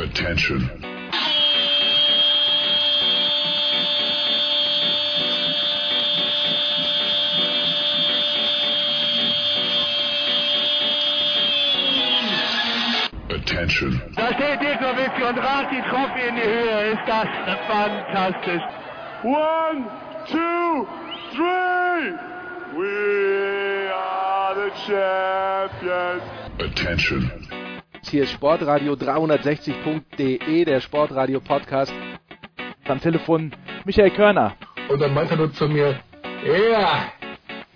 Attention. Attention. Da steht Djokovic und ragt die Trophy in die Höhe. Ist das fantastisch. One, two, three. We are the champions. Attention. Hier ist Sportradio 360.de, der Sportradio Podcast. Am Telefon Michael Körner. Und dann meinte er nur zu mir, ja,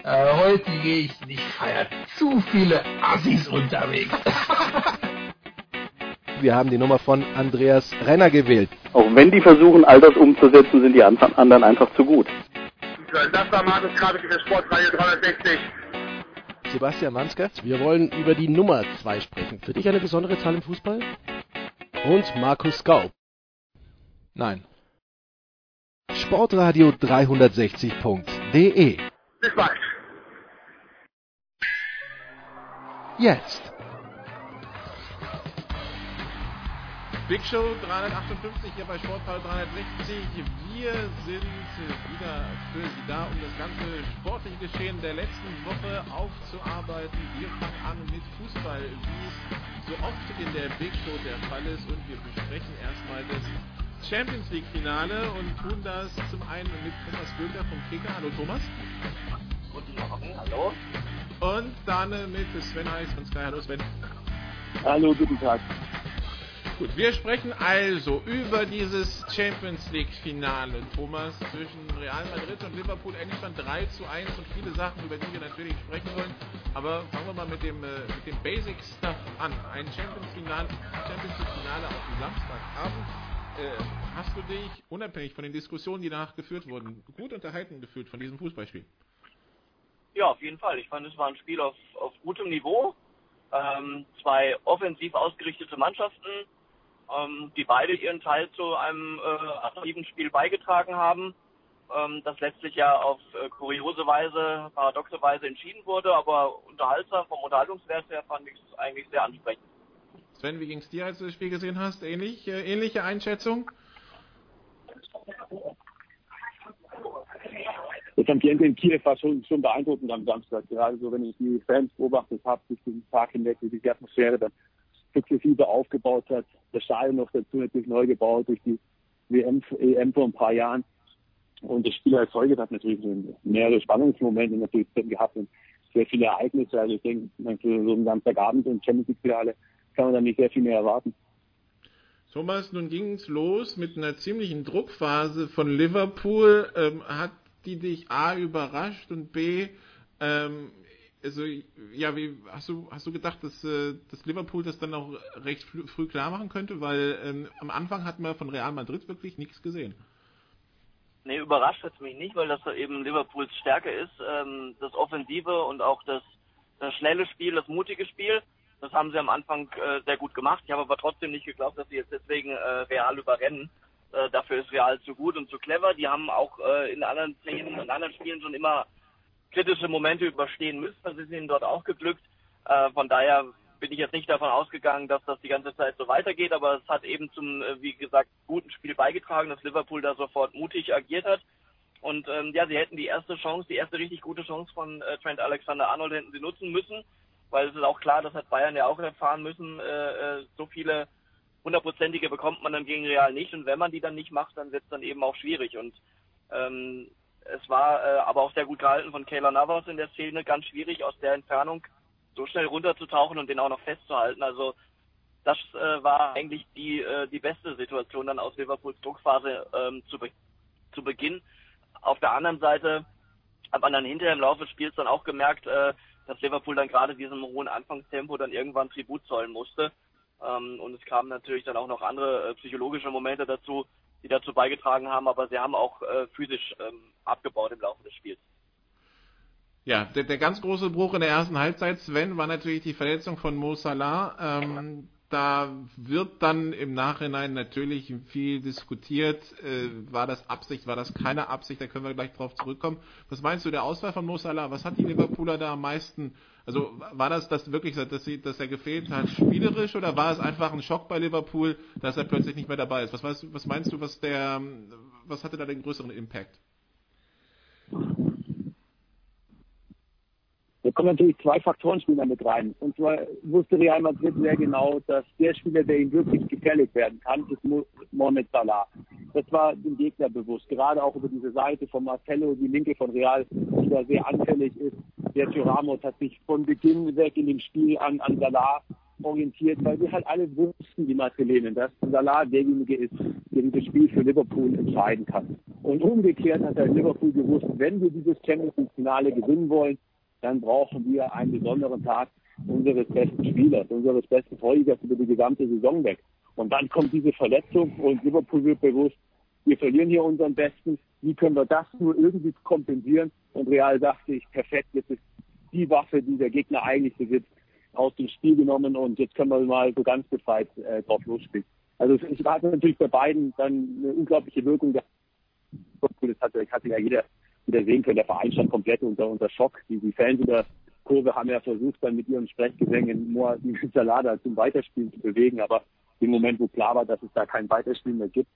äh, heute gehe ich nicht feiern. Zu viele Assis unterwegs. Wir haben die Nummer von Andreas Renner gewählt. Auch wenn die versuchen, all das umzusetzen, sind die anderen einfach zu gut. Das war Markus Krabbe für Sportradio 360. Sebastian Manske. Wir wollen über die Nummer 2 sprechen. Für dich eine besondere Zahl im Fußball? Und Markus Gau. Nein. Sportradio 360.de Bis bald. Jetzt. Big Show 358 hier bei Sportball 360. Wir sind wieder für Sie da, um das ganze sportliche Geschehen der letzten Woche aufzuarbeiten. Wir fangen an mit Fußball, wie es so oft in der Big Show der Fall ist. Und wir besprechen erstmal das Champions League Finale und tun das zum einen mit Thomas Günther vom Kicker. Hallo Thomas. Guten Morgen, hallo. Und dann mit Sven Heiß von Sky. Hallo Sven. Hallo, guten Tag. Gut, wir sprechen also über dieses Champions League Finale, Thomas, zwischen Real Madrid und Liverpool. Endstand 3 zu 1 und viele Sachen, über die wir natürlich sprechen wollen. Aber fangen wir mal mit dem, äh, mit dem Basic Stuff an. Ein Champions, Finale, Champions League Finale auf dem Samstagabend. Äh, hast du dich, unabhängig von den Diskussionen, die danach geführt wurden, gut unterhalten gefühlt von diesem Fußballspiel? Ja, auf jeden Fall. Ich fand, es war ein Spiel auf, auf gutem Niveau. Ähm, zwei offensiv ausgerichtete Mannschaften, ähm, die beide ihren Teil zu einem äh, attraktiven Spiel beigetragen haben, ähm, das letztlich ja auf äh, kuriose Weise, paradoxe Weise entschieden wurde, aber unterhaltsam vom Unterhaltungswert her fand ich es eigentlich sehr ansprechend. Sven, wie ging es dir, als du das Spiel gesehen hast? Ähnlich, äh, ähnliche Einschätzung? Das Ambiente in Kiew war schon, schon beeindruckend am Samstag. Gerade so, wenn ich die Fans beobachtet habe, durch den Tag hinweg, wie die Atmosphäre dann sukzessive aufgebaut hat. Das Stadion noch dazu natürlich neu gebaut durch die WM, EM vor ein paar Jahren. Und das Spiel solches hat natürlich mehrere Spannungsmomente natürlich drin gehabt und sehr viele Ereignisse. Also ich denke, für so einen Samstagabend und Champions League Finale kann man da nicht sehr viel mehr erwarten. Thomas, nun ging es los mit einer ziemlichen Druckphase von Liverpool. Ähm, hat die dich A überrascht und B, ähm, also ja, wie hast du hast du gedacht, dass, äh, dass Liverpool das dann auch recht früh, klar machen könnte, weil ähm, am Anfang hat man von Real Madrid wirklich nichts gesehen. Nee, überrascht hat mich nicht, weil das eben Liverpools Stärke ist, ähm, das Offensive und auch das, das schnelle Spiel, das mutige Spiel. Das haben sie am Anfang äh, sehr gut gemacht. Ich habe aber trotzdem nicht geglaubt, dass sie jetzt deswegen äh, Real überrennen. Äh, dafür ist Real zu gut und zu clever. Die haben auch äh, in anderen Szenen, in anderen Spielen schon immer kritische Momente überstehen müssen. Das ist ihnen dort auch geglückt. Äh, von daher bin ich jetzt nicht davon ausgegangen, dass das die ganze Zeit so weitergeht, aber es hat eben zum, äh, wie gesagt, guten Spiel beigetragen, dass Liverpool da sofort mutig agiert hat. Und ähm, ja, sie hätten die erste Chance, die erste richtig gute Chance von äh, Trent Alexander-Arnold hätten sie nutzen müssen, weil es ist auch klar, das hat Bayern ja auch erfahren müssen, äh, äh, so viele hundertprozentige bekommt man dann gegen Real nicht und wenn man die dann nicht macht, dann wird es dann eben auch schwierig und ähm, es war äh, aber auch sehr gut gehalten von Kayla Navas in der Szene, ganz schwierig aus der Entfernung so schnell runterzutauchen und den auch noch festzuhalten. Also das äh, war eigentlich die äh, die beste Situation dann aus Liverpools Druckphase ähm, zu, be zu Beginn. Auf der anderen Seite hat man dann hinterher im Laufe des Spiels dann auch gemerkt, äh, dass Liverpool dann gerade diesem hohen Anfangstempo dann irgendwann Tribut zollen musste. Ähm, und es kamen natürlich dann auch noch andere äh, psychologische Momente dazu, die dazu beigetragen haben, aber sie haben auch äh, physisch ähm, abgebaut im Laufe des Spiels. Ja, der, der ganz große Bruch in der ersten Halbzeit, Sven, war natürlich die Verletzung von Mo Salah. Ähm, da wird dann im Nachhinein natürlich viel diskutiert. Äh, war das Absicht, war das keine Absicht? Da können wir gleich drauf zurückkommen. Was meinst du der Auswahl von Mo Salah? Was hat die Liverpooler da am meisten? Also war das das wirklich, dass, sie, dass er gefehlt hat, spielerisch oder war es einfach ein Schock bei Liverpool, dass er plötzlich nicht mehr dabei ist? Was, weißt, was meinst du, was der, was hatte da den größeren Impact? Da kommen natürlich zwei Faktoren spielen damit rein. Und zwar wusste Real Madrid sehr genau, dass der Spieler, der ihm wirklich gefährlich werden kann, ist Mohamed Salah. Das war dem Gegner bewusst. Gerade auch über diese Seite von Marcelo, die linke von Real, die da sehr anfällig ist. Sergio Ramos hat sich von Beginn weg in dem Spiel an, an Salah orientiert, weil wir halt alle wussten, die Madrilenen, dass Salah derjenige ist, der dieses Spiel für Liverpool entscheiden kann. Und umgekehrt hat er Liverpool gewusst, wenn wir dieses Champions League Finale gewinnen wollen, dann brauchen wir einen besonderen Tag unseres besten Spielers, unseres besten Torhüters über die gesamte Saison weg. Und dann kommt diese Verletzung und Liverpool wird bewusst, wir verlieren hier unseren Besten. Wie können wir das nur irgendwie kompensieren? Und Real dachte ich, perfekt, jetzt ist die Waffe, die der Gegner eigentlich besitzt, aus dem Spiel genommen und jetzt können wir mal so ganz befreit äh, drauf losspielen. Also es hat natürlich bei beiden dann eine unglaubliche Wirkung. Das hatte, hatte ja jeder wieder sehen können, der Verein stand komplett unter, unter Schock. Die, die Fans in der Kurve haben ja versucht, dann mit ihren Sprechgesängen nur die Salada zum Weiterspielen zu bewegen, aber im Moment, wo klar war, dass es da kein Weiterspielen mehr gibt,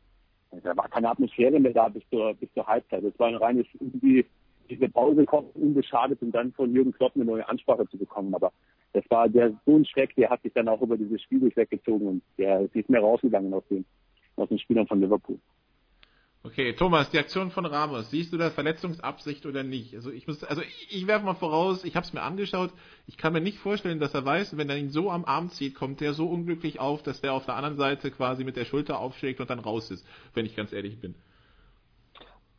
da war keine Atmosphäre mehr da bis zur, bis zur Halbzeit. Es war ein reines, irgendwie, diese Pause kommt unbeschadet, um dann von Jürgen Klopp eine neue Ansprache zu bekommen. Aber das war der so ein Schreck, der hat sich dann auch über dieses Spiel durchweggezogen und der ist mehr rausgegangen aus den, aus den Spielern von Liverpool. Okay, Thomas, die Aktion von Ramos, siehst du da Verletzungsabsicht oder nicht? Also ich muss, also ich, ich werfe mal voraus, ich habe es mir angeschaut, ich kann mir nicht vorstellen, dass er weiß, wenn er ihn so am Arm zieht, kommt der so unglücklich auf, dass der auf der anderen Seite quasi mit der Schulter aufschlägt und dann raus ist, wenn ich ganz ehrlich bin.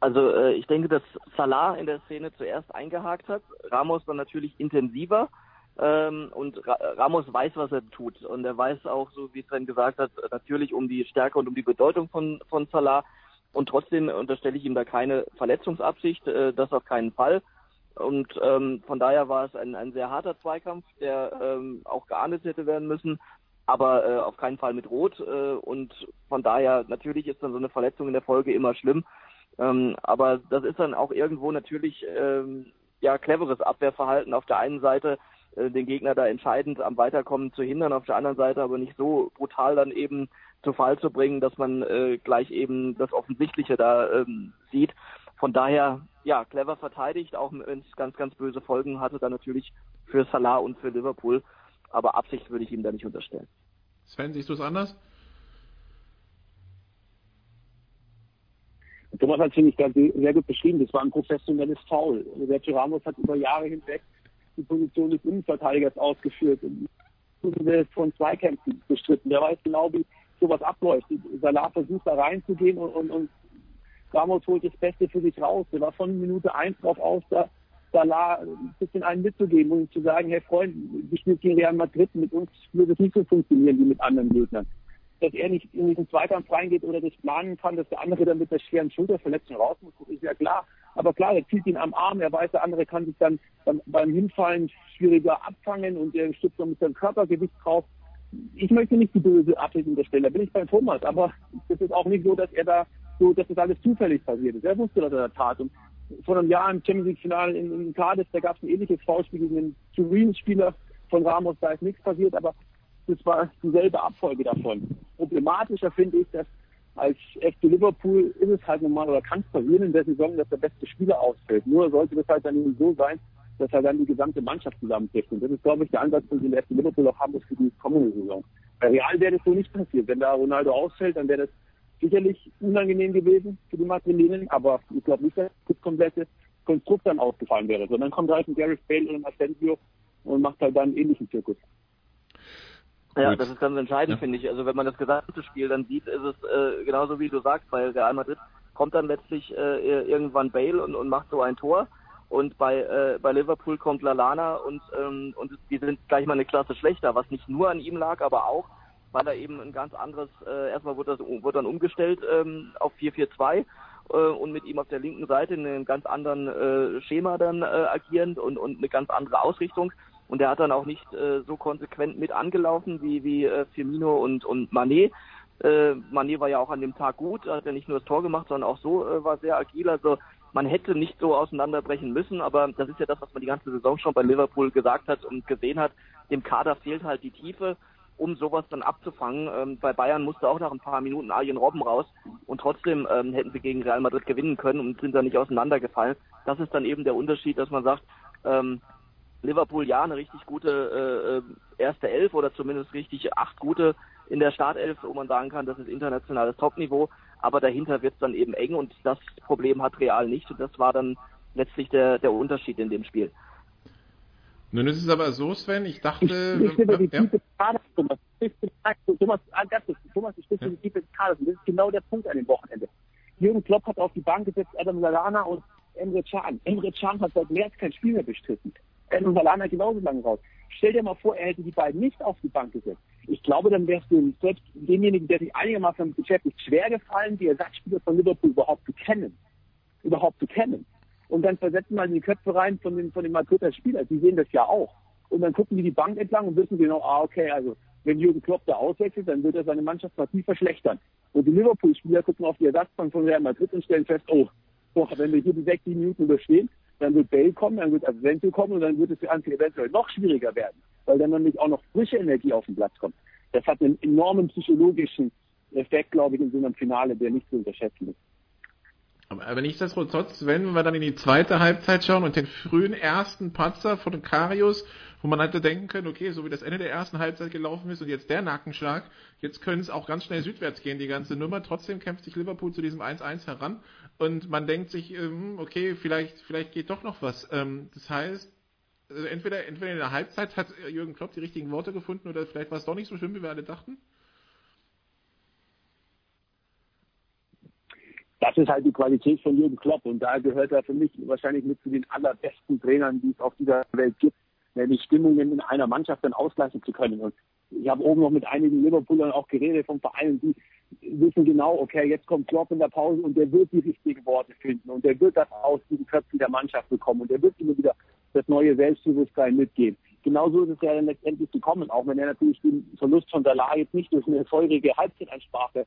Also äh, ich denke, dass Salah in der Szene zuerst eingehakt hat, Ramos dann natürlich intensiver ähm, und Ra Ramos weiß, was er tut und er weiß auch, so wie Sven gesagt hat, natürlich um die Stärke und um die Bedeutung von, von Salah und trotzdem unterstelle ich ihm da keine Verletzungsabsicht, äh, das auf keinen Fall. Und ähm, von daher war es ein, ein sehr harter Zweikampf, der ähm, auch geahndet hätte werden müssen, aber äh, auf keinen Fall mit Rot. Äh, und von daher natürlich ist dann so eine Verletzung in der Folge immer schlimm. Ähm, aber das ist dann auch irgendwo natürlich ähm, ja cleveres Abwehrverhalten. Auf der einen Seite äh, den Gegner da entscheidend am Weiterkommen zu hindern, auf der anderen Seite aber nicht so brutal dann eben zu Fall zu bringen, dass man äh, gleich eben das Offensichtliche da ähm, sieht. Von daher, ja, clever verteidigt, auch wenn es ganz, ganz böse Folgen hatte, dann natürlich für Salah und für Liverpool. Aber Absicht würde ich ihm da nicht unterstellen. Sven, siehst du es anders? Thomas hat, finde ich, sehr gut beschrieben. Das war ein professionelles Foul. Sergio Ramos hat über Jahre hinweg die Position des Innenverteidigers ausgeführt und von Zweikämpfen bestritten. Der weiß genau, wie sowas abläuft. Salah versucht da reinzugehen und, und, und Ramos holt das Beste für sich raus. Der war von Minute eins drauf aus, da Salah ein bisschen einen mitzugeben und zu sagen, hey Freund, wir spielen gegen Real Madrid, mit uns würde es nicht so funktionieren wie mit anderen Gegnern. Dass er nicht in diesen Zweikampf reingeht oder das planen kann, dass der andere dann mit der schweren Schulterverletzung raus muss, ist ja klar. Aber klar, er zieht ihn am Arm, er weiß, der andere kann sich dann beim, Hinfallen schwieriger abfangen und er stützt noch mit seinem Körpergewicht drauf ich möchte nicht die böse Absicht unterstellen, da bin ich bei Thomas, aber es ist auch nicht so, dass er da so, dass das alles zufällig passiert ist. Er wusste, dass er das tat. Und vor einem Jahr im Champions League Finale in, in Cardiff, da gab es ein ähnliches Foulspiel gegen den Turin-Spieler von Ramos, da ist nichts passiert, aber das war dieselbe Abfolge davon. Problematischer finde ich, dass als FC Liverpool ist es halt normal oder kann es passieren in der Saison, dass der beste Spieler ausfällt. Nur sollte das halt dann eben so sein, dass er dann die gesamte Mannschaft zusammenbricht. Und das ist, glaube ich, der Ansatz, den der FC Liverpool auch haben muss für die kommende Saison. Bei Real wäre das so nicht passiert. Wenn da Ronaldo ausfällt, dann wäre das sicherlich unangenehm gewesen für die Madrilenen, aber ich glaube nicht, dass das komplette Konstrukt dann ausgefallen wäre, sondern kommt halt ein Gareth Bale und ein Asensio und macht halt dann einen ähnlichen Zirkus. Ja, das ist ganz entscheidend, ja. finde ich. Also wenn man das gesamte Spiel dann sieht, ist es äh, genauso wie du sagst, bei Real Madrid kommt dann letztlich äh, irgendwann Bale und, und macht so ein Tor. Und bei, äh, bei Liverpool kommt Lalana und, ähm, und die sind gleich mal eine Klasse schlechter, was nicht nur an ihm lag, aber auch, weil er eben ein ganz anderes, äh, erstmal wurde, das, wurde dann umgestellt ähm, auf 4-4-2 äh, und mit ihm auf der linken Seite in einem ganz anderen äh, Schema dann äh, agierend und, und eine ganz andere Ausrichtung. Und er hat dann auch nicht äh, so konsequent mit angelaufen wie, wie äh, Firmino und, und Manet. Äh, Manet war ja auch an dem Tag gut, hat ja nicht nur das Tor gemacht, sondern auch so äh, war sehr agil. Also man hätte nicht so auseinanderbrechen müssen, aber das ist ja das, was man die ganze Saison schon bei Liverpool gesagt hat und gesehen hat. Dem Kader fehlt halt die Tiefe, um sowas dann abzufangen. Ähm, bei Bayern musste auch nach ein paar Minuten Arjen Robben raus und trotzdem ähm, hätten sie gegen Real Madrid gewinnen können und sind da nicht auseinandergefallen. Das ist dann eben der Unterschied, dass man sagt, ähm, Liverpool ja eine richtig gute äh, erste Elf oder zumindest richtig acht gute in der Startelf, wo man sagen kann, das ist internationales Topniveau, aber dahinter wird es dann eben eng und das Problem hat Real nicht und das war dann letztlich der, der Unterschied in dem Spiel. Nun ist es aber so, Sven, ich dachte... Ich, ich die ja. Tiefe Kader, Thomas. Thomas, Thomas, ich stimme ja. die Tiefe. Und das ist genau der Punkt an dem Wochenende. Jürgen Klopp hat auf die Bank gesetzt Adam Lallana und Emre Can. Emre Can hat seit März kein Spiel mehr bestritten. Adam Lallana genauso lange raus. Stell dir mal vor, er hätte die beiden nicht auf die Bank gesetzt. Ich glaube, dann wärst du selbst demjenigen, der sich einigermaßen beschäftigt, schwer gefallen, die Ersatzspieler von Liverpool überhaupt zu kennen. Überhaupt zu kennen und dann versetzen wir in die Köpfe rein von den, von den Madrider Spielern. Die sehen das ja auch. Und dann gucken die die Bank entlang und wissen genau, ah, okay, also wenn Jürgen Klopp da auswechselt, dann wird er seine Mannschaft massiv verschlechtern. Und die Liverpool-Spieler gucken auf die Ersatzbank von Real Madrid und stellen fest, oh, boah, wenn wir hier die sechs, sieben Minuten überstehen, dann wird Bale kommen, dann wird Asensio kommen und dann wird es für Anfi eventuell noch schwieriger werden, weil dann nämlich auch noch frische Energie auf den Platz kommt. Das hat einen enormen psychologischen Effekt, glaube ich, in so einem Finale, der nicht zu unterschätzen ist. Aber nichtsdestotrotz, wenn wir dann in die zweite Halbzeit schauen und den frühen ersten Patzer von Karius, wo man hätte denken können, okay, so wie das Ende der ersten Halbzeit gelaufen ist und jetzt der Nackenschlag, jetzt können es auch ganz schnell südwärts gehen, die ganze Nummer. Trotzdem kämpft sich Liverpool zu diesem 1-1 heran und man denkt sich, ähm, okay, vielleicht, vielleicht geht doch noch was. Ähm, das heißt, also entweder, entweder in der Halbzeit hat Jürgen Klopp die richtigen Worte gefunden oder vielleicht war es doch nicht so schlimm, wie wir alle dachten. das ist halt die Qualität von Jürgen Klopp und da gehört er für mich wahrscheinlich mit zu den allerbesten Trainern, die es auf dieser Welt gibt, nämlich Stimmungen in einer Mannschaft dann ausgleichen zu können. Und ich habe oben noch mit einigen Liverpoolern auch geredet vom Verein, die wissen genau, okay, jetzt kommt Klopp in der Pause und der wird die richtigen Worte finden und der wird das aus diesen Köpfen der Mannschaft bekommen und der wird immer wieder das neue Selbstbewusstsein mitgeben. Genauso ist es ja dann letztendlich gekommen, auch wenn er natürlich den Verlust von Salah jetzt nicht durch eine feurige Halbzeitansprache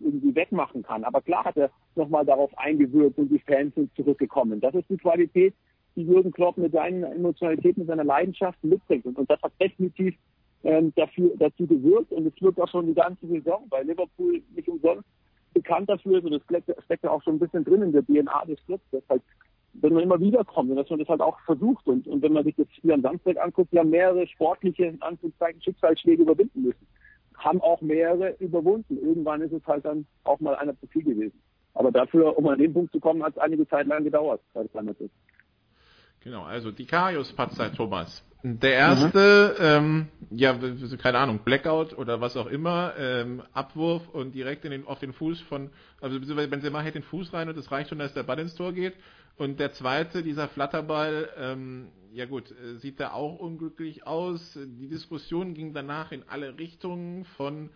irgendwie wegmachen kann. Aber klar hat er nochmal darauf eingewirkt und die Fans sind zurückgekommen. Das ist die Qualität, die Jürgen Klopp mit seinen Emotionalitäten, mit seiner Leidenschaft mitbringt. Und, und das hat definitiv ähm, dafür, dazu gewirkt und es wirkt auch schon die ganze Saison, weil Liverpool nicht umsonst bekannt dafür ist und das steckt ja auch schon ein bisschen drin in der DNA des Clubs, dass halt, wenn man immer wiederkommt und dass man das halt auch versucht und, und wenn man sich das Spiel am Samstag anguckt, wir haben mehrere sportliche, in Anführungszeichen, Schicksalsschläge überwinden müssen haben auch mehrere überwunden. Irgendwann ist es halt dann auch mal einer zu viel gewesen. Aber dafür, um an den Punkt zu kommen, hat es einige Zeit lang gedauert, seit es ist. Genau, also die Karius-Patzer, Thomas. Der erste, mhm. ähm, ja, keine Ahnung, Blackout oder was auch immer, ähm, Abwurf und direkt in den, auf den Fuß von, also Benzema hält den Fuß rein und es reicht schon, dass der Ball ins Tor geht. Und der zweite, dieser Flatterball, ähm, ja gut, äh, sieht da auch unglücklich aus. Die Diskussion ging danach in alle Richtungen von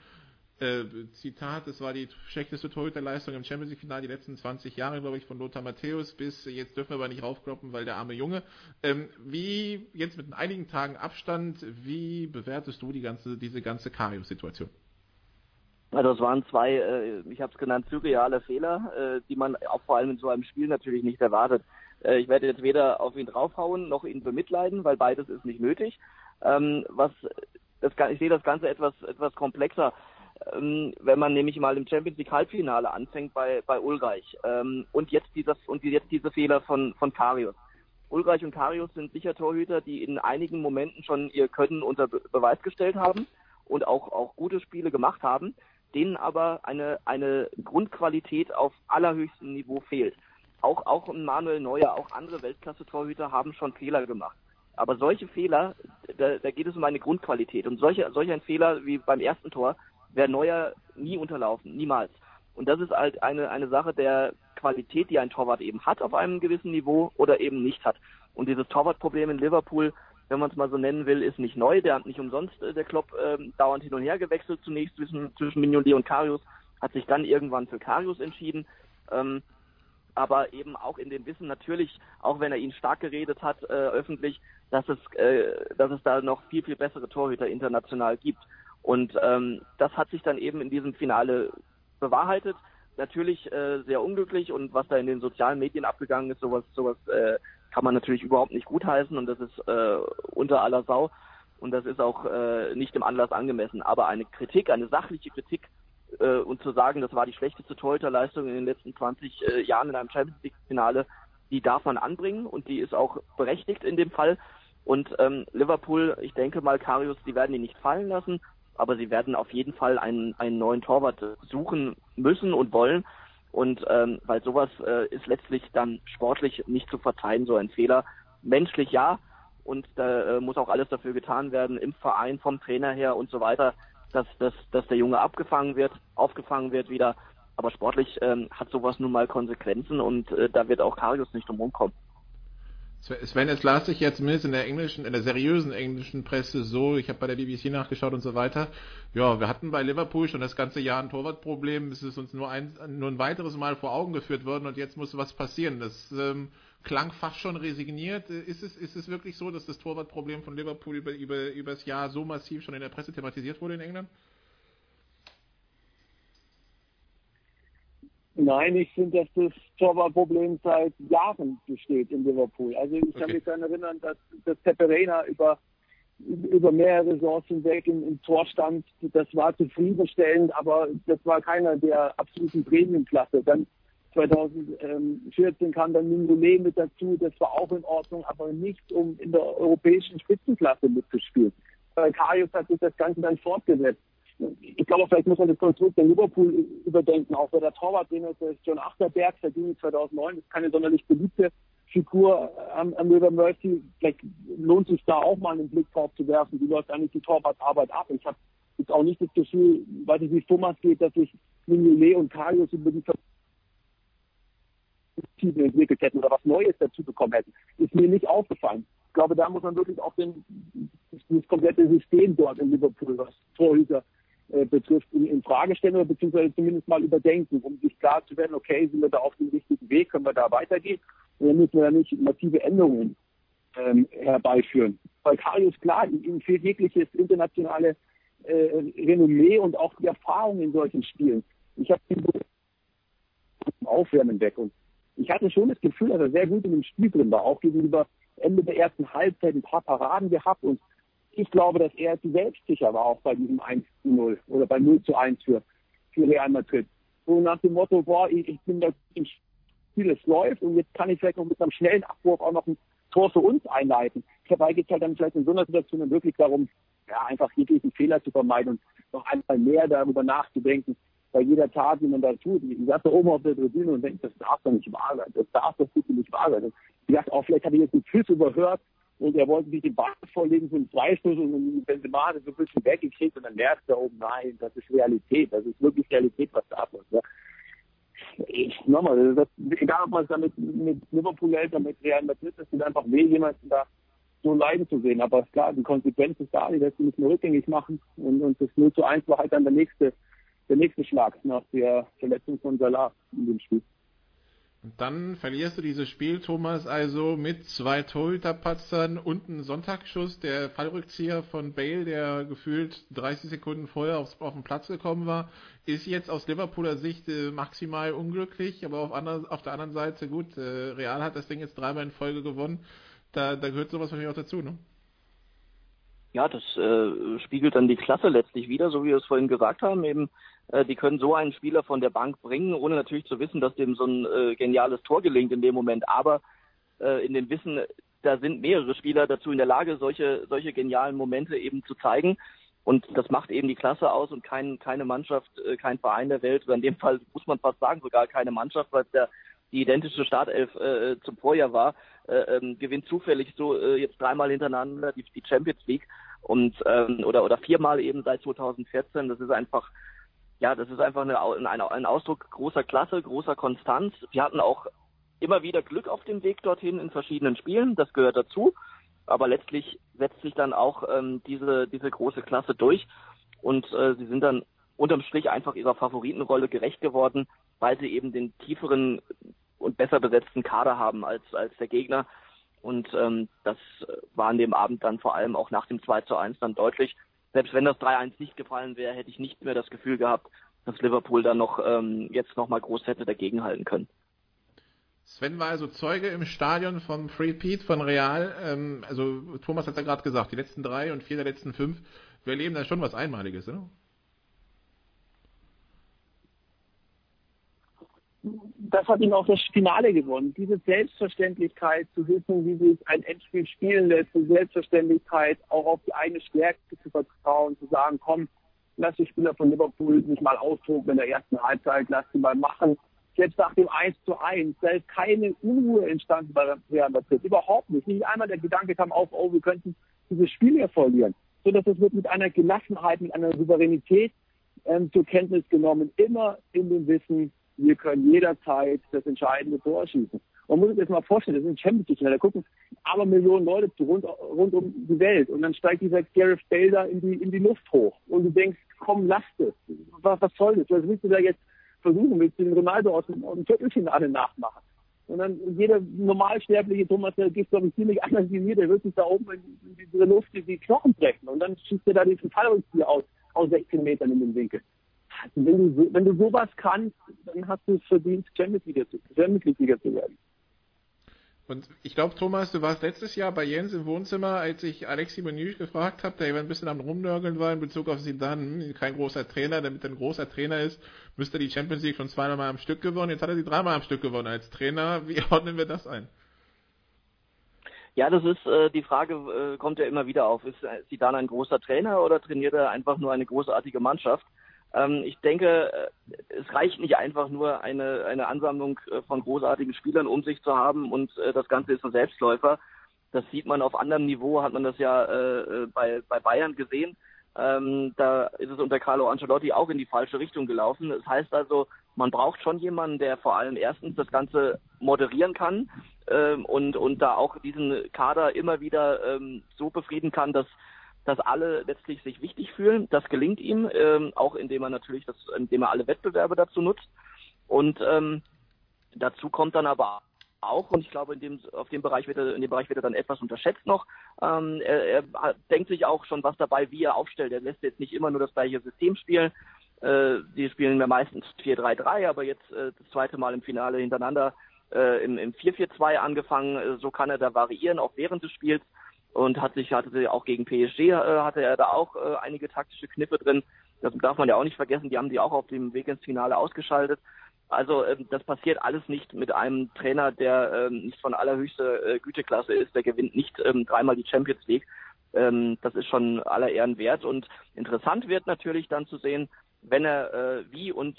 äh, Zitat, es war die schlechteste Torhüterleistung im Champions League Finale die letzten 20 Jahre, glaube ich, von Lothar Matthäus bis jetzt dürfen wir aber nicht raufkloppen, weil der arme Junge. Ähm, wie jetzt mit einigen Tagen Abstand, wie bewertest du die ganze diese ganze Karius-Situation? Also es waren zwei, äh, ich habe es genannt, surreale Fehler, äh, die man auch vor allem in so einem Spiel natürlich nicht erwartet. Äh, ich werde jetzt weder auf ihn draufhauen noch ihn bemitleiden, weil beides ist nicht nötig. Ähm, was das, ich sehe das Ganze etwas etwas komplexer. Ähm, wenn man nämlich mal im Champions League Halbfinale anfängt bei bei Ulreich ähm, und jetzt dieser und jetzt diese Fehler von von Karius. Ulreich und Karius sind sicher Torhüter, die in einigen Momenten schon ihr Können unter Beweis gestellt haben und auch auch gute Spiele gemacht haben denen aber eine, eine Grundqualität auf allerhöchstem Niveau fehlt. Auch, auch Manuel Neuer, auch andere Weltklasse-Torhüter haben schon Fehler gemacht. Aber solche Fehler, da, da geht es um eine Grundqualität. Und solche, solch ein Fehler wie beim ersten Tor wäre Neuer nie unterlaufen, niemals. Und das ist halt eine, eine Sache der Qualität, die ein Torwart eben hat auf einem gewissen Niveau oder eben nicht hat. Und dieses Torwartproblem in Liverpool wenn man es mal so nennen will, ist nicht neu. Der hat nicht umsonst äh, der Klopp äh, dauernd hin und her gewechselt, zunächst zwischen, zwischen Mignolet und Karius, hat sich dann irgendwann für Karius entschieden. Ähm, aber eben auch in dem Wissen natürlich, auch wenn er ihn stark geredet hat, äh, öffentlich, dass es, äh, dass es da noch viel, viel bessere Torhüter international gibt. Und ähm, das hat sich dann eben in diesem Finale bewahrheitet. Natürlich äh, sehr unglücklich und was da in den sozialen Medien abgegangen ist, sowas, sowas äh, kann man natürlich überhaupt nicht gutheißen und das ist äh, unter aller Sau und das ist auch äh, nicht dem Anlass angemessen. Aber eine Kritik, eine sachliche Kritik äh, und zu sagen, das war die schlechteste Torhüterleistung in den letzten 20 äh, Jahren in einem Champions League Finale, die darf man anbringen und die ist auch berechtigt in dem Fall. Und ähm, Liverpool, ich denke mal, Karius, die werden ihn nicht fallen lassen, aber sie werden auf jeden Fall einen, einen neuen Torwart suchen müssen und wollen. Und ähm, weil sowas äh, ist letztlich dann sportlich nicht zu verzeihen, so ein Fehler. Menschlich ja, und da äh, muss auch alles dafür getan werden, im Verein, vom Trainer her und so weiter, dass, dass, dass der Junge abgefangen wird, aufgefangen wird wieder. Aber sportlich ähm, hat sowas nun mal Konsequenzen und äh, da wird auch Karius nicht drum rumkommen. Sven, es las sich ja zumindest in der englischen, in der seriösen englischen Presse so, ich habe bei der BBC nachgeschaut und so weiter, ja, wir hatten bei Liverpool schon das ganze Jahr ein Torwartproblem, es ist uns nur ein, nur ein weiteres Mal vor Augen geführt worden und jetzt muss was passieren. Das ähm, klang fast schon resigniert. Ist es, ist es wirklich so, dass das Torwartproblem von Liverpool über, über, über das Jahr so massiv schon in der Presse thematisiert wurde in England? Nein, ich finde, dass das Torwartproblem seit Jahren besteht in Liverpool. Also ich okay. kann mich daran erinnern, dass, dass Peperena über, über mehrere Saisons hinweg im, im Tor stand. Das war zufriedenstellend, aber das war keiner der absoluten Premiumklasse. Dann 2014 kam dann Mingolé mit dazu, das war auch in Ordnung, aber nicht um in der europäischen Spitzenklasse mitzuspielen. Bei Karius hat sich das Ganze dann fortgesetzt ich glaube, vielleicht muss man das Konstrukt der Liverpool überdenken. Auch bei der Torwarttrainer ist John Achterberg, der ging 2009, das ist keine sonderlich beliebte Figur am, am River Mercy. Vielleicht lohnt sich da auch mal einen Blick drauf zu werfen. Wie läuft eigentlich die Torwartarbeit ab? Ich habe jetzt auch nicht das Gefühl, weil es wie Thomas geht, dass sich Mignolet und Karius über die Tiefen entwickelt hätten oder was Neues dazu bekommen hätten. Ist mir nicht aufgefallen. Ich glaube, da muss man wirklich auch den, das komplette System dort in Liverpool, was Torhüter äh, betrifft, in, in Frage stellen oder beziehungsweise zumindest mal überdenken, um sich klar zu werden, okay, sind wir da auf dem richtigen Weg, können wir da weitergehen oder müssen wir da nicht massive Änderungen ähm, herbeiführen. Bei Karius klar, ihm fehlt jegliches internationale äh, Renommee und auch die Erfahrung in solchen Spielen. Ich habe ihn Aufwärmen weg und ich hatte schon das Gefühl, dass er sehr gut in dem Spiel drin war, auch gegenüber Ende der ersten Halbzeit ein paar Paraden gehabt und ich glaube, dass er zu selbstsicher war, auch bei diesem 1 zu 0 oder bei 0 zu 1 für, für Real Madrid. So nach dem Motto, boah, ich, ich bin da im Spiel, es läuft und jetzt kann ich vielleicht noch mit einem schnellen Abwurf auch noch ein Tor für uns einleiten. Dabei geht es halt dann vielleicht in so einer Situation wirklich darum, ja, einfach jeglichen Fehler zu vermeiden und noch einmal mehr darüber nachzudenken, bei jeder Tat, die man da tut. Ich saß da oben auf der Tribüne und denke, das darf doch nicht wahr sein. Das darf doch nicht wahr sein. Ich dachte auch, vielleicht habe ich jetzt einen Pfiff überhört und er wollte sich den Ball vorlegen für einen Freistoß und Benzema hat so ein bisschen weggekriegt und dann merkt er oben, nein, das ist Realität, das ist wirklich Realität, was da abläuft. Ja. Ich, nochmal, das, egal ob man es damit mit Liverpool hält oder mit Real Madrid, das tut einfach weh, jemanden da so leiden zu sehen. Aber klar, die Konsequenz ist da, die lässt nicht mehr rückgängig machen und, und das 0 zu 1 war halt dann der nächste, der nächste Schlag nach der Verletzung von Salah in dem Spiel. Und dann verlierst du dieses Spiel, Thomas, also mit zwei Torhüterpatzern und einem Sonntagsschuss, der Fallrückzieher von Bale, der gefühlt 30 Sekunden vorher aufs, auf den Platz gekommen war, ist jetzt aus Liverpooler Sicht äh, maximal unglücklich, aber auf, andre, auf der anderen Seite, gut, äh, Real hat das Ding jetzt dreimal in Folge gewonnen, da, da gehört sowas wahrscheinlich auch dazu, ne? Ja, das äh, spiegelt dann die Klasse letztlich wieder, so wie wir es vorhin gesagt haben, eben äh, die können so einen Spieler von der Bank bringen, ohne natürlich zu wissen, dass dem so ein äh, geniales Tor gelingt in dem Moment. Aber äh, in dem Wissen, da sind mehrere Spieler dazu in der Lage, solche, solche genialen Momente eben zu zeigen. Und das macht eben die Klasse aus und kein, keine Mannschaft, äh, kein Verein der Welt, oder in dem Fall muss man fast sagen, sogar keine Mannschaft, weil es die identische Startelf äh, zum Vorjahr war, äh, ähm, gewinnt zufällig so äh, jetzt dreimal hintereinander die, die Champions League und ähm, oder oder viermal eben seit 2014. Das ist einfach ja, das ist einfach eine, eine, ein Ausdruck großer Klasse, großer Konstanz. Wir hatten auch immer wieder Glück auf dem Weg dorthin in verschiedenen Spielen, das gehört dazu. Aber letztlich setzt sich dann auch ähm, diese, diese große Klasse durch und äh, sie sind dann unterm Strich einfach ihrer Favoritenrolle gerecht geworden, weil sie eben den tieferen und besser besetzten Kader haben als, als der Gegner. Und ähm, das war an dem Abend dann vor allem auch nach dem 2 zu 1 dann deutlich. Selbst wenn das 3-1 nicht gefallen wäre, hätte ich nicht mehr das Gefühl gehabt, dass Liverpool dann noch ähm, jetzt nochmal groß hätte dagegenhalten können. Sven war also Zeuge im Stadion vom Free Pete von Real. Ähm, also Thomas hat ja gerade gesagt, die letzten drei und vier der letzten fünf, wir erleben da schon was Einmaliges, oder? Das hat ihm auch das Finale gewonnen. Diese Selbstverständlichkeit zu wissen, wie sich ein Endspiel spielen lässt, die Selbstverständlichkeit auch auf die eigene Stärke zu vertrauen, zu sagen, komm, lass die Spieler von Liverpool sich mal austoben in der ersten Halbzeit, lass sie mal machen. Selbst nach dem 1 zu 1, da ist keine Unruhe entstanden bei Real Madrid. Überhaupt nicht. Nicht einmal der Gedanke kam auf, oh, wir könnten dieses Spiel hier verlieren. Sondern es wird mit einer Gelassenheit, mit einer Souveränität ähm, zur Kenntnis genommen, immer in dem Wissen, wir können jederzeit das entscheidende Tor schießen. Man muss sich das mal vorstellen, das ist ein Champions League, da gucken aber Millionen Leute zu, rund, rund um die Welt und dann steigt dieser Gareth Bale da in die, in die Luft hoch und du denkst, komm, lass das. Was, was soll das? Was willst du da jetzt versuchen? Willst du den Ronaldo aus dem, aus dem Viertelfinale nachmachen? Und dann jeder normalsterbliche Thomas, der geht, glaube ich, ziemlich anders wie mir, der wird sich da oben in, in diese Luft die Knochen brechen und dann schießt er da diesen Fallrückzieher aus, aus 16 Metern in den Winkel wenn du, wenn du sowas kannst, dann hast du es verdient, Champions League zu, Champions League zu werden. Und ich glaube, Thomas, du warst letztes Jahr bei Jens im Wohnzimmer, als ich Alexi Menü gefragt habe, der ein bisschen am Rumnörgeln war in Bezug auf Zidane, kein großer Trainer, damit er ein großer Trainer ist, müsste er die Champions League schon zweimal am Stück gewonnen, jetzt hat er sie dreimal am Stück gewonnen als Trainer. Wie ordnen wir das ein? Ja, das ist äh, die Frage, äh, kommt ja immer wieder auf. Ist Zidane ein großer Trainer oder trainiert er einfach nur eine großartige Mannschaft? Ähm, ich denke, äh, es reicht nicht einfach nur eine, eine Ansammlung äh, von großartigen Spielern um sich zu haben und äh, das Ganze ist ein Selbstläufer. Das sieht man auf anderem Niveau, hat man das ja bei, bei Bayern gesehen. Ähm, da ist es unter Carlo Ancelotti auch in die falsche Richtung gelaufen. Das heißt also, man braucht schon jemanden, der vor allem erstens das Ganze moderieren kann ähm, und, und da auch diesen Kader immer wieder so befrieden kann, dass dass alle letztlich sich wichtig fühlen. Das gelingt ihm, ähm, auch indem er natürlich das, indem er alle Wettbewerbe dazu nutzt. Und ähm, dazu kommt dann aber auch, und ich glaube, in dem, auf dem Bereich wird er, in dem Bereich wird er dann etwas unterschätzt noch. Ähm, er, er denkt sich auch schon was dabei, wie er aufstellt. Er lässt jetzt nicht immer nur das gleiche System spielen. Äh, die spielen ja meistens 4-3-3, aber jetzt äh, das zweite Mal im Finale hintereinander äh, im, im 4-4-2 angefangen. Äh, so kann er da variieren, auch während des Spiels und hat sich hatte sie auch gegen PSG äh, hatte er da auch äh, einige taktische Kniffe drin. Das darf man ja auch nicht vergessen. Die haben die auch auf dem Weg ins Finale ausgeschaltet. Also ähm, das passiert alles nicht mit einem Trainer, der ähm, nicht von allerhöchster äh, Güteklasse ist. Der gewinnt nicht ähm, dreimal die Champions League. Das ist schon aller Ehren wert. Und interessant wird natürlich dann zu sehen, wenn er wie und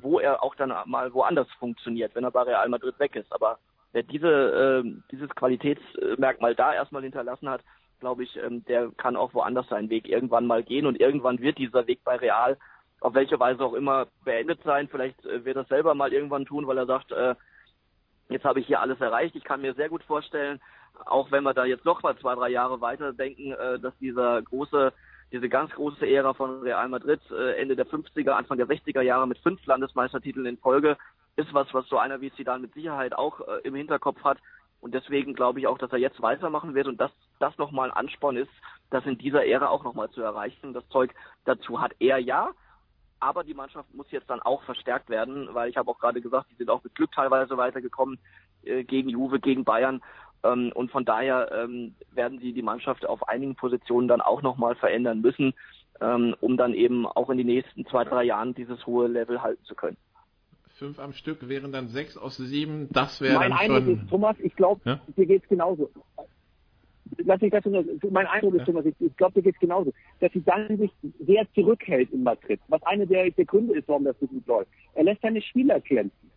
wo er auch dann mal woanders funktioniert, wenn er bei Real Madrid weg ist. Aber wer diese, äh, dieses Qualitätsmerkmal da erstmal hinterlassen hat, glaube ich, ähm, der kann auch woanders seinen Weg irgendwann mal gehen und irgendwann wird dieser Weg bei Real auf welche Weise auch immer beendet sein. Vielleicht äh, wird er selber mal irgendwann tun, weil er sagt, äh, jetzt habe ich hier alles erreicht. Ich kann mir sehr gut vorstellen, auch wenn wir da jetzt noch mal zwei, drei Jahre weiter denken, äh, dass dieser große, diese ganz große Ära von Real Madrid äh, Ende der 50er, Anfang der 60er Jahre mit fünf Landesmeistertiteln in Folge ist was, was so einer wie Zidane mit Sicherheit auch äh, im Hinterkopf hat. Und deswegen glaube ich auch, dass er jetzt weitermachen wird und dass das nochmal ein Ansporn ist, das in dieser Ära auch nochmal zu erreichen. Das Zeug dazu hat er ja, aber die Mannschaft muss jetzt dann auch verstärkt werden, weil ich habe auch gerade gesagt, die sind auch mit Glück teilweise weitergekommen äh, gegen Juve, gegen Bayern. Ähm, und von daher ähm, werden sie die Mannschaft auf einigen Positionen dann auch nochmal verändern müssen, ähm, um dann eben auch in den nächsten zwei, drei Jahren dieses hohe Level halten zu können fünf am Stück wären dann sechs aus sieben. Das wäre dann Eindruck schon... ist, Thomas, ich glaube, ja? dir geht's genauso. Lass mich das nur, mein Eindruck ist, ja? Thomas, ich, ich glaube, dir geht's genauso, dass sie dann sich sehr zurückhält in Madrid, was eine der, der Gründe ist, warum das so gut läuft. Er lässt seine Spieler kämpfen.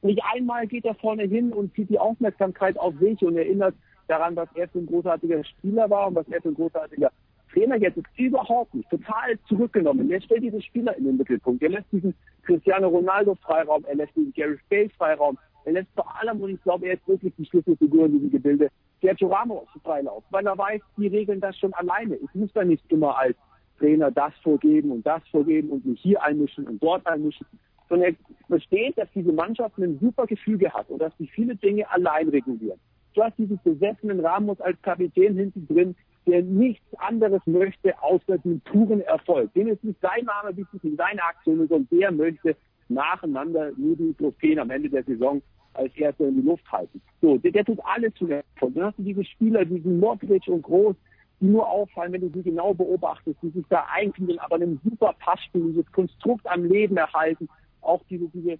Nicht einmal geht er vorne hin und zieht die Aufmerksamkeit auf sich und erinnert daran, was er für ein großartiger Spieler war und was er für ein großartiger Trainer jetzt ist überhaupt nicht, total zurückgenommen. Er stellt diesen Spieler in den Mittelpunkt. Er lässt diesen Cristiano Ronaldo Freiraum, er lässt diesen Gary Bale Freiraum, er lässt vor allem, und ich glaube, er ist wirklich die Schlüsselfigur in diesem Gebilde, Sergio Ramos Freilauf, weil er weiß, die regeln das schon alleine. Ich muss da nicht immer als Trainer das vorgeben und das vorgeben und mich hier einmischen und dort einmischen, sondern er versteht, dass diese Mannschaft ein super Gefüge hat und dass sie viele Dinge allein regulieren. Du hast diesen besessenen Ramos als Kapitän hinten drin, der nichts anderes möchte, außer den puren Erfolg. Dem ist nicht sein Name wichtig, nicht seine Aktion, sondern der möchte nacheinander nur die Trophäen am Ende der Saison als Erster in die Luft halten. So, der, der tut alles zu Erfolg. Dann hast du diese Spieler, diesen Modric und Groß, die nur auffallen, wenn du sie genau beobachtest, die sich da einfinden, aber einem super Passspiel, dieses Konstrukt am Leben erhalten, auch diese, diese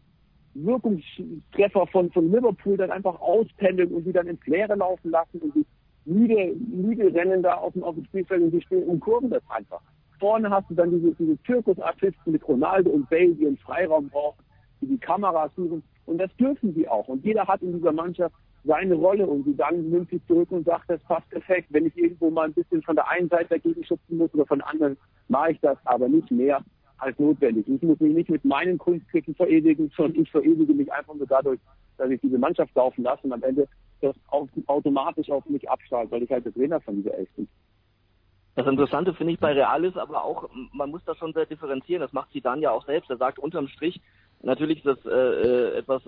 Wirkungstreffer von, von Liverpool dann einfach auspendeln und sie dann ins Leere laufen lassen und die müde, müde rennen da auf dem, auf dem Spielfeld und die spielen und kurven das einfach. Vorne hast du dann diese, diese Zirkusartisten mit Ronaldo und Bale, die einen Freiraum brauchen, die die Kameras suchen. Und das dürfen sie auch. Und jeder hat in dieser Mannschaft seine Rolle und sie dann nimmt sie zurück und sagt, das passt perfekt. Wenn ich irgendwo mal ein bisschen von der einen Seite dagegen schubsen muss oder von der anderen, mache ich das, aber nicht mehr als notwendig. Ich muss mich nicht mit meinen Kunsttricks verewigen, sondern ich verewige mich einfach nur dadurch, dass ich diese Mannschaft laufen lasse und am Ende das automatisch auf mich abstrahlt, weil ich halt der Trainer von dieser Elf bin. Das Interessante finde ich bei Real ist aber auch, man muss das schon sehr differenzieren. Das macht sie dann ja auch selbst. Er sagt unterm Strich, natürlich ist das äh, äh etwas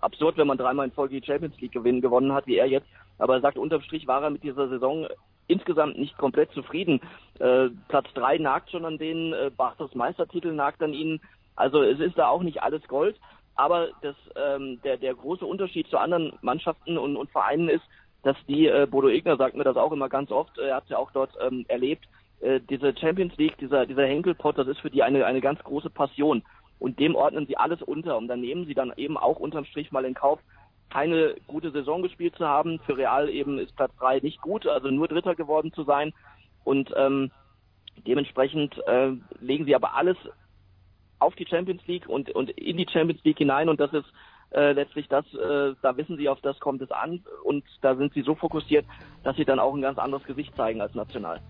absurd, wenn man dreimal in Folge die Champions League gewinnen, gewonnen hat, wie er jetzt. Aber er sagt, unterm Strich war er mit dieser Saison insgesamt nicht komplett zufrieden. Äh, Platz drei nagt schon an denen, äh, Bartos Meistertitel nagt an ihnen. Also es ist da auch nicht alles Gold. Aber das, ähm, der, der große Unterschied zu anderen Mannschaften und, und Vereinen ist, dass die, äh, Bodo Egner sagt mir das auch immer ganz oft, er hat es ja auch dort ähm, erlebt, äh, diese Champions League, dieser, dieser Henkelpot, das ist für die eine, eine ganz große Passion. Und dem ordnen sie alles unter. Und dann nehmen sie dann eben auch unterm Strich mal in Kauf, keine gute Saison gespielt zu haben. Für Real eben ist Platz 3 nicht gut, also nur Dritter geworden zu sein. Und ähm, dementsprechend äh, legen sie aber alles auf die Champions League und, und in die Champions League hinein. Und das ist äh, letztlich das, äh, da wissen sie, auf das kommt es an. Und da sind sie so fokussiert, dass sie dann auch ein ganz anderes Gesicht zeigen als national.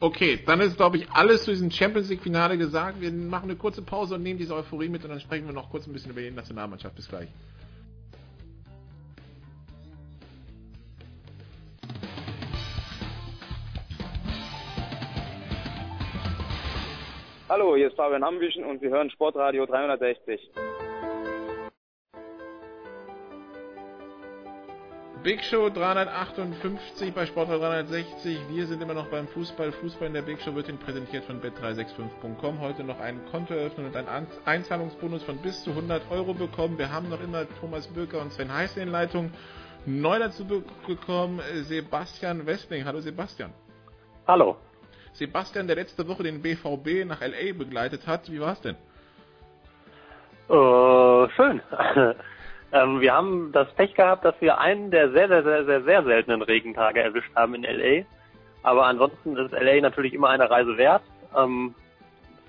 Okay, dann ist, glaube ich, alles zu diesem Champions League-Finale gesagt. Wir machen eine kurze Pause und nehmen diese Euphorie mit und dann sprechen wir noch kurz ein bisschen über die Nationalmannschaft. Bis gleich. Hallo, hier ist Fabian Ambüchen und Sie hören Sportradio 360. Big Show 358 bei Sportradio 360. Wir sind immer noch beim Fußball. Fußball in der Big Show wird Ihnen präsentiert von bet365.com. Heute noch ein Konto eröffnen und einen Einzahlungsbonus von bis zu 100 Euro bekommen. Wir haben noch immer Thomas Bürger und Sven Heiß in Leitung. Neu dazu bekommen Sebastian Westling. Hallo Sebastian. Hallo. Sebastian, der letzte Woche den BVB nach LA begleitet hat. Wie war es denn? Uh, schön. Ähm, wir haben das Pech gehabt, dass wir einen der sehr, sehr, sehr, sehr, sehr seltenen Regentage erwischt haben in LA. Aber ansonsten ist LA natürlich immer eine Reise wert. Ähm,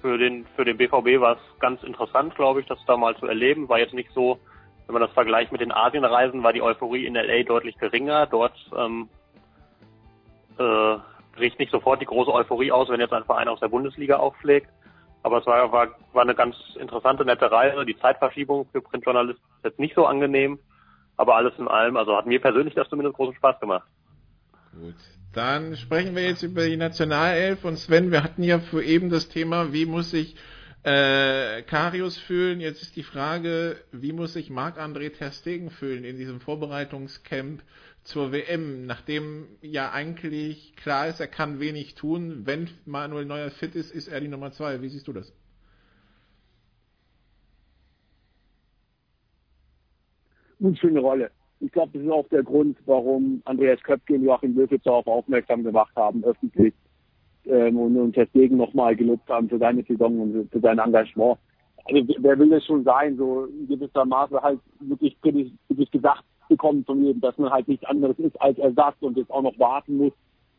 für den, für den BVB war es ganz interessant, glaube ich, das da mal zu erleben. War jetzt nicht so, wenn man das vergleicht mit den Asienreisen, war die Euphorie in LA deutlich geringer. Dort ähm, äh, bricht nicht sofort die große Euphorie aus, wenn jetzt ein Verein aus der Bundesliga aufschlägt. Aber es war, war, war eine ganz interessante, nette Reise. Die Zeitverschiebung für Printjournalisten ist jetzt nicht so angenehm. Aber alles in allem, also hat mir persönlich das zumindest großen Spaß gemacht. Gut. Dann sprechen wir jetzt über die Nationalelf und Sven, wir hatten ja für eben das Thema, wie muss sich äh, Karius fühlen. Jetzt ist die Frage, wie muss sich Marc-André Ter Stegen fühlen in diesem Vorbereitungscamp zur WM, nachdem ja eigentlich klar ist, er kann wenig tun. Wenn Manuel Neuer fit ist, ist er die Nummer zwei. Wie siehst du das? Eine schöne Rolle. Ich glaube, das ist auch der Grund, warum Andreas Köpke und Joachim Löw darauf aufmerksam gemacht haben, öffentlich, ähm, und, und deswegen nochmal gelobt haben für seine Saison und für sein Engagement. Also, wer will das schon sein, so in gewisser Maße halt wirklich, wirklich gedacht bekommen von jedem, dass man halt nichts anderes ist als Ersatz und jetzt auch noch warten muss,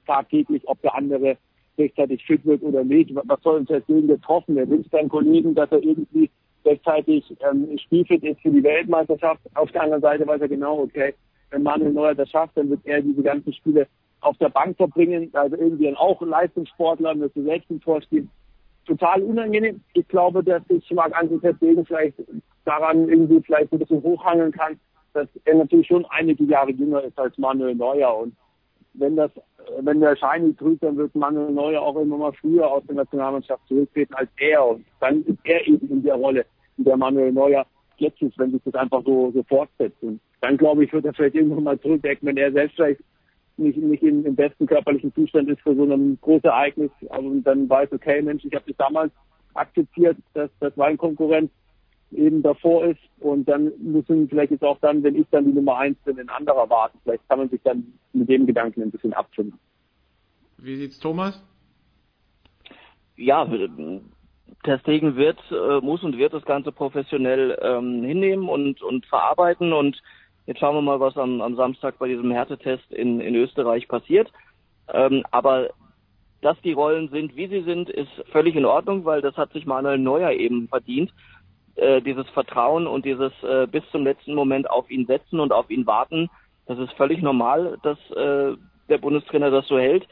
tagtäglich, ob der andere rechtzeitig fit wird oder nicht. Was soll uns deswegen getroffen? Er wünscht seinen Kollegen, dass er irgendwie rechtzeitig ähm, spielfit ist für die Weltmeisterschaft. Auf der anderen Seite weiß er genau, okay, wenn Manuel Neuer das schafft, dann wird er diese ganzen Spiele auf der Bank verbringen. Also irgendwie auch ein Leistungssportler, er selbst im Tor steht. Total unangenehm. Ich glaube, dass sich Marc-André Ter vielleicht daran irgendwie vielleicht ein bisschen hochhangeln kann, dass er natürlich schon einige Jahre jünger ist als Manuel Neuer. Und wenn das, wenn der Shiny trügt, dann wird Manuel Neuer auch immer mal früher aus der Nationalmannschaft zurücktreten als er. Und dann ist er eben in der Rolle, in der Manuel Neuer jetzt ist, wenn sich das einfach so, so fortsetzt. Und dann glaube ich, wird er vielleicht irgendwann mal zurückdenken, wenn er selbst vielleicht nicht, nicht im, im besten körperlichen Zustand ist für so ein großes Ereignis, aber dann weiß, okay, Mensch, ich habe das damals akzeptiert, dass, dass mein Konkurrent eben davor ist und dann müssen vielleicht jetzt auch dann, wenn ich dann die Nummer eins bin, ein anderer warten. Vielleicht kann man sich dann mit dem Gedanken ein bisschen abfinden. Wie sieht's Thomas? Ja, Ter Stegen wird, äh, muss und wird das Ganze professionell ähm, hinnehmen und, und verarbeiten und jetzt schauen wir mal, was am, am Samstag bei diesem Härtetest in, in Österreich passiert. Ähm, aber dass die Rollen sind, wie sie sind, ist völlig in Ordnung, weil das hat sich Manuel Neuer eben verdient. Äh, dieses Vertrauen und dieses äh, bis zum letzten Moment auf ihn setzen und auf ihn warten, das ist völlig normal, dass äh, der Bundestrainer das so hält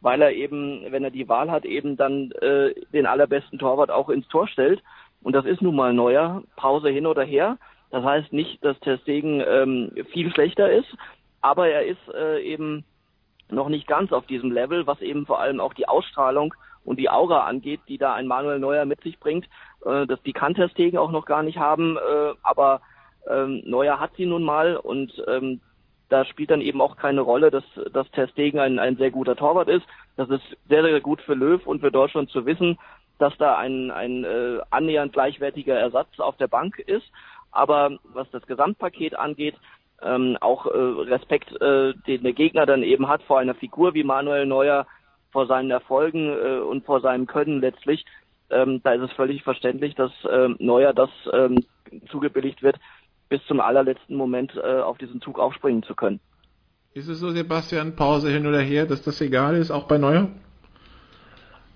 weil er eben, wenn er die Wahl hat, eben dann äh, den allerbesten Torwart auch ins Tor stellt. Und das ist nun mal neuer, Pause hin oder her. Das heißt nicht, dass Ter Stegen ähm, viel schlechter ist, aber er ist äh, eben noch nicht ganz auf diesem Level, was eben vor allem auch die Ausstrahlung und die Aura angeht, die da ein Manuel Neuer mit sich bringt. Äh, das die kann Ter Stegen auch noch gar nicht haben, äh, aber ähm, Neuer hat sie nun mal und ähm, da spielt dann eben auch keine Rolle, dass, dass Ter Stegen ein, ein sehr guter Torwart ist. Das ist sehr, sehr gut für Löw und für Deutschland zu wissen, dass da ein, ein äh, annähernd gleichwertiger Ersatz auf der Bank ist. Aber was das Gesamtpaket angeht, ähm, auch äh, Respekt, äh, den der Gegner dann eben hat vor einer Figur wie Manuel Neuer, vor seinen Erfolgen äh, und vor seinem Können letztlich, ähm, da ist es völlig verständlich, dass ähm, Neuer das ähm, zugebilligt wird, bis zum allerletzten Moment äh, auf diesen Zug aufspringen zu können. Ist es so, Sebastian, Pause hin oder her, dass das egal ist, auch bei Neuer?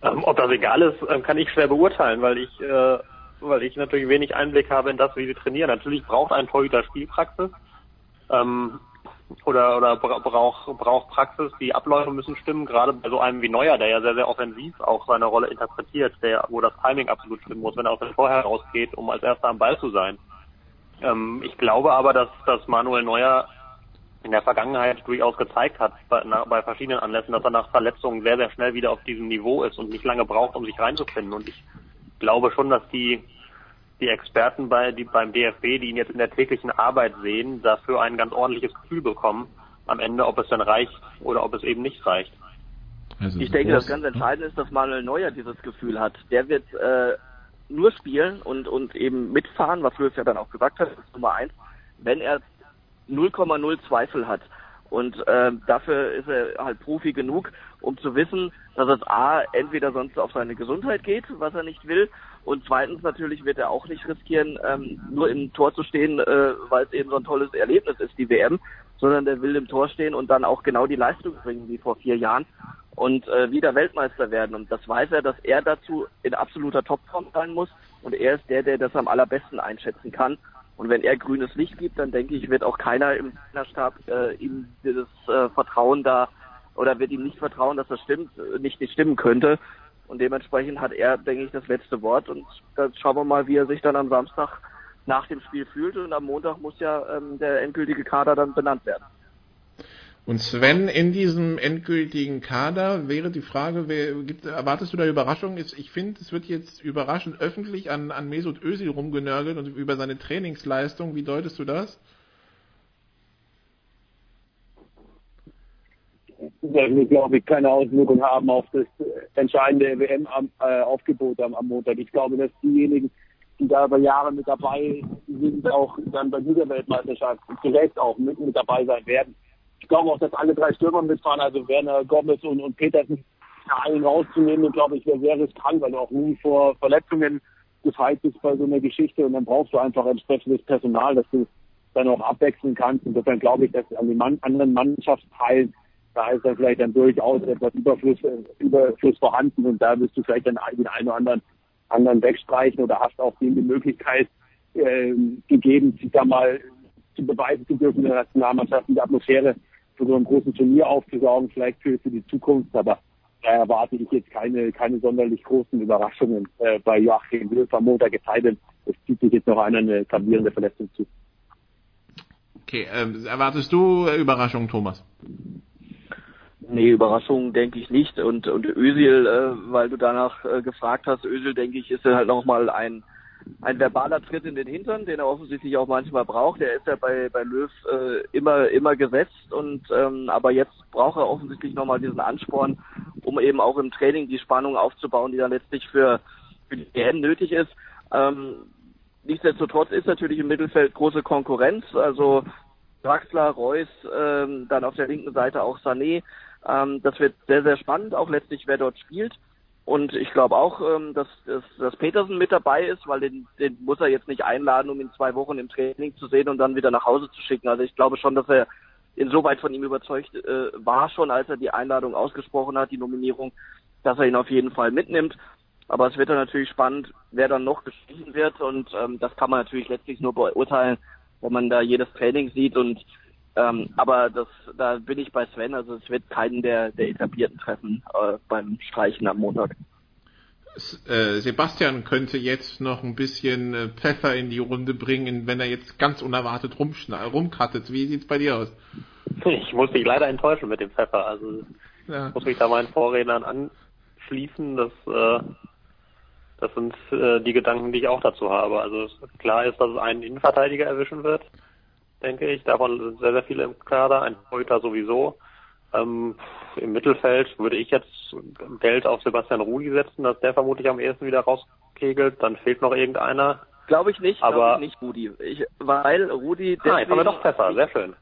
Ähm, ob das egal ist, ähm, kann ich schwer beurteilen, weil ich, äh, weil ich natürlich wenig Einblick habe in das, wie sie trainieren. Natürlich braucht ein Torhüter Spielpraxis ähm, oder oder braucht braucht Praxis. Die Abläufe müssen stimmen, gerade bei so einem wie Neuer, der ja sehr sehr offensiv auch seine Rolle interpretiert, der wo das Timing absolut stimmen muss, wenn er aus dem Vorher rausgeht, um als erster am Ball zu sein. Ähm, ich glaube aber, dass, dass Manuel Neuer in der Vergangenheit durchaus gezeigt hat, bei, na, bei verschiedenen Anlässen, dass er nach Verletzungen sehr, sehr schnell wieder auf diesem Niveau ist und nicht lange braucht, um sich reinzufinden. Und ich glaube schon, dass die, die Experten bei, die, beim DFB, die ihn jetzt in der täglichen Arbeit sehen, dafür ein ganz ordentliches Gefühl bekommen, am Ende, ob es dann reicht oder ob es eben nicht reicht. Also ich denke, das ganz Entscheidende ist, dass Manuel Neuer dieses Gefühl hat. Der wird äh, nur spielen und, und eben mitfahren, was Löw ja dann auch gesagt hat, ist Nummer eins, wenn er 0,0 Zweifel hat. Und äh, dafür ist er halt Profi genug, um zu wissen, dass es A, entweder sonst auf seine Gesundheit geht, was er nicht will, und zweitens natürlich wird er auch nicht riskieren, ähm, nur im Tor zu stehen, äh, weil es eben so ein tolles Erlebnis ist, die WM, sondern der will im Tor stehen und dann auch genau die Leistung bringen wie vor vier Jahren und äh, wieder Weltmeister werden. Und das weiß er, dass er dazu in absoluter Topform sein muss. Und er ist der, der das am allerbesten einschätzen kann. Und wenn er grünes Licht gibt, dann denke ich, wird auch keiner im Trainerstab äh, ihm dieses äh, Vertrauen da oder wird ihm nicht vertrauen, dass das stimmt, äh, nicht, nicht stimmen könnte. Und dementsprechend hat er, denke ich, das letzte Wort. Und dann schauen wir mal, wie er sich dann am Samstag nach dem Spiel fühlt. Und am Montag muss ja ähm, der endgültige Kader dann benannt werden. Und Sven, in diesem endgültigen Kader wäre die Frage, wer, gibt, erwartest du da Überraschungen? Ich finde, es wird jetzt überraschend öffentlich an, an Mesut Özil rumgenörgelt und über seine Trainingsleistung. Wie deutest du das? Wir, glaube ich, keine Auswirkung haben auf das entscheidende WM-Aufgebot am, am Montag. Ich glaube, dass diejenigen, die da über Jahre mit dabei sind, auch dann bei dieser Weltmeisterschaft direkt auch mit, mit dabei sein werden ich glaube auch, dass alle drei Stürmer mitfahren, also Werner, Gomez und, und Petersen, einen rauszunehmen, glaube ich, wäre sehr riskant, weil du auch nie vor Verletzungen gefeit bist bei so einer Geschichte und dann brauchst du einfach entsprechendes Personal, dass du dann auch abwechseln kannst. Insofern glaube ich, dass an den Mann, anderen Mannschaftsteilen da ist dann vielleicht dann durchaus etwas Überfluss, Überfluss vorhanden und da wirst du vielleicht dann den einen oder anderen, anderen wegstreichen oder hast auch die Möglichkeit äh, gegeben, sich da mal zu beweisen zu dürfen in der Nationalmannschaft, die Atmosphäre für so ein großes Turnier aufzusorgen, vielleicht für, für die Zukunft, aber da erwarte ich jetzt keine, keine sonderlich großen Überraschungen äh, bei Joachim Löw am Montag, denn, es zieht sich jetzt noch einer eine gravierende Verletzung zu. Okay, ähm, erwartest du Überraschungen, Thomas? Nee, Überraschungen denke ich nicht. Und, und Özil, äh, weil du danach äh, gefragt hast, Özil, denke ich, ist halt nochmal ein ein verbaler Tritt in den Hintern, den er offensichtlich auch manchmal braucht. Der ist ja bei, bei Löw äh, immer, immer gesetzt und ähm, aber jetzt braucht er offensichtlich nochmal diesen Ansporn, um eben auch im Training die Spannung aufzubauen, die dann letztlich für, für die EM nötig ist. Ähm, nichtsdestotrotz ist natürlich im Mittelfeld große Konkurrenz, also Draxler, Reus, ähm, dann auf der linken Seite auch Sané. Ähm, das wird sehr, sehr spannend, auch letztlich wer dort spielt. Und ich glaube auch, ähm, dass, dass, dass Petersen mit dabei ist, weil den, den muss er jetzt nicht einladen, um ihn zwei Wochen im Training zu sehen und dann wieder nach Hause zu schicken. Also ich glaube schon, dass er insoweit von ihm überzeugt äh, war schon, als er die Einladung ausgesprochen hat, die Nominierung, dass er ihn auf jeden Fall mitnimmt. Aber es wird dann natürlich spannend, wer dann noch gestrichen wird und ähm, das kann man natürlich letztlich nur beurteilen, wenn man da jedes Training sieht und ähm, aber das, da bin ich bei Sven, also es wird keinen der, der etablierten treffen äh, beim Streichen am Montag. Äh, Sebastian könnte jetzt noch ein bisschen äh, Pfeffer in die Runde bringen, wenn er jetzt ganz unerwartet rumkattet. Wie sieht's bei dir aus? Ich muss dich leider enttäuschen mit dem Pfeffer. Also ja. muss mich da meinen Vorrednern anschließen. Das, äh, das sind äh, die Gedanken, die ich auch dazu habe. Also klar ist, dass es einen Innenverteidiger erwischen wird denke ich. Davon sind sehr, sehr viele im Kader, ein Torhüter sowieso. Ähm, Im Mittelfeld würde ich jetzt Geld auf Sebastian Rudi setzen, dass der vermutlich am ehesten wieder rauskegelt. Dann fehlt noch irgendeiner. Glaube ich nicht, aber ich nicht Rudi. Ich, weil Rudi deswegen... Ah, jetzt haben wir doch Pfeffer, sehr schön.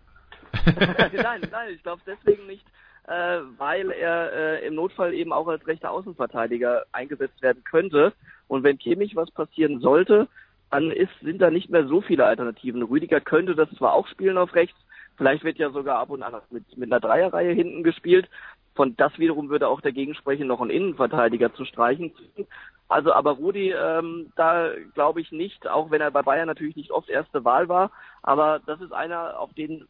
nein, nein, ich glaube deswegen nicht, äh, weil er äh, im Notfall eben auch als rechter Außenverteidiger eingesetzt werden könnte. Und wenn Kimmich was passieren sollte, dann ist, sind da nicht mehr so viele Alternativen. Rüdiger könnte das zwar auch spielen auf rechts, vielleicht wird ja sogar ab und an mit, mit einer Dreierreihe hinten gespielt. Von das wiederum würde auch dagegen sprechen, noch einen Innenverteidiger zu streichen. Also, aber Rudi, ähm, da glaube ich nicht, auch wenn er bei Bayern natürlich nicht oft erste Wahl war, aber das ist einer, auf den, äh,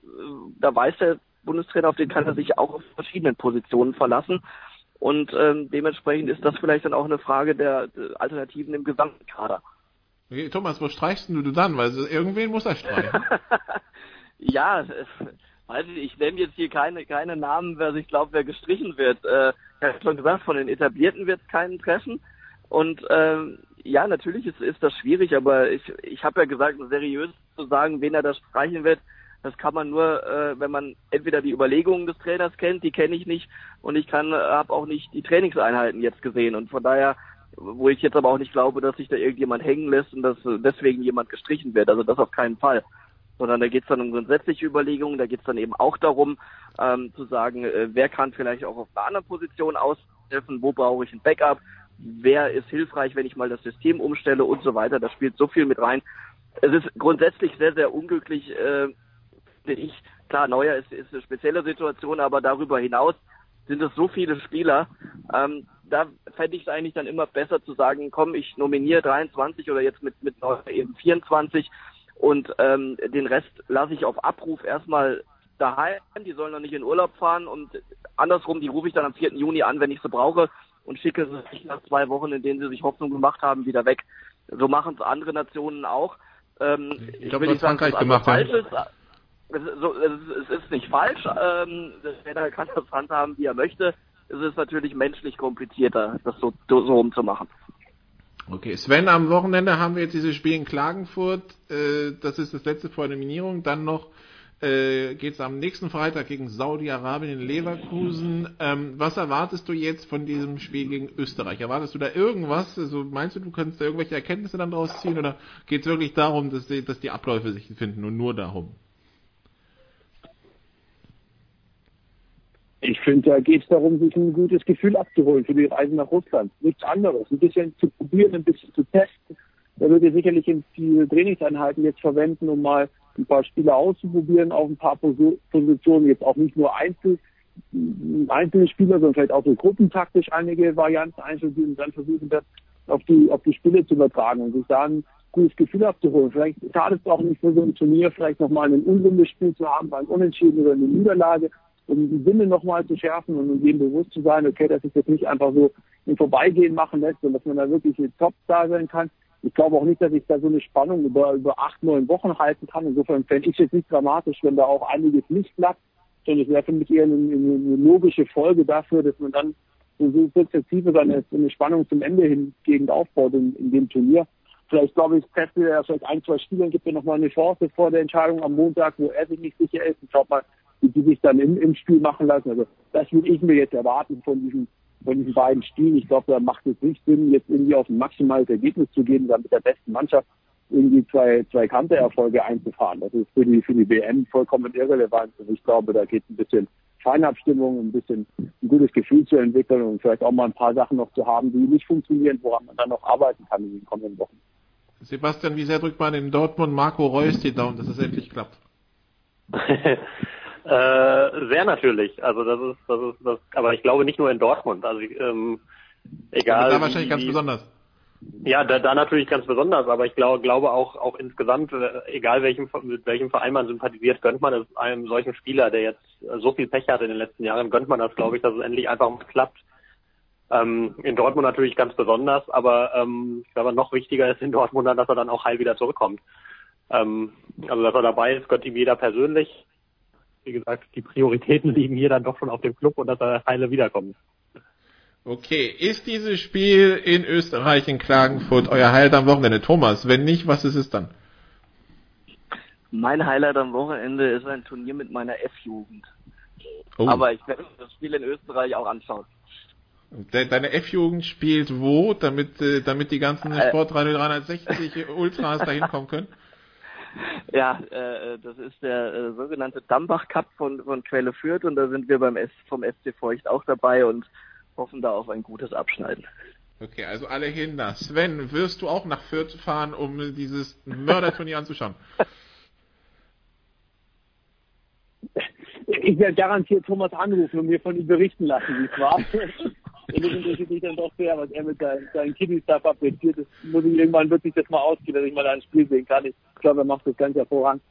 da weiß der Bundestrainer, auf den kann er sich auch auf verschiedenen Positionen verlassen. Und ähm, dementsprechend ist das vielleicht dann auch eine Frage der, der Alternativen im gesamten Kader. Okay, Thomas, wo streichst du dann? Weil irgendwen muss er streichen. ja, weiß ich, ich nenne jetzt hier keine, keine Namen, wer ich glaube, wer gestrichen wird. Äh, ich habe schon gesagt, von den Etablierten wird es keinen treffen. Und ähm, ja, natürlich ist, ist das schwierig, aber ich, ich habe ja gesagt, seriös zu sagen, wen er da streichen wird, das kann man nur, äh, wenn man entweder die Überlegungen des Trainers kennt, die kenne ich nicht, und ich kann, habe auch nicht die Trainingseinheiten jetzt gesehen. Und von daher wo ich jetzt aber auch nicht glaube, dass sich da irgendjemand hängen lässt und dass deswegen jemand gestrichen wird. Also das auf keinen Fall. Sondern da geht es dann um grundsätzliche Überlegungen, da geht es dann eben auch darum, ähm, zu sagen, äh, wer kann vielleicht auch auf einer anderen Position aushelfen, wo brauche ich ein Backup, wer ist hilfreich, wenn ich mal das System umstelle und so weiter. Da spielt so viel mit rein. Es ist grundsätzlich sehr, sehr unglücklich, äh, finde ich. Klar, Neuer ist, ist eine spezielle Situation, aber darüber hinaus sind es so viele Spieler, ähm, da fände ich es eigentlich dann immer besser zu sagen, komm, ich nominiere 23 oder jetzt mit, mit eben 24 und ähm, den Rest lasse ich auf Abruf erstmal daheim. Die sollen noch nicht in Urlaub fahren und andersrum, die rufe ich dann am 4. Juni an, wenn ich sie brauche und schicke sie sich nach zwei Wochen, in denen sie sich Hoffnung gemacht haben, wieder weg. So machen es andere Nationen auch. Ähm, ich, glaube, was Frankreich gemacht hat. Es, so, es, ist nicht falsch. Ähm, jeder kann das handhaben, wie er möchte ist es natürlich menschlich komplizierter, das so, so umzumachen. Okay, Sven, am Wochenende haben wir jetzt dieses Spiel in Klagenfurt. Äh, das ist das letzte vor der Nominierung. Dann noch äh, geht es am nächsten Freitag gegen Saudi-Arabien in Leverkusen. Ähm, was erwartest du jetzt von diesem Spiel gegen Österreich? Erwartest du da irgendwas? Also meinst du, du kannst da irgendwelche Erkenntnisse dann draus ziehen oder geht es wirklich darum, dass die, dass die Abläufe sich finden und nur darum? Ich finde, da geht es darum, sich ein gutes Gefühl abzuholen für die Reise nach Russland. Nichts anderes. Ein bisschen zu probieren, ein bisschen zu testen. Da würde ich sicherlich viele Trainingseinheiten jetzt verwenden, um mal ein paar Spieler auszuprobieren auf ein paar Positionen. Jetzt auch nicht nur Einzel, einzelne Spieler, sondern vielleicht auch so gruppentaktisch einige Varianten einzuführen und dann versuchen, das auf die, auf die Spiele zu übertragen und sich da ein gutes Gefühl abzuholen. Vielleicht schadet es auch nicht für so ein Turnier, vielleicht nochmal ein unrundes Spiel zu haben, beim Unentschieden oder eine Niederlage um die Sinne nochmal zu schärfen und um dem bewusst zu sein, okay, dass es jetzt nicht einfach so im Vorbeigehen machen lässt und dass man da wirklich top da sein kann. Ich glaube auch nicht, dass ich da so eine Spannung über, über acht, neun Wochen halten kann. Insofern fände ich es jetzt nicht dramatisch, wenn da auch einiges nicht klappt, sondern es wäre für mich eher eine, eine, logische Folge dafür, dass man dann so sukzessive seine, so eine Spannung zum Ende hingegen aufbaut in, in dem Turnier. vielleicht glaube ich, testet er vielleicht ein, zwei Spiele und gibt mir nochmal eine Chance vor der Entscheidung am Montag, wo er sich nicht sicher ist und schaut mal, wie die sich dann im, im Spiel machen lassen. Also das würde ich mir jetzt erwarten von diesen, von diesen beiden Spielen. Ich glaube, da macht es nicht Sinn, jetzt irgendwie auf ein maximales Ergebnis zu gehen, dann mit der besten Mannschaft irgendwie zwei, zwei Kantererfolge einzufahren. Das ist für die, für die WM vollkommen irrelevant. Und ich glaube, da geht ein bisschen Feinabstimmung, ein bisschen ein gutes Gefühl zu entwickeln und vielleicht auch mal ein paar Sachen noch zu haben, die nicht funktionieren, woran man dann noch arbeiten kann in den kommenden Wochen. Sebastian, wie sehr drückt man in Dortmund Marco Reus die Daumen, dass es endlich klappt? äh, sehr natürlich. Also das ist, das ist, das, aber ich glaube nicht nur in Dortmund. Also ähm, egal. Da wahrscheinlich ganz besonders. Ja, da, da natürlich ganz besonders, aber ich glaube, glaube auch, auch insgesamt, äh, egal welchem, mit welchem Verein man sympathisiert, gönnt man es einem solchen Spieler, der jetzt so viel Pech hat in den letzten Jahren, gönnt man das, glaube ich, dass es endlich einfach mal klappt. Ähm, in Dortmund natürlich ganz besonders, aber ähm, ich glaube, noch wichtiger ist in Dortmund dann, dass er dann auch heil wieder zurückkommt. Ähm, also, dass er dabei ist, gönnt ihm jeder persönlich. Wie gesagt, die Prioritäten liegen hier dann doch schon auf dem Club und dass er heile wiederkommt. Okay, ist dieses Spiel in Österreich, in Klagenfurt, euer Highlight am Wochenende? Thomas, wenn nicht, was ist es dann? Mein Highlight am Wochenende ist ein Turnier mit meiner F-Jugend. Oh. Aber ich werde das Spiel in Österreich auch anschauen. Deine F-Jugend spielt wo, damit, äh, damit die ganzen äh, Sportradio 360 Ultras da hinkommen können? Ja, äh, das ist der äh, sogenannte Dambach Cup von, von Quelle Fürth und da sind wir beim S vom SC Feucht auch dabei und hoffen da auf ein gutes Abschneiden. Okay, also alle hin da. Sven, wirst du auch nach Fürth fahren, um dieses Mörderturnier anzuschauen? Ich werde garantiert Thomas anrufen und mir von ihm berichten lassen, wie es war. Und das interessiert mich dann doch sehr, was er mit seinen, seinen Kiddies da fabriziert. Das muss ich irgendwann wirklich das mal ausgehen, dass ich mal ein Spiel sehen kann. Ich glaube, er macht das ganz hervorragend.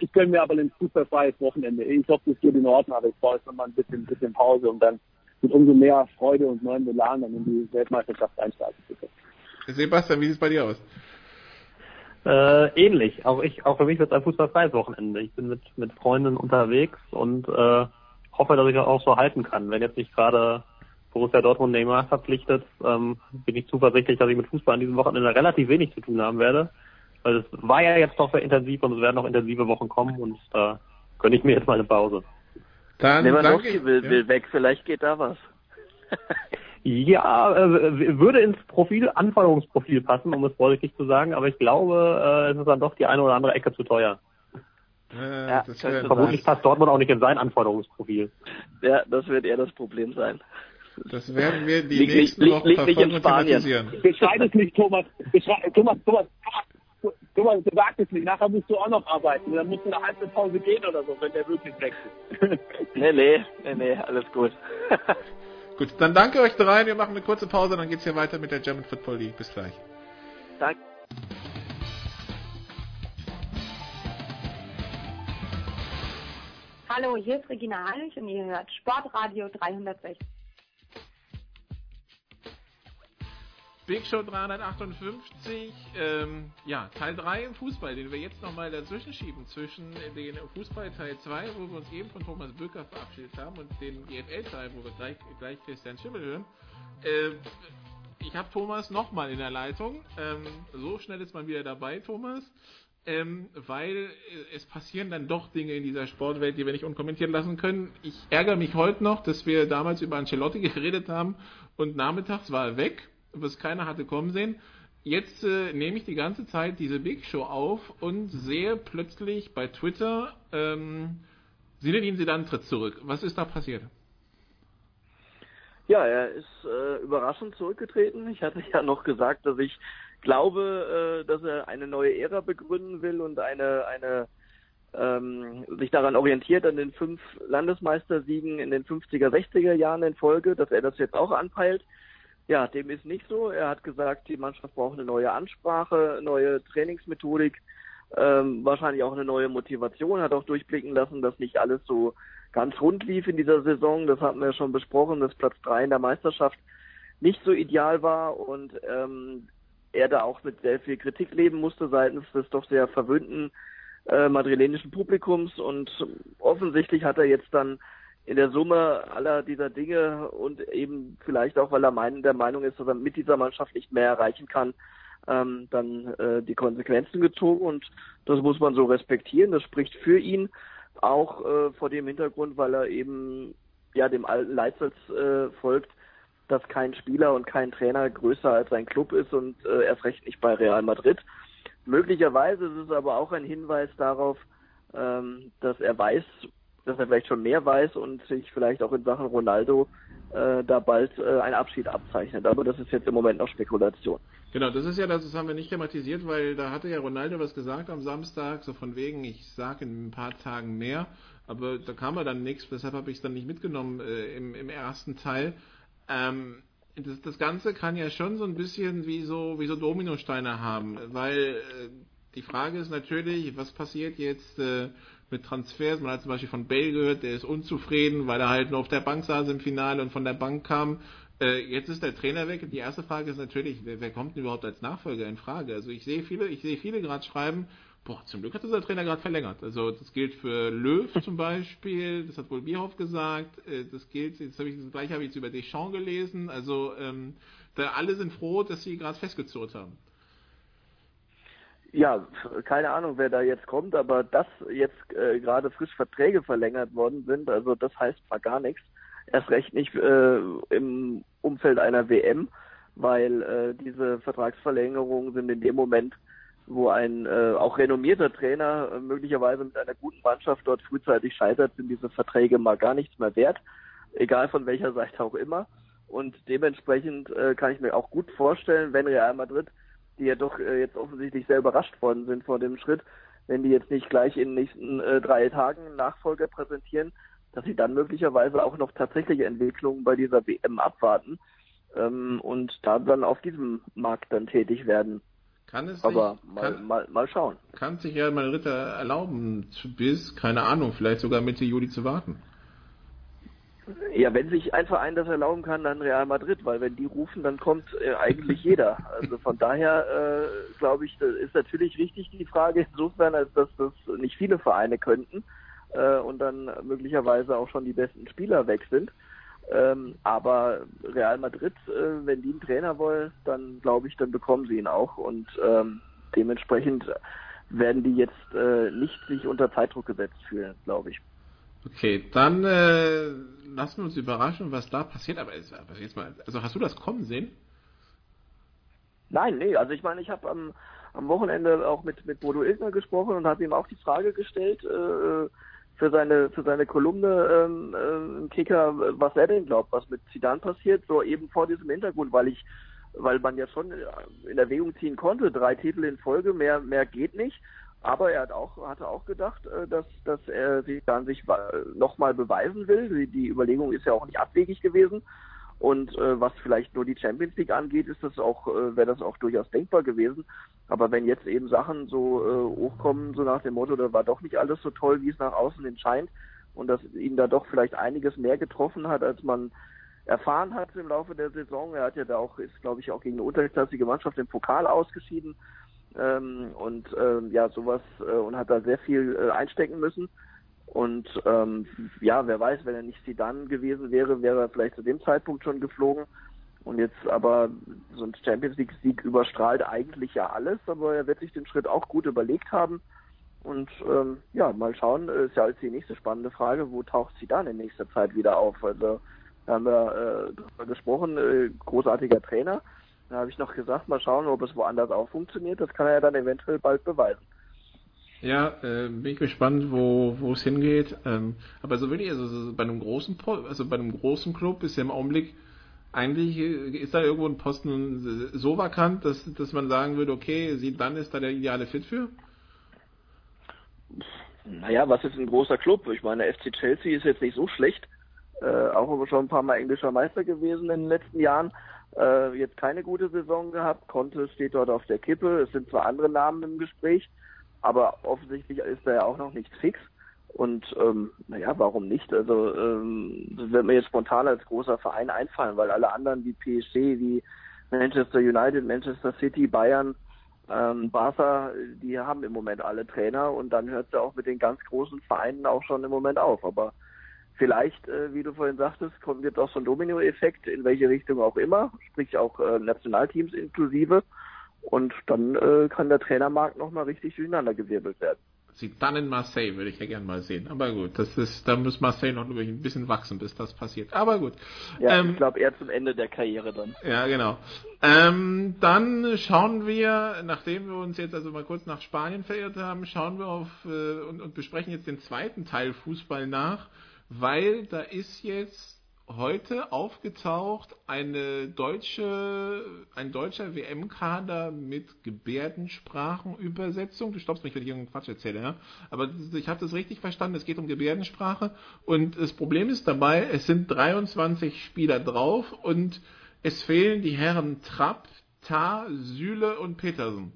Ich gönne mir aber ein fußballfreies Wochenende. Ich hoffe, das geht in Ordnung, aber ich brauche jetzt noch mal ein bisschen, bisschen Pause, um dann mit umso mehr Freude und neuen Elan dann in die Weltmeisterschaft einsteigen zu können. Sebastian, wie sieht es bei dir aus? Äh, ähnlich. Auch ich, auch für mich wird es ein fußballfreies Wochenende. Ich bin mit, mit Freunden unterwegs und äh, hoffe, dass ich das auch so halten kann. Wenn jetzt nicht gerade Borussia Dortmund Neymar verpflichtet, ähm, bin ich zuversichtlich, dass ich mit Fußball an diesem Wochenende relativ wenig zu tun haben werde. Weil es war ja jetzt doch sehr intensiv und es werden noch intensive Wochen kommen und da gönne ich mir jetzt mal eine Pause. Dann Lewandowski will, ja. will weg, vielleicht geht da was. ja, äh, würde ins Profil, Anforderungsprofil passen, um es vorsichtig zu sagen, aber ich glaube, äh, es ist dann doch die eine oder andere Ecke zu teuer. Äh, ja, vermutlich passt Dortmund auch nicht in sein Anforderungsprofil. Ja, das wird eher das Problem sein. Das werden wir die liegt, nächsten liegt, Wochen verfolgen und thematisieren. Beschreib es nicht, Thomas. Beschreib, Thomas, Thomas, Thomas, du sagst es nicht. Nachher musst du auch noch arbeiten. Dann musst du eine halbe Pause gehen oder so, wenn der wirklich wechselt. nee, nee, nee, nee, alles gut. gut, dann danke euch dreien. Wir machen eine kurze Pause, dann geht's hier weiter mit der German Football League. Bis gleich. Danke. Hallo, hier ist Regina Heinrich und ihr hört Sportradio 360. Big Show 358, ähm, ja, Teil 3 im Fußball, den wir jetzt nochmal dazwischen schieben, zwischen den Fußball Teil 2, wo wir uns eben von Thomas Böker verabschiedet haben, und den GFL-Teil, wo wir gleich, gleich Christian Schimmel hören. Äh, ich habe Thomas nochmal in der Leitung. Ähm, so schnell ist man wieder dabei, Thomas. Ähm, weil es passieren dann doch Dinge in dieser Sportwelt, die wir nicht unkommentiert lassen können. Ich ärgere mich heute noch, dass wir damals über Ancelotti geredet haben und nachmittags war er weg was keiner hatte kommen sehen. Jetzt äh, nehme ich die ganze Zeit diese Big Show auf und sehe plötzlich bei Twitter, ähm, Zinedine Zidane tritt zurück. Was ist da passiert? Ja, er ist äh, überraschend zurückgetreten. Ich hatte ja noch gesagt, dass ich glaube, äh, dass er eine neue Ära begründen will und eine, eine ähm, sich daran orientiert an den fünf Landesmeistersiegen in den 50er, 60er Jahren in Folge, dass er das jetzt auch anpeilt. Ja, dem ist nicht so. Er hat gesagt, die Mannschaft braucht eine neue Ansprache, neue Trainingsmethodik, ähm, wahrscheinlich auch eine neue Motivation. Hat auch durchblicken lassen, dass nicht alles so ganz rund lief in dieser Saison. Das hatten wir schon besprochen, dass Platz drei in der Meisterschaft nicht so ideal war und ähm, er da auch mit sehr viel Kritik leben musste seitens des doch sehr verwöhnten äh, madrilenischen Publikums und offensichtlich hat er jetzt dann in der Summe aller dieser Dinge und eben vielleicht auch, weil er mein, der Meinung ist, dass er mit dieser Mannschaft nicht mehr erreichen kann, ähm, dann äh, die Konsequenzen gezogen und das muss man so respektieren. Das spricht für ihn auch äh, vor dem Hintergrund, weil er eben ja dem alten Leitsatz äh, folgt, dass kein Spieler und kein Trainer größer als sein Club ist und äh, erst recht nicht bei Real Madrid. Möglicherweise ist es aber auch ein Hinweis darauf, ähm, dass er weiß, dass er vielleicht schon mehr weiß und sich vielleicht auch in Sachen Ronaldo äh, da bald äh, ein Abschied abzeichnet. Aber das ist jetzt im Moment noch Spekulation. Genau, das ist ja das, das haben wir nicht thematisiert, weil da hatte ja Ronaldo was gesagt am Samstag, so von wegen, ich sage in ein paar Tagen mehr, aber da kam er dann nichts, deshalb habe ich es dann nicht mitgenommen äh, im, im ersten Teil. Ähm, das, das Ganze kann ja schon so ein bisschen wie so, wie so Dominosteine haben, weil äh, die Frage ist natürlich, was passiert jetzt äh, mit Transfers? Man hat zum Beispiel von Bale gehört, der ist unzufrieden, weil er halt nur auf der Bank saß im Finale und von der Bank kam. Äh, jetzt ist der Trainer weg. Die erste Frage ist natürlich, wer, wer kommt denn überhaupt als Nachfolger in Frage? Also ich sehe viele, ich sehe viele gerade schreiben, boah, zum Glück hat dieser Trainer gerade verlängert. Also das gilt für Löw zum Beispiel, das hat wohl Bierhoff gesagt, äh, das gilt, jetzt habe ich das gleiche habe ich jetzt über Deschamps gelesen, also ähm, da alle sind froh, dass sie gerade festgezurrt haben. Ja, keine Ahnung, wer da jetzt kommt, aber dass jetzt äh, gerade frisch Verträge verlängert worden sind, also das heißt mal gar nichts. Erst recht nicht äh, im Umfeld einer WM, weil äh, diese Vertragsverlängerungen sind in dem Moment, wo ein äh, auch renommierter Trainer äh, möglicherweise mit einer guten Mannschaft dort frühzeitig scheitert, sind diese Verträge mal gar nichts mehr wert, egal von welcher Seite auch immer. Und dementsprechend äh, kann ich mir auch gut vorstellen, wenn Real Madrid die ja doch äh, jetzt offensichtlich sehr überrascht worden sind vor dem Schritt, wenn die jetzt nicht gleich in den nächsten äh, drei Tagen Nachfolger präsentieren, dass sie dann möglicherweise auch noch tatsächliche Entwicklungen bei dieser WM abwarten ähm, und da dann auf diesem Markt dann tätig werden. Kann es Aber sich, mal, kann, mal, mal schauen. Kann sich ja mal Ritter erlauben, bis, keine Ahnung, vielleicht sogar Mitte Juli zu warten. Ja, wenn sich ein Verein das erlauben kann, dann Real Madrid, weil wenn die rufen, dann kommt äh, eigentlich jeder. Also von daher äh, glaube ich, ist natürlich richtig die Frage insofern, als dass das nicht viele Vereine könnten äh, und dann möglicherweise auch schon die besten Spieler weg sind. Ähm, aber Real Madrid, äh, wenn die einen Trainer wollen, dann glaube ich, dann bekommen sie ihn auch und ähm, dementsprechend werden die jetzt äh, nicht sich unter Zeitdruck gesetzt fühlen, glaube ich. Okay, dann äh, lassen wir uns überraschen, was da passiert. Aber jetzt mal, also hast du das kommen sehen? Nein, nee, also ich meine, ich habe am, am Wochenende auch mit, mit Bodo Ilgner gesprochen und habe ihm auch die Frage gestellt äh, für seine für seine Kolumne ähm, äh, Kicker, was er denn glaubt, was mit Zidane passiert, so eben vor diesem Hintergrund, weil ich weil man ja schon in Erwägung ziehen konnte, drei Titel in Folge, mehr mehr geht nicht. Aber er hat auch, hatte auch gedacht, äh, dass, dass er sich dann sich nochmal beweisen will. Die, Überlegung ist ja auch nicht abwegig gewesen. Und äh, was vielleicht nur die Champions League angeht, ist das auch, äh, wäre das auch durchaus denkbar gewesen. Aber wenn jetzt eben Sachen so äh, hochkommen, so nach dem Motto, da war doch nicht alles so toll, wie es nach außen hin scheint, und dass ihn da doch vielleicht einiges mehr getroffen hat, als man erfahren hat im Laufe der Saison. Er hat ja da auch, ist glaube ich auch gegen eine unterklassige Mannschaft im Pokal ausgeschieden ähm, und ähm, ja sowas äh, und hat da sehr viel äh, einstecken müssen. Und ähm, ja, wer weiß, wenn er nicht Zidane gewesen wäre, wäre er vielleicht zu dem Zeitpunkt schon geflogen. Und jetzt aber so ein Champions League Sieg überstrahlt eigentlich ja alles, aber er wird sich den Schritt auch gut überlegt haben. Und ähm, ja, mal schauen, äh, ist ja jetzt die nächste spannende Frage, wo taucht Zidane in nächster Zeit wieder auf? Also da haben wir äh, drüber gesprochen, äh, großartiger Trainer. Da habe ich noch gesagt, mal schauen, ob es woanders auch funktioniert. Das kann er ja dann eventuell bald beweisen. Ja, äh, bin ich gespannt, wo wo es hingeht. Ähm, aber so will ich, also so bei einem großen, also bei einem großen Club ist ja im Augenblick eigentlich ist da irgendwo ein Posten so vakant, dass dass man sagen würde, okay, sie dann ist da der ideale Fit für. Naja, was ist ein großer Club? Ich meine, FC Chelsea ist jetzt nicht so schlecht, äh, auch schon ein paar Mal englischer Meister gewesen in den letzten Jahren äh, jetzt keine gute Saison gehabt. Conte steht dort auf der Kippe. Es sind zwar andere Namen im Gespräch, aber offensichtlich ist er ja auch noch nicht fix. Und ähm, naja, warum nicht? Also ähm, das wird mir jetzt spontan als großer Verein einfallen, weil alle anderen wie PSG, wie Manchester United, Manchester City, Bayern, ähm, Barca, die haben im Moment alle Trainer und dann hört es ja auch mit den ganz großen Vereinen auch schon im Moment auf. Aber vielleicht, äh, wie du vorhin sagtest, kommt jetzt auch so ein Domino-Effekt, in welche Richtung auch immer, sprich auch äh, Nationalteams inklusive. Und dann äh, kann der Trainermarkt nochmal richtig durcheinandergewirbelt werden. Sie dann in Marseille würde ich ja gern mal sehen. Aber gut, das ist, da muss Marseille noch ein bisschen wachsen, bis das passiert. Aber gut. Ja, ähm, ich glaube eher zum Ende der Karriere dann. Ja, genau. Ähm, dann schauen wir, nachdem wir uns jetzt also mal kurz nach Spanien verirrt haben, schauen wir auf äh, und, und besprechen jetzt den zweiten Teil Fußball nach, weil da ist jetzt heute aufgetaucht eine deutsche, ein deutscher WM-Kader mit Gebärdensprachenübersetzung. Du stoppst mich, wenn ich irgendeinen Quatsch erzähle, ja? Aber ich habe das richtig verstanden, es geht um Gebärdensprache. Und das Problem ist dabei, es sind 23 Spieler drauf und es fehlen die Herren Trapp, Tar, Süle und Petersen.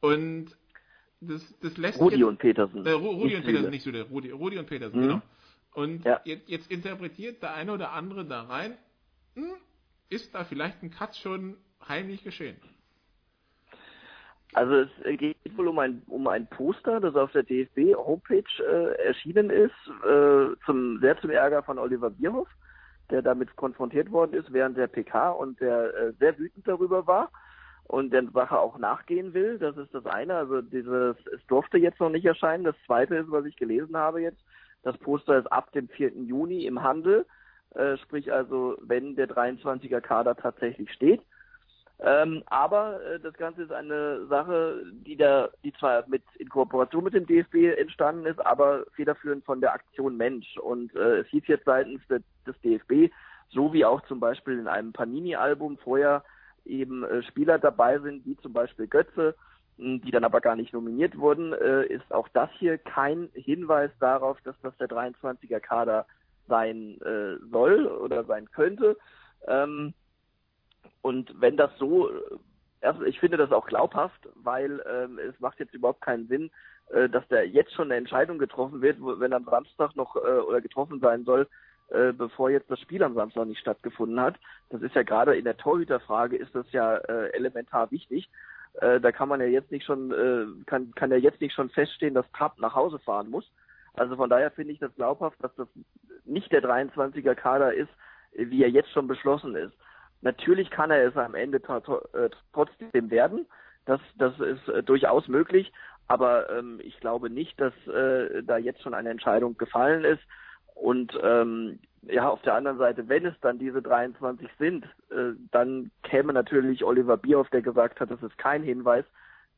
Und das, das lässt Rudi jetzt, und Petersen. Äh, Rudi und Petersen, nicht Süle. Rudi, Rudi und Petersen, mhm. genau. Und ja. jetzt, jetzt, interpretiert der eine oder andere da rein, hm, ist da vielleicht ein Cut schon heimlich geschehen? Also es geht wohl um ein, um ein Poster, das auf der DFB-Homepage äh, erschienen ist, äh, zum, sehr zum Ärger von Oliver Bierhoff, der damit konfrontiert worden ist während der PK und der äh, sehr wütend darüber war und der Sache auch nachgehen will. Das ist das eine. Also dieses, es durfte jetzt noch nicht erscheinen. Das zweite ist, was ich gelesen habe jetzt, das Poster ist ab dem 4. Juni im Handel, äh, sprich also, wenn der 23er Kader tatsächlich steht. Ähm, aber äh, das Ganze ist eine Sache, die da, die zwar mit in Kooperation mit dem DFB entstanden ist, aber federführend von der Aktion Mensch. Und äh, es hieß jetzt seitens de, des DFB, so wie auch zum Beispiel in einem Panini-Album vorher eben äh, Spieler dabei sind, wie zum Beispiel Götze, die dann aber gar nicht nominiert wurden, äh, ist auch das hier kein Hinweis darauf, dass das der 23er Kader sein äh, soll oder sein könnte. Ähm, und wenn das so, also ich finde das auch glaubhaft, weil ähm, es macht jetzt überhaupt keinen Sinn, dass da jetzt schon eine Entscheidung getroffen wird, wenn am Samstag noch oder getroffen sein soll, bevor jetzt das Spiel am Samstag nicht stattgefunden hat. Das ist ja gerade in der Torhüterfrage ist das ja elementar wichtig. Äh, da kann man ja jetzt nicht schon, äh, kann, kann ja jetzt nicht schon feststehen, dass Trapp nach Hause fahren muss. Also von daher finde ich das glaubhaft, dass das nicht der 23er Kader ist, wie er jetzt schon beschlossen ist. Natürlich kann er es am Ende äh, trotzdem werden. Das, das ist äh, durchaus möglich. Aber ähm, ich glaube nicht, dass äh, da jetzt schon eine Entscheidung gefallen ist. Und ähm, ja, auf der anderen Seite, wenn es dann diese 23 sind, äh, dann käme natürlich Oliver Bierhoff, der gesagt hat, das ist kein Hinweis,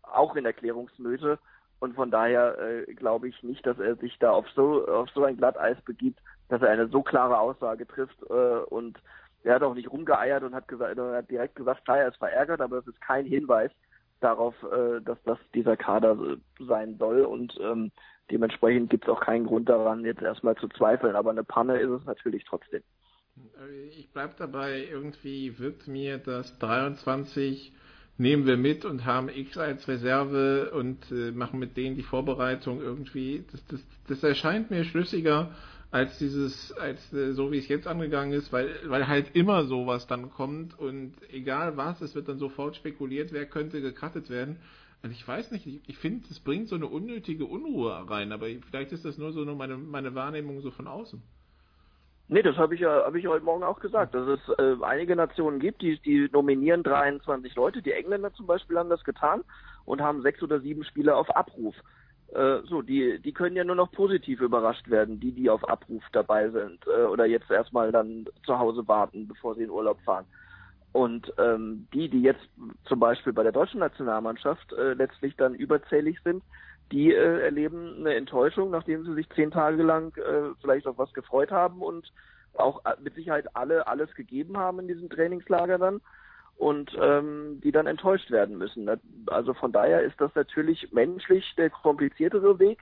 auch in Erklärungsnöte. Und von daher äh, glaube ich nicht, dass er sich da auf so auf so ein Glatteis begibt, dass er eine so klare Aussage trifft. Äh, und er hat auch nicht rumgeeiert und hat gesagt, er hat direkt gesagt, klar, er ist verärgert, aber es ist kein Hinweis darauf, äh, dass das dieser Kader sein soll. Und ähm, Dementsprechend gibt es auch keinen Grund daran, jetzt erstmal zu zweifeln, aber eine Panne ist es natürlich trotzdem. Ich bleibe dabei, irgendwie wird mir das 23 nehmen wir mit und haben X als Reserve und äh, machen mit denen die Vorbereitung irgendwie. Das, das, das erscheint mir schlüssiger als dieses, als äh, so wie es jetzt angegangen ist, weil, weil halt immer sowas dann kommt und egal was, es wird dann sofort spekuliert, wer könnte gecuttet werden. Also ich weiß nicht, ich, ich finde, es bringt so eine unnötige Unruhe rein, aber vielleicht ist das nur so nur meine, meine Wahrnehmung so von außen. Nee, das habe ich ja habe ich heute Morgen auch gesagt, dass es äh, einige Nationen gibt, die, die nominieren 23 Leute. Die Engländer zum Beispiel haben das getan und haben sechs oder sieben Spieler auf Abruf. Äh, so, die, die können ja nur noch positiv überrascht werden, die, die auf Abruf dabei sind äh, oder jetzt erstmal dann zu Hause warten, bevor sie in Urlaub fahren. Und ähm, die, die jetzt zum Beispiel bei der deutschen Nationalmannschaft äh, letztlich dann überzählig sind, die äh, erleben eine Enttäuschung, nachdem sie sich zehn Tage lang äh, vielleicht auf was gefreut haben und auch äh, mit Sicherheit alle alles gegeben haben in diesem Trainingslager dann und ähm, die dann enttäuscht werden müssen. Also von daher ist das natürlich menschlich der kompliziertere Weg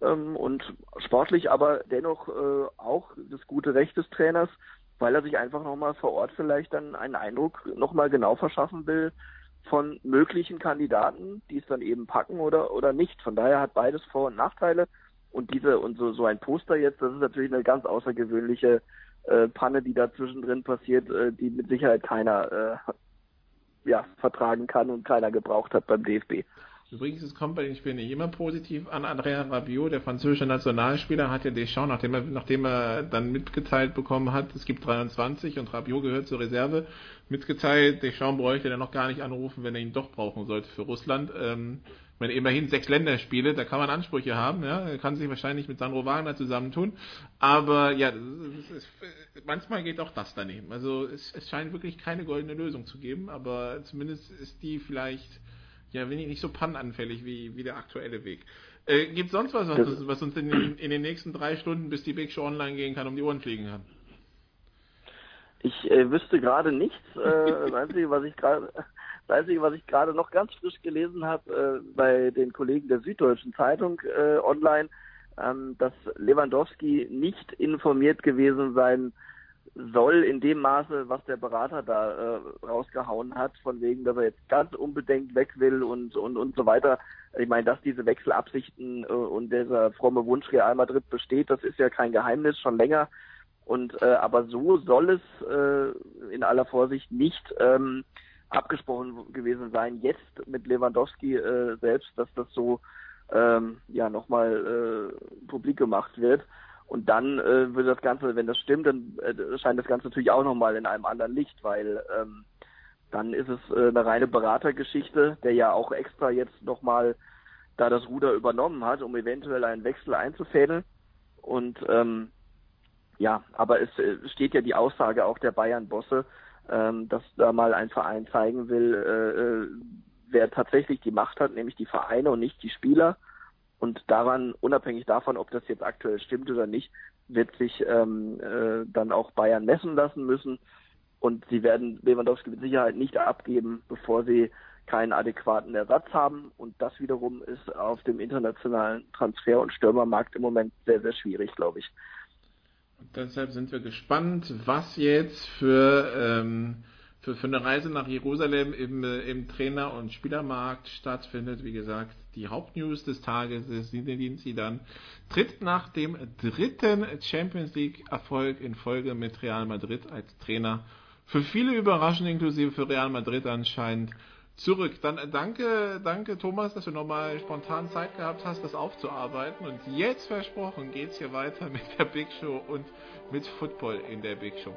ähm, und sportlich aber dennoch äh, auch das gute Recht des Trainers, weil er sich einfach nochmal vor Ort vielleicht dann einen Eindruck nochmal genau verschaffen will von möglichen Kandidaten, die es dann eben packen oder, oder nicht. Von daher hat beides Vor- und Nachteile. Und diese, und so, so ein Poster jetzt, das ist natürlich eine ganz außergewöhnliche äh, Panne, die da zwischendrin passiert, äh, die mit Sicherheit keiner äh, ja, vertragen kann und keiner gebraucht hat beim DFB. Übrigens, es kommt bei den Spielen nicht immer positiv an. Andrea Rabiot, der französische Nationalspieler, hat ja Deschamps, nachdem er, nachdem er dann mitgeteilt bekommen hat, es gibt 23 und Rabiot gehört zur Reserve, mitgeteilt, Deschamps bräuchte er noch gar nicht anrufen, wenn er ihn doch brauchen sollte für Russland. Ähm, meine, immerhin sechs Länderspiele, da kann man Ansprüche haben, ja, er kann sich wahrscheinlich mit Sandro Wagner zusammentun, aber ja, es ist, manchmal geht auch das daneben. Also es, es scheint wirklich keine goldene Lösung zu geben, aber zumindest ist die vielleicht ja, bin ich nicht so pannanfällig wie, wie der aktuelle Weg. Äh, gibt sonst was, was, was uns in, in, den nächsten drei Stunden, bis die Big Show online gehen kann, um die Ohren fliegen kann? Ich äh, wüsste gerade nichts. Äh, das Einzige, was ich gerade das Einzige, was ich gerade noch ganz frisch gelesen habe äh, bei den Kollegen der Süddeutschen Zeitung äh, online, ähm, dass Lewandowski nicht informiert gewesen sein soll in dem Maße, was der Berater da äh, rausgehauen hat, von wegen, dass er jetzt ganz unbedingt weg will und und und so weiter. Ich meine, dass diese Wechselabsichten äh, und dieser fromme Wunsch Real Madrid besteht, das ist ja kein Geheimnis schon länger. Und äh, aber so soll es äh, in aller Vorsicht nicht ähm, abgesprochen gewesen sein. Jetzt mit Lewandowski äh, selbst, dass das so ähm, ja nochmal äh, publik gemacht wird. Und dann äh, wird das Ganze, wenn das stimmt, dann äh, scheint das Ganze natürlich auch nochmal in einem anderen Licht, weil ähm, dann ist es äh, eine reine Beratergeschichte, der ja auch extra jetzt nochmal da das Ruder übernommen hat, um eventuell einen Wechsel einzufädeln. Und ähm, ja, aber es äh, steht ja die Aussage auch der Bayern-Bosse, ähm, dass da mal ein Verein zeigen will, äh, äh, wer tatsächlich die Macht hat, nämlich die Vereine und nicht die Spieler. Und daran, unabhängig davon, ob das jetzt aktuell stimmt oder nicht, wird sich ähm, äh, dann auch Bayern messen lassen müssen. Und sie werden Lewandowski mit Sicherheit nicht abgeben, bevor sie keinen adäquaten Ersatz haben. Und das wiederum ist auf dem internationalen Transfer- und Stürmermarkt im Moment sehr, sehr schwierig, glaube ich. Deshalb sind wir gespannt, was jetzt für ähm, für, für eine Reise nach Jerusalem im, äh, im Trainer- und Spielermarkt stattfindet. Wie gesagt, die Hauptnews des Tages ist, Zinedine Zidane tritt nach dem dritten Champions League Erfolg in Folge mit Real Madrid als Trainer für viele überraschend, inklusive für Real Madrid anscheinend zurück. Dann äh, danke, danke Thomas, dass du nochmal spontan Zeit gehabt hast, das aufzuarbeiten. Und jetzt versprochen geht's hier weiter mit der Big Show und mit Football in der Big Show.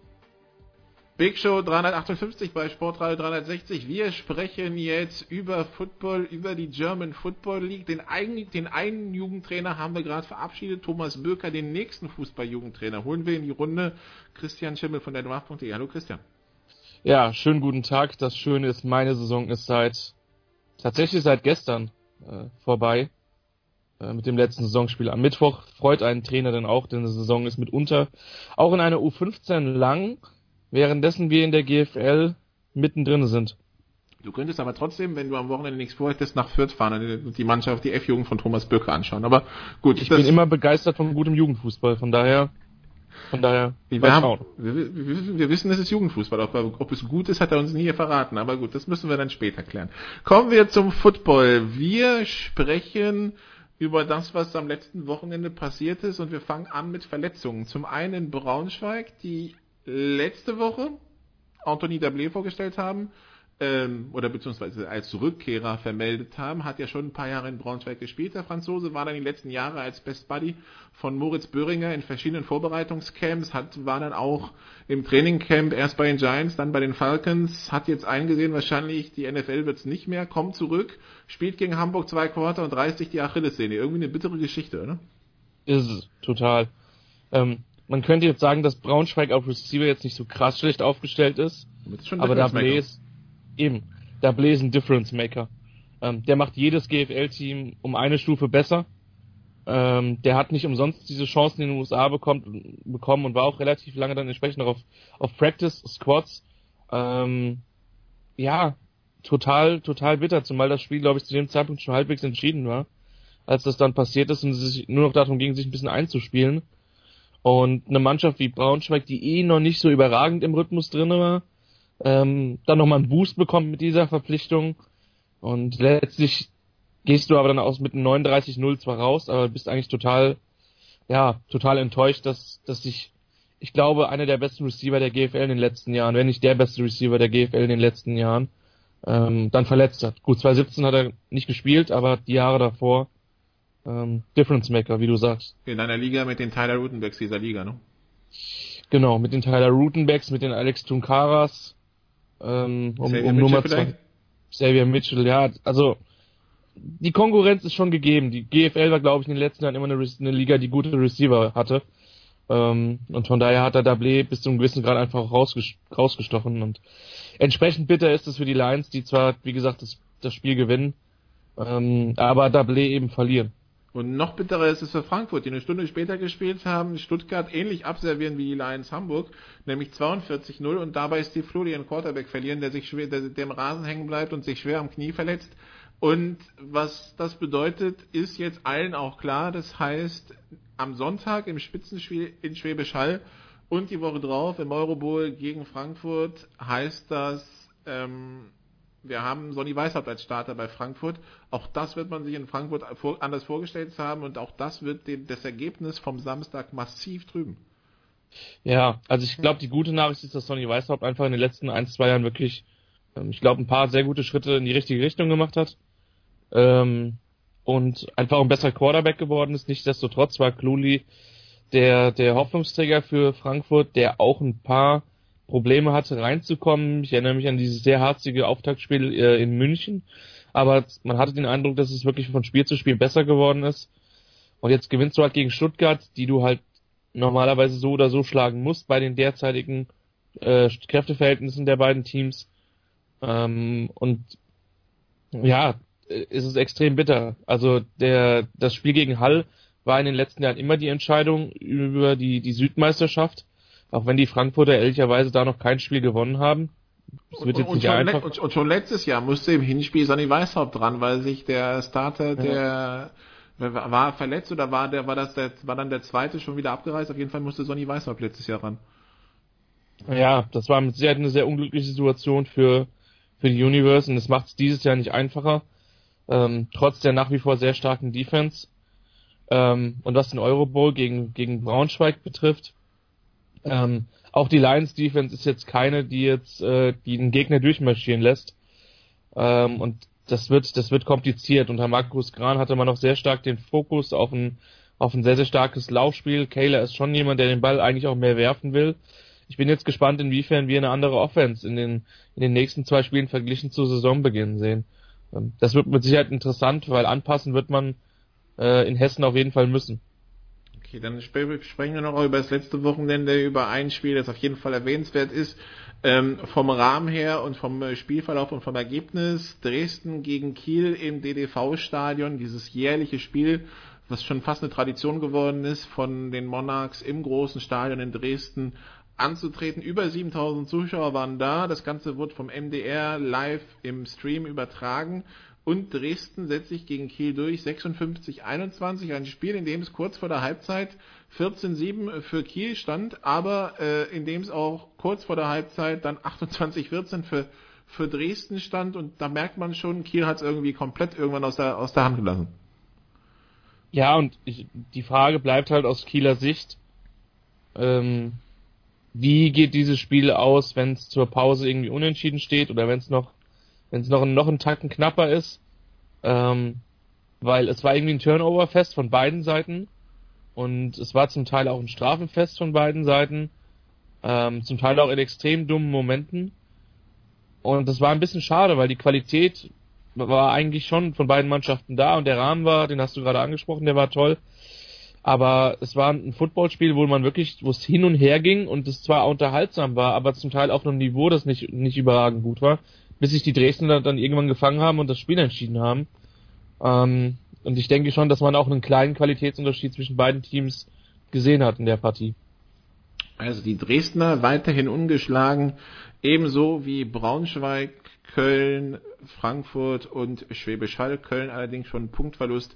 Big Show 358 bei Sportradio 360. Wir sprechen jetzt über Football, über die German Football League. Den, einen, den einen Jugendtrainer haben wir gerade verabschiedet, Thomas Böker. Den nächsten Fußball-Jugendtrainer holen wir in die Runde. Christian Schimmel von der Draft.de. Hallo Christian. Ja, schönen guten Tag. Das Schöne ist, meine Saison ist seit tatsächlich seit gestern äh, vorbei äh, mit dem letzten Saisonspiel am Mittwoch. Freut einen Trainer dann auch, denn die Saison ist mitunter auch in einer U15 lang währenddessen wir in der GFL mittendrin sind. Du könntest aber trotzdem, wenn du am Wochenende nichts vorhättest, nach Fürth fahren und die Mannschaft, die F-Jugend von Thomas Böcker anschauen. Aber gut. Ich bin immer begeistert von gutem Jugendfußball, von daher, von daher, wir, haben, wir, wir, wir, wissen, es ist Jugendfußball. Ob, ob, es gut ist, hat er uns nie verraten. Aber gut, das müssen wir dann später klären. Kommen wir zum Football. Wir sprechen über das, was am letzten Wochenende passiert ist und wir fangen an mit Verletzungen. Zum einen in Braunschweig, die letzte Woche Anthony Dablé vorgestellt haben, ähm, oder beziehungsweise als Rückkehrer vermeldet haben, hat ja schon ein paar Jahre in Braunschweig gespielt. Der Franzose war dann die letzten Jahre als Best Buddy von Moritz Böhringer in verschiedenen Vorbereitungscamps, hat, war dann auch im Trainingcamp erst bei den Giants, dann bei den Falcons, hat jetzt eingesehen, wahrscheinlich die NFL wird es nicht mehr, kommt zurück, spielt gegen Hamburg zwei Quarter und reißt sich die Achillessehne. Irgendwie eine bittere Geschichte, oder? Ist es, total. Ähm, man könnte jetzt sagen, dass Braunschweig auf Receiver jetzt nicht so krass schlecht aufgestellt ist. aber da ist eben, da ist ein Difference Maker. Ähm, der macht jedes GFL-Team um eine Stufe besser. Ähm, der hat nicht umsonst diese Chancen in den USA bekommt, bekommen und war auch relativ lange dann entsprechend auf, auf Practice Squads. Ähm, ja, total, total bitter, zumal das Spiel, glaube ich, zu dem Zeitpunkt schon halbwegs entschieden war. als das dann passiert ist und es sich nur noch darum ging, sich ein bisschen einzuspielen. Und eine Mannschaft wie Braunschweig, die eh noch nicht so überragend im Rhythmus drin war, ähm, dann nochmal einen Boost bekommt mit dieser Verpflichtung. Und letztlich gehst du aber dann aus mit einem 39-0 zwar raus, aber bist eigentlich total, ja, total enttäuscht, dass, dass sich, ich glaube, einer der besten Receiver der GFL in den letzten Jahren, wenn nicht der beste Receiver der GFL in den letzten Jahren, ähm, dann verletzt hat. Gut, 2017 hat er nicht gespielt, aber die Jahre davor ähm, Difference Maker, wie du sagst. In einer Liga mit den Tyler Rutenbecks dieser Liga, ne? Genau, mit den Tyler Rutenbecks, mit den Alex Tunkaras, ähm, um, um Nummer zwei. Xavier Mitchell, ja, also die Konkurrenz ist schon gegeben. Die GFL war, glaube ich, in den letzten Jahren immer eine, eine Liga, die gute Receiver hatte. Ähm, und von daher hat der Dable bis zu einem gewissen Grad einfach rausgestochen. Und entsprechend bitter ist es für die Lions, die zwar, wie gesagt, das, das Spiel gewinnen, ähm, aber Dable eben verlieren. Und noch bitterer ist es für Frankfurt, die eine Stunde später gespielt haben, Stuttgart ähnlich abservieren wie die Lions Hamburg, nämlich 42-0 und dabei Steve Flory ihren Quarterback verlieren, der sich schwer, der, im Rasen hängen bleibt und sich schwer am Knie verletzt. Und was das bedeutet, ist jetzt allen auch klar. Das heißt, am Sonntag im Spitzenspiel in Schwäbisch Hall und die Woche drauf im Eurobowl gegen Frankfurt heißt das, ähm, wir haben Sonny Weishaupt als Starter bei Frankfurt. Auch das wird man sich in Frankfurt anders vorgestellt haben und auch das wird das Ergebnis vom Samstag massiv trüben. Ja, also ich glaube, die gute Nachricht ist, dass Sonny Weishaupt einfach in den letzten ein, zwei Jahren wirklich, ähm, ich glaube, ein paar sehr gute Schritte in die richtige Richtung gemacht hat. Ähm, und einfach ein besserer Quarterback geworden ist. Nichtsdestotrotz war Cluli der, der Hoffnungsträger für Frankfurt, der auch ein paar Probleme hatte, reinzukommen. Ich erinnere mich an dieses sehr harzige Auftaktspiel äh, in München. Aber man hatte den Eindruck, dass es wirklich von Spiel zu Spiel besser geworden ist. Und jetzt gewinnst du halt gegen Stuttgart, die du halt normalerweise so oder so schlagen musst bei den derzeitigen äh, Kräfteverhältnissen der beiden Teams. Ähm, und ja, ist es extrem bitter. Also der das Spiel gegen Hall war in den letzten Jahren immer die Entscheidung über die, die Südmeisterschaft. Auch wenn die Frankfurter ehrlicherweise da noch kein Spiel gewonnen haben. Es wird und, jetzt nicht und, einfach. Und, und, schon letztes Jahr musste im Hinspiel Sonny Weishaupt dran, weil sich der Starter, der ja. war verletzt oder war der, war das der, war dann der zweite schon wieder abgereist? Auf jeden Fall musste Sonny Weishaupt letztes Jahr ran. Ja, das war mit Sicherheit eine sehr unglückliche Situation für, für die Universe und es macht es dieses Jahr nicht einfacher. Ähm, trotz der nach wie vor sehr starken Defense. Ähm, und was den Euro Bowl gegen, gegen Braunschweig betrifft, ähm, auch die Lions Defense ist jetzt keine, die jetzt äh, die den Gegner durchmarschieren lässt. Ähm, und das wird das wird kompliziert. Unter Markus Gran hatte man noch sehr stark den Fokus auf ein auf ein sehr sehr starkes Laufspiel. Kayla ist schon jemand, der den Ball eigentlich auch mehr werfen will. Ich bin jetzt gespannt, inwiefern wir eine andere Offense in den in den nächsten zwei Spielen verglichen zu Saisonbeginn sehen. Ähm, das wird mit Sicherheit interessant, weil anpassen wird man äh, in Hessen auf jeden Fall müssen. Okay, dann sprechen wir noch über das letzte Wochenende, über ein Spiel, das auf jeden Fall erwähnenswert ist. Ähm, vom Rahmen her und vom äh, Spielverlauf und vom Ergebnis. Dresden gegen Kiel im DDV-Stadion, dieses jährliche Spiel, was schon fast eine Tradition geworden ist, von den Monarchs im großen Stadion in Dresden anzutreten. Über 7000 Zuschauer waren da. Das Ganze wurde vom MDR live im Stream übertragen und Dresden setzt sich gegen Kiel durch 56-21, ein Spiel, in dem es kurz vor der Halbzeit 14-7 für Kiel stand, aber äh, in dem es auch kurz vor der Halbzeit dann 28-14 für, für Dresden stand und da merkt man schon, Kiel hat es irgendwie komplett irgendwann aus der, aus der Hand gelassen. Ja, und ich, die Frage bleibt halt aus Kieler Sicht, ähm, wie geht dieses Spiel aus, wenn es zur Pause irgendwie unentschieden steht oder wenn es noch wenn es noch, noch einen Tacken knapper ist, ähm, weil es war irgendwie ein Turnover-Fest von beiden Seiten. Und es war zum Teil auch ein Strafenfest von beiden Seiten, ähm, zum Teil auch in extrem dummen Momenten. Und das war ein bisschen schade, weil die Qualität war eigentlich schon von beiden Mannschaften da und der Rahmen war, den hast du gerade angesprochen, der war toll. Aber es war ein Footballspiel, wo man wirklich, wo es hin und her ging und es zwar unterhaltsam war, aber zum Teil auf einem Niveau, das nicht, nicht überragend gut war bis sich die Dresdner dann irgendwann gefangen haben und das Spiel entschieden haben. Ähm, und ich denke schon, dass man auch einen kleinen Qualitätsunterschied zwischen beiden Teams gesehen hat in der Partie. Also die Dresdner weiterhin ungeschlagen, ebenso wie Braunschweig, Köln, Frankfurt und Schwäbisch Hall. Köln allerdings schon Punktverlust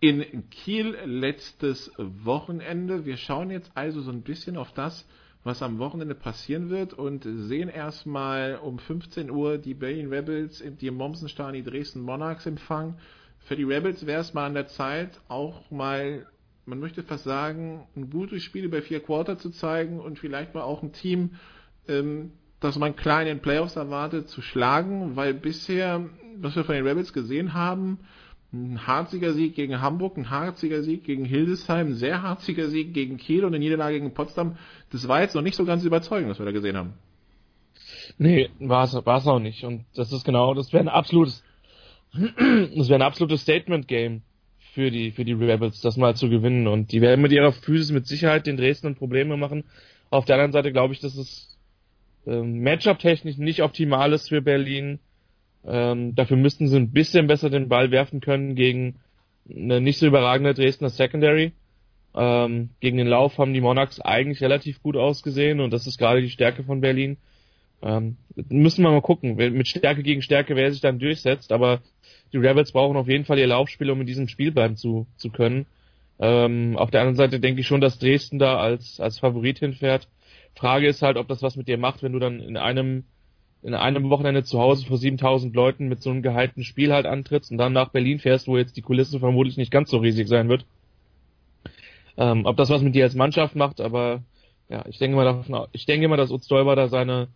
in Kiel letztes Wochenende. Wir schauen jetzt also so ein bisschen auf das, was am Wochenende passieren wird und sehen erstmal um 15 Uhr die Berlin Rebels, die im Mommsenstein die Dresden Monarchs empfangen. Für die Rebels wäre es mal an der Zeit, auch mal, man möchte fast sagen, ein gutes Spiel über vier Quarter zu zeigen und vielleicht mal auch ein Team, ähm, das man klar in den Playoffs erwartet, zu schlagen, weil bisher, was wir von den Rebels gesehen haben, ein harziger Sieg gegen Hamburg, ein harziger Sieg gegen Hildesheim, ein sehr harziger Sieg gegen Kiel und eine Niederlage gegen Potsdam. Das war jetzt noch nicht so ganz überzeugend, was wir da gesehen haben. Nee, war es auch nicht. Und das ist genau, das wäre ein absolutes, das wäre ein absolutes Statement-Game für die, für die Rebels, das mal zu gewinnen. Und die werden mit ihrer Physis mit Sicherheit den Dresden Probleme machen. Auf der anderen Seite glaube ich, dass es ähm, Matchup-technisch nicht optimal ist für Berlin ähm, dafür müssten sie ein bisschen besser den Ball werfen können gegen eine nicht so überragende Dresdner Secondary. Ähm, gegen den Lauf haben die Monarchs eigentlich relativ gut ausgesehen und das ist gerade die Stärke von Berlin. Ähm, müssen wir mal gucken, mit Stärke gegen Stärke, wer sich dann durchsetzt, aber die Rebels brauchen auf jeden Fall ihr Laufspiel, um in diesem Spiel bleiben zu, zu können. Ähm, auf der anderen Seite denke ich schon, dass Dresden da als, als Favorit hinfährt. Frage ist halt, ob das was mit dir macht, wenn du dann in einem in einem Wochenende zu Hause vor 7000 Leuten mit so einem gehaltenen Spiel halt antrittst und dann nach Berlin fährst, wo jetzt die Kulisse vermutlich nicht ganz so riesig sein wird. Ähm, ob das was mit dir als Mannschaft macht, aber ja, ich denke mal davon, ich denke mal, dass Utz Däuber da seine,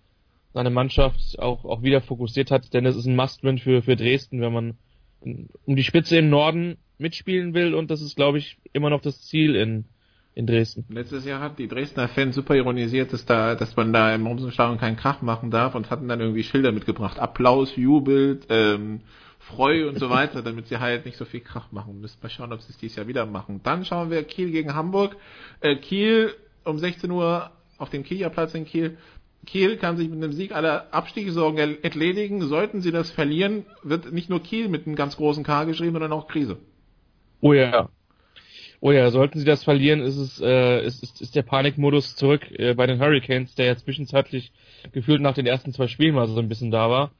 seine Mannschaft auch, auch wieder fokussiert hat, denn es ist ein Must-Win für, für Dresden, wenn man um die Spitze im Norden mitspielen will und das ist, glaube ich, immer noch das Ziel in, in Dresden. Letztes Jahr hat die Dresdner Fans super ironisiert, dass da, dass man da im Rumsenstadion keinen Krach machen darf und hatten dann irgendwie Schilder mitgebracht. Applaus, Jubel, ähm, Freu und so weiter, damit sie halt nicht so viel Krach machen. Müssen wir schauen, ob sie es dieses Jahr wieder machen. Dann schauen wir Kiel gegen Hamburg. Äh, Kiel um 16 Uhr auf dem Kieler Platz in Kiel. Kiel kann sich mit einem Sieg aller Abstiegssorgen entledigen. Sollten sie das verlieren, wird nicht nur Kiel mit einem ganz großen K geschrieben, sondern auch Krise. Oh ja, Oh ja, sollten sie das verlieren, ist es äh, ist, ist, ist der Panikmodus zurück äh, bei den Hurricanes, der ja zwischenzeitlich gefühlt nach den ersten zwei Spielen mal so ein bisschen da war.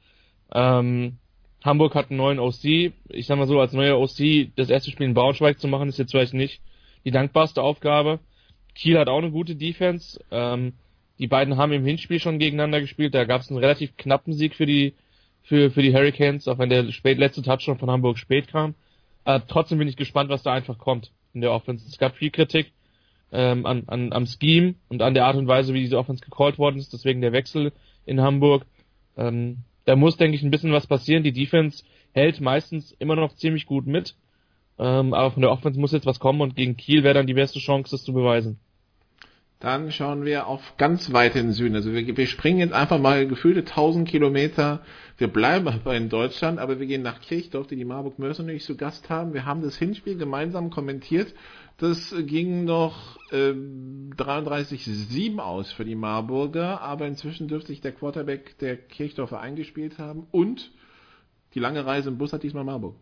Ähm, Hamburg hat einen neuen OC. Ich sag mal so, als neuer OC das erste Spiel in Braunschweig zu machen, ist jetzt vielleicht nicht die dankbarste Aufgabe. Kiel hat auch eine gute Defense. Ähm, die beiden haben im Hinspiel schon gegeneinander gespielt. Da gab es einen relativ knappen Sieg für die für, für die Hurricanes, auch wenn der spät, letzte Touchdown von Hamburg spät kam. Äh, trotzdem bin ich gespannt, was da einfach kommt in der Offense. Es gab viel Kritik ähm, an, an, am Scheme und an der Art und Weise, wie diese Offense gecallt worden ist, deswegen der Wechsel in Hamburg. Ähm, da muss, denke ich, ein bisschen was passieren. Die Defense hält meistens immer noch ziemlich gut mit. Ähm, aber von der Offense muss jetzt was kommen und gegen Kiel wäre dann die beste Chance, das zu beweisen. Dann schauen wir auf ganz weit in den Süden. Also wir, wir springen jetzt einfach mal gefühlte 1000 Kilometer. Wir bleiben aber in Deutschland, aber wir gehen nach Kirchdorf, die die Marburg Mercenaries zu Gast haben. Wir haben das Hinspiel gemeinsam kommentiert. Das ging noch ähm, 33-7 aus für die Marburger, aber inzwischen dürfte sich der Quarterback der Kirchdorfer eingespielt haben und die lange Reise im Bus hat diesmal Marburg.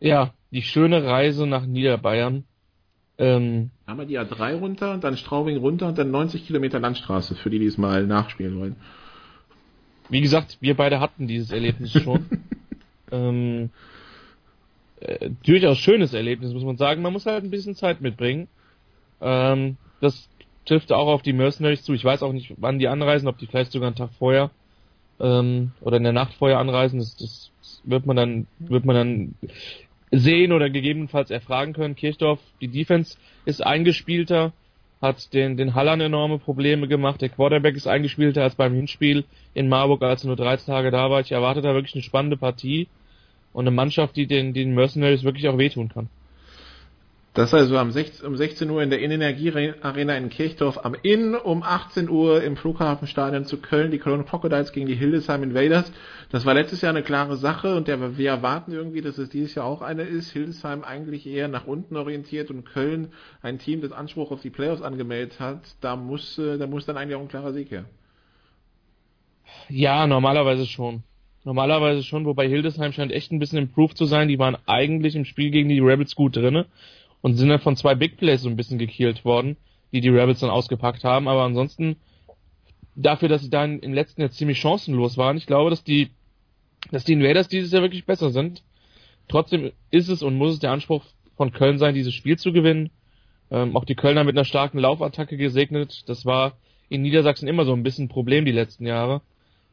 Ja, die schöne Reise nach Niederbayern ähm, haben wir die A3 runter und dann Straubing runter und dann 90 Kilometer Landstraße, für die, die es mal nachspielen wollen. Wie gesagt, wir beide hatten dieses Erlebnis schon. ähm, äh, durchaus schönes Erlebnis, muss man sagen. Man muss halt ein bisschen Zeit mitbringen. Ähm, das trifft auch auf die Mercenaries zu. Ich weiß auch nicht, wann die anreisen, ob die vielleicht sogar einen Tag vorher ähm, oder in der Nacht vorher anreisen. Das, das wird man dann, wird man dann sehen oder gegebenenfalls erfragen können. Kirchdorf, die Defense ist eingespielter, hat den, den Hallern enorme Probleme gemacht. Der Quarterback ist eingespielter als beim Hinspiel in Marburg, als er nur drei Tage da war. Ich erwarte da wirklich eine spannende Partie und eine Mannschaft, die den, den Mercenaries wirklich auch wehtun kann. Das ist also um 16 Uhr in der Innenergie-Arena in Kirchdorf am Inn, um 18 Uhr im Flughafenstadion zu Köln, die Cologne Crocodiles gegen die Hildesheim Invaders. Das war letztes Jahr eine klare Sache und der, wir erwarten irgendwie, dass es dieses Jahr auch eine ist. Hildesheim eigentlich eher nach unten orientiert und Köln ein Team, das Anspruch auf die Playoffs angemeldet hat. Da muss, äh, da muss dann eigentlich auch ein klarer Sieg her. Ja, normalerweise schon. Normalerweise schon, wobei Hildesheim scheint echt ein bisschen improved zu sein. Die waren eigentlich im Spiel gegen die Rebels gut drinne und sind dann von zwei Big Plays so ein bisschen gekillt worden, die die Rebels dann ausgepackt haben. Aber ansonsten, dafür, dass sie dann im letzten Jahr ziemlich chancenlos waren, ich glaube, dass die, dass die Invaders dieses Jahr wirklich besser sind. Trotzdem ist es und muss es der Anspruch von Köln sein, dieses Spiel zu gewinnen. Ähm, auch die Kölner mit einer starken Laufattacke gesegnet. Das war in Niedersachsen immer so ein bisschen ein Problem die letzten Jahre.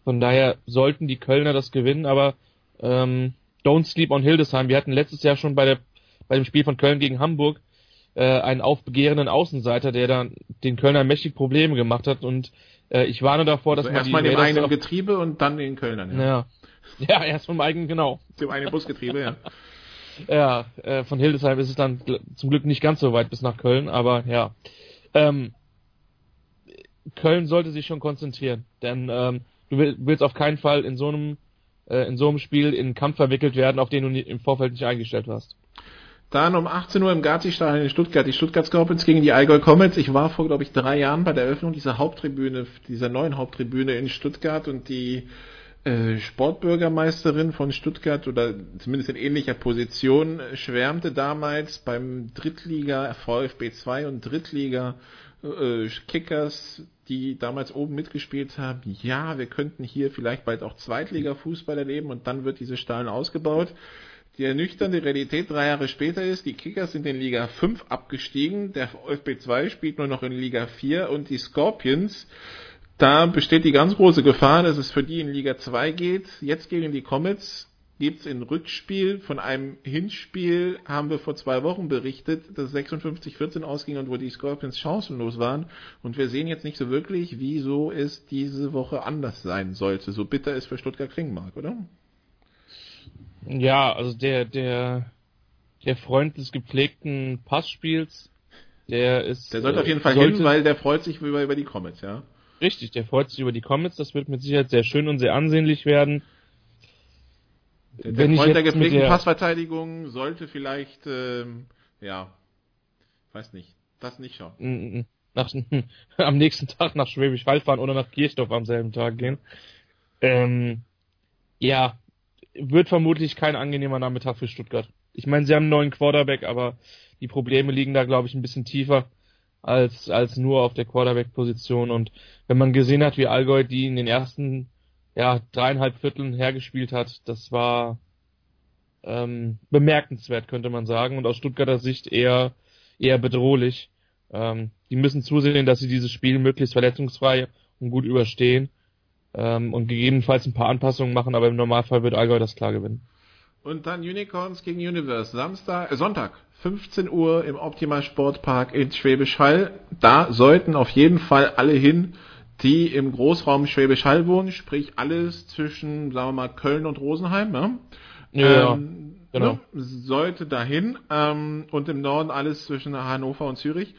Von daher sollten die Kölner das gewinnen, aber ähm, don't sleep on Hildesheim. Wir hatten letztes Jahr schon bei, der, bei dem Spiel von Köln gegen Hamburg äh, einen aufbegehrenden Außenseiter, der dann den Kölner mächtig Probleme gemacht hat und äh, ich warne davor, dass also man erstmal dem eigenen Getriebe und dann den Kölnern. Ja, ja, ja erst vom eigenen, genau. Dem eigenen Busgetriebe, ja. ja, äh, von Hildesheim ist es dann zum Glück nicht ganz so weit bis nach Köln, aber ja. Ähm, Köln sollte sich schon konzentrieren, denn ähm, du willst auf keinen Fall in so einem äh, in so einem Spiel in einen Kampf verwickelt werden, auf den du im Vorfeld nicht eingestellt warst. Dann um 18 Uhr im Gazi-Stadion in Stuttgart, die Stuttgart Scorpions gegen die Allgäu Comets. Ich war vor, glaube ich, drei Jahren bei der Eröffnung dieser Haupttribüne, dieser neuen Haupttribüne in Stuttgart und die äh, Sportbürgermeisterin von Stuttgart oder zumindest in ähnlicher Position schwärmte damals beim Drittliga VfB 2 und Drittliga äh, Kickers, die damals oben mitgespielt haben, ja, wir könnten hier vielleicht bald auch Zweitliga-Fußball erleben und dann wird diese Stadion ausgebaut. Die ernüchternde Realität drei Jahre später ist, die Kickers sind in Liga 5 abgestiegen, der VfB 2 spielt nur noch in Liga 4 und die Scorpions, da besteht die ganz große Gefahr, dass es für die in Liga 2 geht. Jetzt gegen die Comets gibt's ein Rückspiel von einem Hinspiel, haben wir vor zwei Wochen berichtet, dass 56-14 ausging und wo die Scorpions chancenlos waren. Und wir sehen jetzt nicht so wirklich, wieso es diese Woche anders sein sollte. So bitter es für Stuttgart klingen mag, oder? Ja, also der, der, der Freund des gepflegten Passspiels, der ist. Der sollte auf jeden Fall sollte, hin, weil der freut sich über, über die Comets, ja. Richtig, der freut sich über die Comets, das wird mit Sicherheit sehr schön und sehr ansehnlich werden. Der, der Wenn Freund der gepflegten der Passverteidigung sollte vielleicht, ähm, ja, weiß nicht, das nicht schauen. Nach, am nächsten Tag nach Schwäbisch Hall fahren oder nach Kirchdorf am selben Tag gehen. Ähm, ja, wird vermutlich kein angenehmer Nachmittag für Stuttgart. Ich meine, sie haben einen neuen Quarterback, aber die Probleme liegen da, glaube ich, ein bisschen tiefer als, als nur auf der Quarterback-Position. Und wenn man gesehen hat, wie Allgäu die in den ersten ja, dreieinhalb Vierteln hergespielt hat, das war ähm, bemerkenswert, könnte man sagen. Und aus Stuttgarter Sicht eher, eher bedrohlich. Ähm, die müssen zusehen, dass sie dieses Spiel möglichst verletzungsfrei und gut überstehen ähm, und gegebenenfalls ein paar Anpassungen machen, aber im Normalfall wird Allgäu das klar gewinnen. Und dann Unicorns gegen Universe. Samstag, äh, Sonntag, 15 Uhr im Optima Sportpark in Schwäbisch Hall. Da sollten auf jeden Fall alle hin, die im Großraum Schwäbisch Hall wohnen, sprich alles zwischen, sagen wir mal, Köln und Rosenheim. Ne? Ja, ähm, genau. Ne, sollte dahin ähm, und im Norden alles zwischen Hannover und Zürich.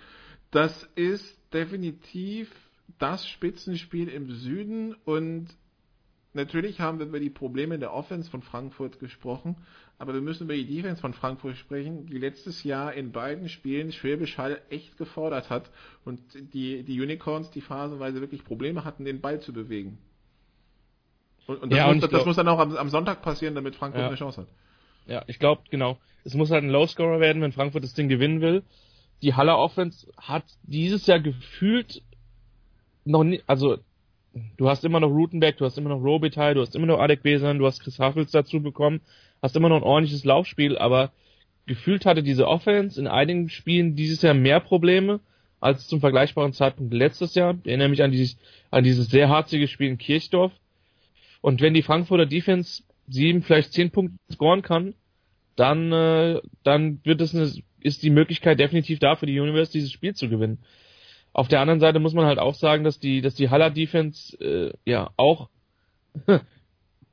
Das ist definitiv das Spitzenspiel im Süden und natürlich haben wir über die Probleme der Offense von Frankfurt gesprochen, aber wir müssen über die Defense von Frankfurt sprechen, die letztes Jahr in beiden Spielen Schwäbisch Hall echt gefordert hat und die, die Unicorns, die phasenweise wirklich Probleme hatten, den Ball zu bewegen. Und, und das, ja, muss, und das glaub, muss, dann auch am, am, Sonntag passieren, damit Frankfurt ja. eine Chance hat. Ja, ich glaube, genau. Es muss halt ein Low-Scorer werden, wenn Frankfurt das Ding gewinnen will. Die Haller Offense hat dieses Jahr gefühlt noch nie, also du hast immer noch Rutenberg, du hast immer noch Robitaille, du hast immer noch Adek Besan, du hast Chris Huffels dazu bekommen, hast immer noch ein ordentliches Laufspiel, aber gefühlt hatte diese Offense in einigen Spielen dieses Jahr mehr Probleme als zum vergleichbaren Zeitpunkt letztes Jahr. Ich erinnere mich an dieses, an dieses sehr harzige Spiel in Kirchdorf. Und wenn die Frankfurter Defense sieben, vielleicht zehn Punkte scoren kann, dann, äh, dann wird es eine, ist die Möglichkeit definitiv da für die Universe, dieses Spiel zu gewinnen. Auf der anderen Seite muss man halt auch sagen, dass die, dass die Haller Defense äh, ja auch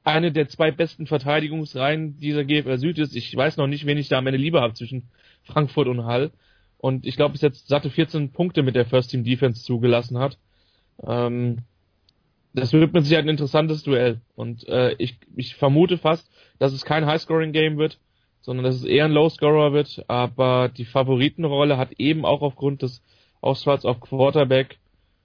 eine der zwei besten Verteidigungsreihen dieser GFL Süd ist. Ich weiß noch nicht, wen ich da am Ende lieber habe zwischen Frankfurt und Hall. Und ich glaube, bis jetzt satte 14 Punkte mit der First Team Defense zugelassen hat. Ähm, das wird mit Sicherheit ein interessantes Duell. Und äh, ich, ich vermute fast, dass es kein High-Scoring-Game wird, sondern dass es eher ein Low-Scorer wird. Aber die Favoritenrolle hat eben auch aufgrund des Ausfalls auf Quarterback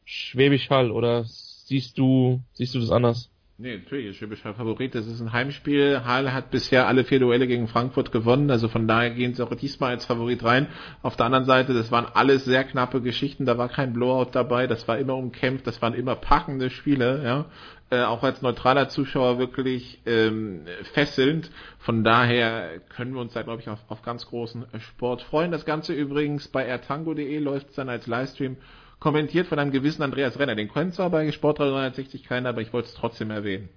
Schwäbisch Hall oder siehst du, siehst du das anders? Nee, natürlich ist schwäbischer Favorit. Das ist ein Heimspiel. Halle hat bisher alle vier Duelle gegen Frankfurt gewonnen. Also von daher gehen sie auch diesmal als Favorit rein. Auf der anderen Seite, das waren alles sehr knappe Geschichten. Da war kein Blowout dabei. Das war immer umkämpft. Das waren immer packende Spiele. Ja, äh, auch als neutraler Zuschauer wirklich ähm, fesselnd. Von daher können wir uns da, glaube ich, auf, auf ganz großen Sport freuen. Das Ganze übrigens bei airtango.de läuft dann als Livestream kommentiert von einem gewissen Andreas Renner. Den kennt zwar bei Sport 360 keiner, aber ich wollte es trotzdem erwähnen.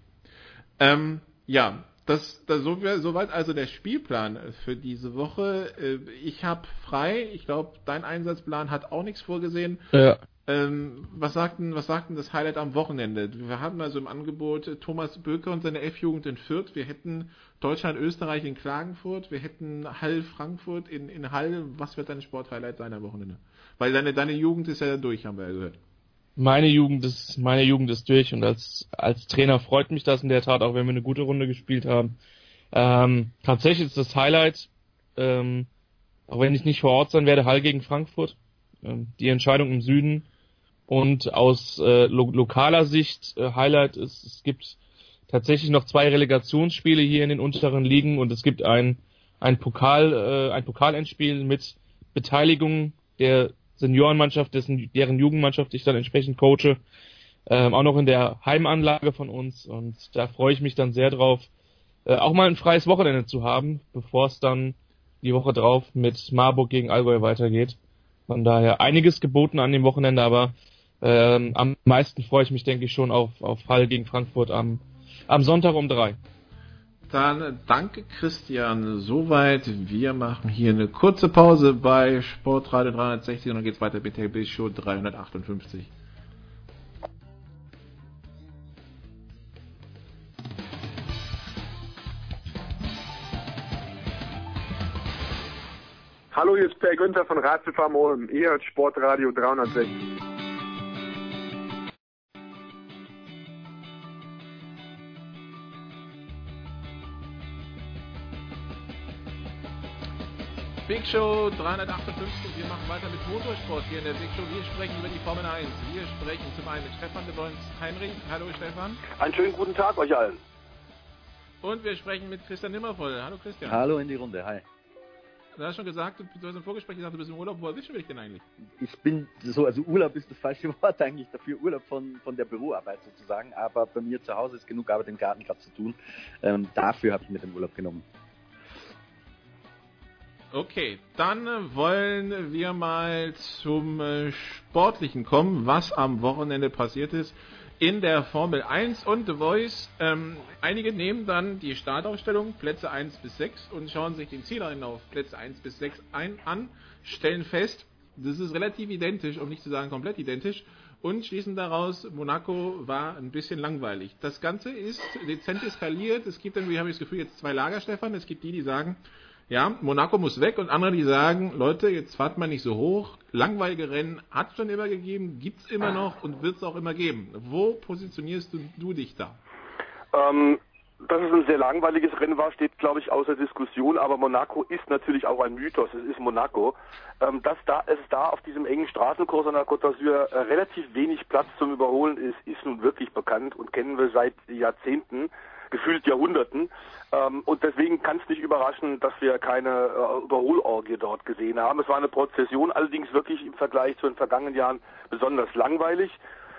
Ähm, ja, das, das so, soweit also der Spielplan für diese Woche. Äh, ich habe frei. Ich glaube, dein Einsatzplan hat auch nichts vorgesehen. Ja. Ähm, was sagten, was sagten das Highlight am Wochenende? Wir hatten also im Angebot Thomas Böker und seine F-Jugend in Fürth. Wir hätten Deutschland, Österreich in Klagenfurt. Wir hätten Hall Frankfurt in, in Hall. Was wird dein Sporthighlight sein am Wochenende? Weil deine, deine Jugend ist ja durch, haben wir ja gehört. Meine Jugend ist, meine Jugend ist durch und als, als Trainer freut mich das in der Tat, auch wenn wir eine gute Runde gespielt haben. Ähm, tatsächlich ist das Highlight, ähm, auch wenn ich nicht vor Ort sein werde, Hall gegen Frankfurt. Ähm, die Entscheidung im Süden und aus äh, lo lokaler Sicht äh, Highlight ist, es gibt tatsächlich noch zwei Relegationsspiele hier in den unteren Ligen und es gibt ein ein Pokal äh, ein Pokalendspiel mit Beteiligung der Seniorenmannschaft, dessen, deren Jugendmannschaft ich dann entsprechend coache, ähm, auch noch in der Heimanlage von uns und da freue ich mich dann sehr drauf, äh, auch mal ein freies Wochenende zu haben, bevor es dann die Woche drauf mit Marburg gegen Allgäu weitergeht. Von daher einiges geboten an dem Wochenende, aber ähm, am meisten freue ich mich, denke ich, schon auf, auf Fall gegen Frankfurt am, am Sonntag um drei. Dann danke Christian. Soweit. Wir machen hier eine kurze Pause bei Sportradio 360 und dann geht's weiter mit der Show 358. Hallo, hier ist Per Günther von Ratzefarm. Ihr hört Sportradio 360. Big Show 358. Wir machen weiter mit Motorsport hier in der Big Show. Wir sprechen über die Formel 1. Wir sprechen zum einen mit Stefan de Boins Heinrich. Hallo Stefan. Einen schönen guten Tag euch allen. Und wir sprechen mit Christian Nimmervoll. Hallo Christian. Hallo in die Runde. Hi. Du hast schon gesagt, du hast im Vorgespräch gesagt, du bist im Urlaub. Wo erwischen wir dich denn eigentlich? Ich bin so, also Urlaub ist das falsche Wort eigentlich dafür. Urlaub von, von der Büroarbeit sozusagen. Aber bei mir zu Hause ist genug Arbeit im Garten gerade zu tun. Ähm, dafür habe ich mir den Urlaub genommen. Okay, dann wollen wir mal zum äh, Sportlichen kommen, was am Wochenende passiert ist in der Formel 1 und The Voice. Ähm, einige nehmen dann die Startaufstellung, Plätze 1 bis 6 und schauen sich den Zieleinlauf Plätze 1 bis 6 ein, an, stellen fest, das ist relativ identisch, um nicht zu sagen komplett identisch, und schließen daraus, Monaco war ein bisschen langweilig. Das Ganze ist dezent eskaliert. Es gibt irgendwie, habe ich das Gefühl, jetzt zwei Lager, Stefan. Es gibt die, die sagen, ja, Monaco muss weg und andere, die sagen, Leute, jetzt fahrt man nicht so hoch. Langweilige Rennen hat es schon immer gegeben, gibt es immer noch und wird es auch immer geben. Wo positionierst du, du dich da? Ähm, dass es ein sehr langweiliges Rennen war, steht, glaube ich, außer Diskussion. Aber Monaco ist natürlich auch ein Mythos. Es ist Monaco. Ähm, dass da, es da auf diesem engen Straßenkurs an der Côte d'Azur äh, relativ wenig Platz zum Überholen ist, ist nun wirklich bekannt und kennen wir seit Jahrzehnten gefühlt Jahrhunderten. Ähm, und deswegen kann es nicht überraschen, dass wir keine äh, Überholorgie dort gesehen haben. Es war eine Prozession, allerdings wirklich im Vergleich zu den vergangenen Jahren besonders langweilig.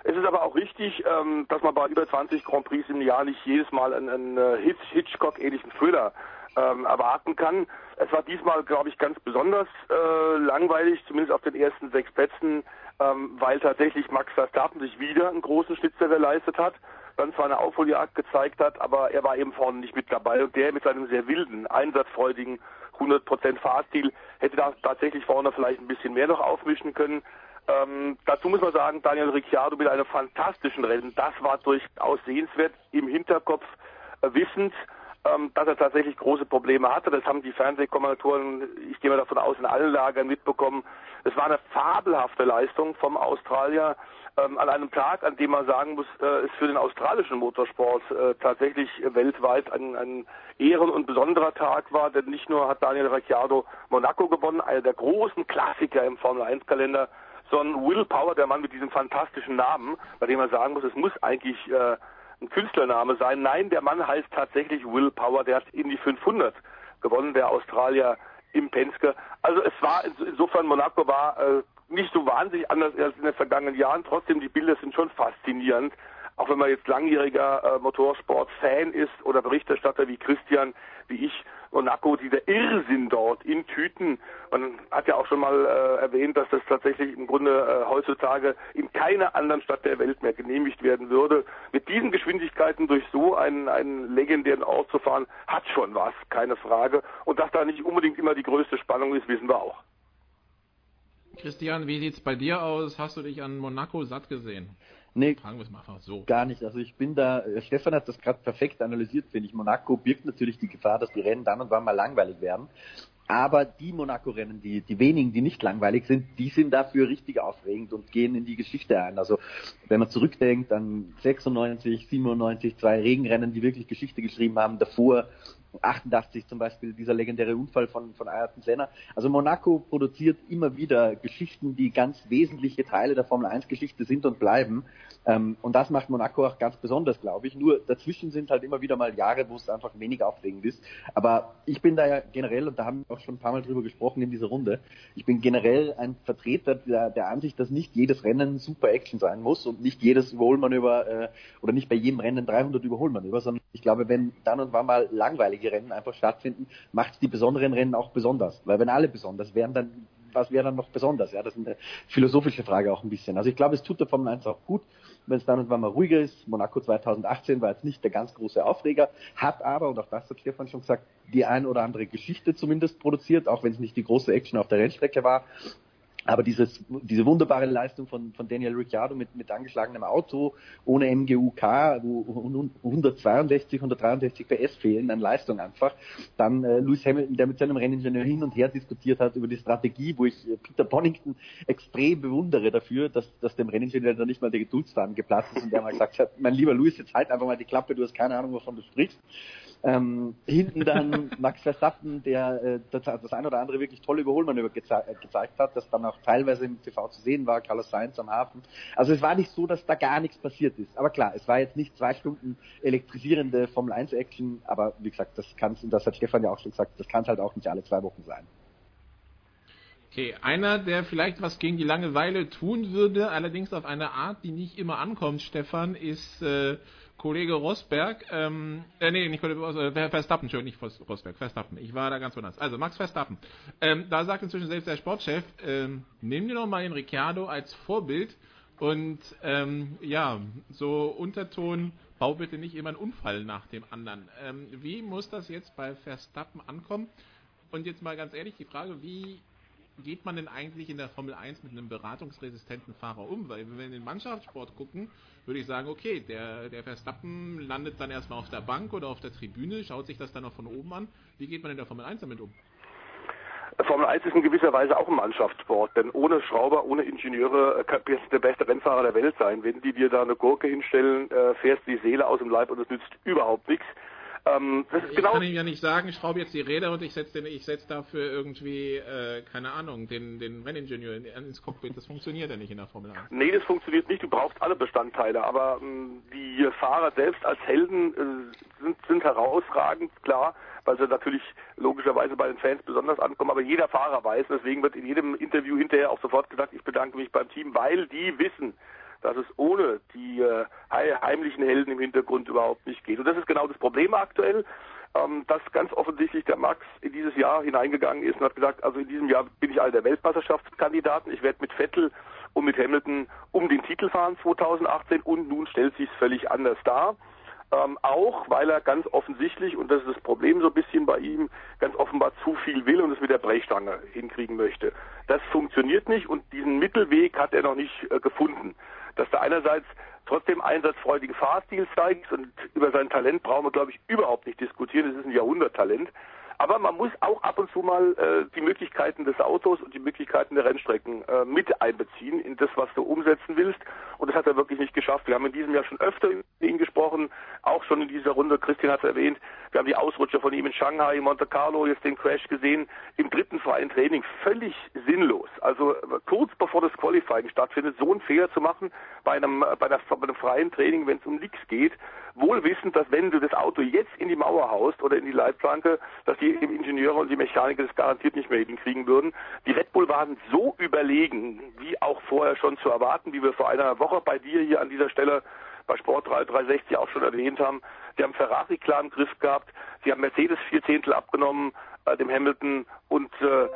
Es ist aber auch richtig, ähm, dass man bei über 20 Grand Prix im Jahr nicht jedes Mal einen, einen äh, Hitchcock-ähnlichen Thriller ähm, erwarten kann. Es war diesmal, glaube ich, ganz besonders äh, langweilig, zumindest auf den ersten sechs Plätzen, ähm, weil tatsächlich Max Verstappen sich wieder einen großen Schnitzer geleistet hat dann zwar eine Aufholjagd gezeigt hat, aber er war eben vorne nicht mit dabei und der mit seinem sehr wilden, einsatzfreudigen 100% Fahrstil hätte da tatsächlich vorne vielleicht ein bisschen mehr noch aufmischen können. Ähm, dazu muss man sagen, Daniel Ricciardo mit einem fantastischen Rennen, das war durchaus sehenswert im Hinterkopf äh, wissend, ähm, dass er tatsächlich große Probleme hatte. Das haben die Fernsehkommentatoren, ich gehe mal davon aus, in allen Lagern mitbekommen. Es war eine fabelhafte Leistung vom Australier ähm, an einem Tag, an dem man sagen muss, äh, ist für den australischen Motorsport äh, tatsächlich weltweit ein, ein ehren- und besonderer Tag war, denn nicht nur hat Daniel Ricciardo Monaco gewonnen, einer der großen Klassiker im Formel-1-Kalender, sondern Will Power, der Mann mit diesem fantastischen Namen, bei dem man sagen muss, es muss eigentlich äh, ein Künstlername sein. Nein, der Mann heißt tatsächlich Will Power. Der hat Indy 500 gewonnen, der Australier im Penske. Also es war insofern Monaco war äh, nicht so wahnsinnig anders als in den vergangenen Jahren. Trotzdem die Bilder sind schon faszinierend auch wenn man jetzt langjähriger äh, Motorsport-Fan ist oder Berichterstatter wie Christian, wie ich, Monaco, dieser Irrsinn dort in Tüten. Man hat ja auch schon mal äh, erwähnt, dass das tatsächlich im Grunde äh, heutzutage in keiner anderen Stadt der Welt mehr genehmigt werden würde. Mit diesen Geschwindigkeiten durch so einen, einen legendären Ort zu fahren, hat schon was, keine Frage. Und dass da nicht unbedingt immer die größte Spannung ist, wissen wir auch. Christian, wie sieht's bei dir aus? Hast du dich an Monaco satt gesehen? Nee, Fragen wir es mal einfach so. Gar nicht. Also ich bin da, äh, Stefan hat das gerade perfekt analysiert, finde ich. Monaco birgt natürlich die Gefahr, dass die Rennen dann und wann mal langweilig werden. Aber die Monaco-Rennen, die, die wenigen, die nicht langweilig sind, die sind dafür richtig aufregend und gehen in die Geschichte ein. Also wenn man zurückdenkt an 96, 97, zwei Regenrennen, die wirklich Geschichte geschrieben haben, davor 88 zum Beispiel, dieser legendäre Unfall von, von Ayrton Senna. Also Monaco produziert immer wieder Geschichten, die ganz wesentliche Teile der Formel 1 Geschichte sind und bleiben. Ähm, und das macht Monaco auch ganz besonders, glaube ich. Nur dazwischen sind halt immer wieder mal Jahre, wo es einfach wenig aufregend ist. Aber ich bin da ja generell, und da haben wir auch schon ein paar Mal drüber gesprochen in dieser Runde, ich bin generell ein Vertreter der, der Ansicht, dass nicht jedes Rennen super Action sein muss und nicht jedes Überholmanöver äh, oder nicht bei jedem Rennen 300 Überholmanöver, sondern ich glaube, wenn dann und wann mal langweilige Rennen einfach stattfinden, macht die besonderen Rennen auch besonders. Weil wenn alle besonders wären, dann was wäre dann noch besonders? Ja, das ist eine philosophische Frage auch ein bisschen. Also ich glaube, es tut der Formel 1 auch gut, wenn es dann und wann mal ruhiger ist. Monaco 2018 war jetzt nicht der ganz große Aufreger, hat aber, und auch das hat Stefan schon gesagt, die ein oder andere Geschichte zumindest produziert, auch wenn es nicht die große Action auf der Rennstrecke war. Aber dieses, diese wunderbare Leistung von, von Daniel Ricciardo mit, mit angeschlagenem Auto, ohne MGUK, wo 162, 163 PS fehlen an Leistung einfach. Dann äh, Lewis Hamilton, der mit seinem Renningenieur hin und her diskutiert hat über die Strategie, wo ich äh, Peter Bonington extrem bewundere dafür, dass, dass dem Renningenieur da nicht mal der Geduldsfaden geplatzt ist und der mal gesagt hat, mein lieber Lewis, jetzt halt einfach mal die Klappe, du hast keine Ahnung, wovon du sprichst. Ähm, hinten dann Max Verstappen, der äh, das, das ein oder andere wirklich tolle Überholmanöver geze äh, gezeigt hat, das dann auch teilweise im TV zu sehen war, Carlos Sainz am Hafen. Also es war nicht so, dass da gar nichts passiert ist. Aber klar, es war jetzt nicht zwei Stunden elektrisierende Formel 1 Action, aber wie gesagt, das kann und das hat Stefan ja auch schon gesagt, das kann es halt auch nicht alle zwei Wochen sein. Okay, einer, der vielleicht was gegen die Langeweile tun würde, allerdings auf eine Art, die nicht immer ankommt, Stefan, ist äh, Kollege Rosberg, ähm, äh, nee, nicht Kollege äh, Verstappen, Entschuldigung, nicht Rosberg, Verstappen. Ich war da ganz woanders. Also Max Verstappen. Ähm, da sagt inzwischen selbst der Sportchef, ähm, nimm dir doch mal den Ricciardo als Vorbild und ähm, ja, so Unterton, bau bitte nicht immer einen Unfall nach dem anderen. Ähm, wie muss das jetzt bei Verstappen ankommen? Und jetzt mal ganz ehrlich die Frage, wie geht man denn eigentlich in der Formel 1 mit einem beratungsresistenten Fahrer um? Weil wenn wir in den Mannschaftssport gucken, würde ich sagen, okay, der, der Verstappen landet dann erstmal auf der Bank oder auf der Tribüne, schaut sich das dann noch von oben an. Wie geht man in der Formel 1 damit um? Formel 1 ist in gewisser Weise auch ein Mannschaftssport, denn ohne Schrauber, ohne Ingenieure äh, kannst du der beste Rennfahrer der Welt sein. Wenn die dir da eine Gurke hinstellen, äh, fährst die Seele aus dem Leib und es nützt überhaupt nichts. Ähm, das ist ich genau kann ihm ja nicht sagen, ich schraube jetzt die Räder und ich setze setz dafür irgendwie, äh, keine Ahnung, den, den Renningenieur in, ins Cockpit. Das funktioniert ja nicht in der Formel 1. Nee, das funktioniert nicht. Du brauchst alle Bestandteile. Aber ähm, die Fahrer selbst als Helden äh, sind, sind herausragend, klar, weil sie natürlich logischerweise bei den Fans besonders ankommen. Aber jeder Fahrer weiß, deswegen wird in jedem Interview hinterher auch sofort gesagt, ich bedanke mich beim Team, weil die wissen, dass es ohne die äh, heimlichen Helden im Hintergrund überhaupt nicht geht. Und das ist genau das Problem aktuell, ähm, dass ganz offensichtlich der Max in dieses Jahr hineingegangen ist und hat gesagt, also in diesem Jahr bin ich einer der Weltmeisterschaftskandidaten, ich werde mit Vettel und mit Hamilton um den Titel fahren 2018 und nun stellt sich völlig anders dar. Ähm, auch weil er ganz offensichtlich, und das ist das Problem so ein bisschen bei ihm, ganz offenbar zu viel will und es mit der Brechstange hinkriegen möchte. Das funktioniert nicht und diesen Mittelweg hat er noch nicht äh, gefunden dass er einerseits trotzdem einsatzfreudigen Fahrstil zeigt und über sein Talent brauchen wir, glaube ich, überhaupt nicht diskutieren. Es ist ein Jahrhunderttalent. Aber man muss auch ab und zu mal äh, die Möglichkeiten des Autos und die Möglichkeiten der Rennstrecken äh, mit einbeziehen in das, was du umsetzen willst. Und das hat er wirklich nicht geschafft. Wir haben in diesem Jahr schon öfter mit ihm gesprochen, auch schon in dieser Runde. Christian hat es erwähnt. Wir haben die Ausrutscher von ihm in Shanghai, Monte Carlo, jetzt den Crash gesehen. Im dritten freien Training völlig sinnlos. Also kurz bevor das Qualifying stattfindet, so einen Fehler zu machen bei einem, bei, der, bei einem freien Training, wenn es um nichts geht, wohl wissend, dass wenn du das Auto jetzt in die Mauer haust oder in die Leitplanke, dass die Ingenieure und die Mechaniker das garantiert nicht mehr hinkriegen würden. Die Red Bull waren so überlegen, wie auch vorher schon zu erwarten, wie wir vor einer Woche bei dir hier an dieser Stelle bei Sport 360 auch schon erwähnt haben. Sie haben Ferrari klar im Griff gehabt, sie haben Mercedes vier Zehntel abgenommen, äh, dem Hamilton und äh,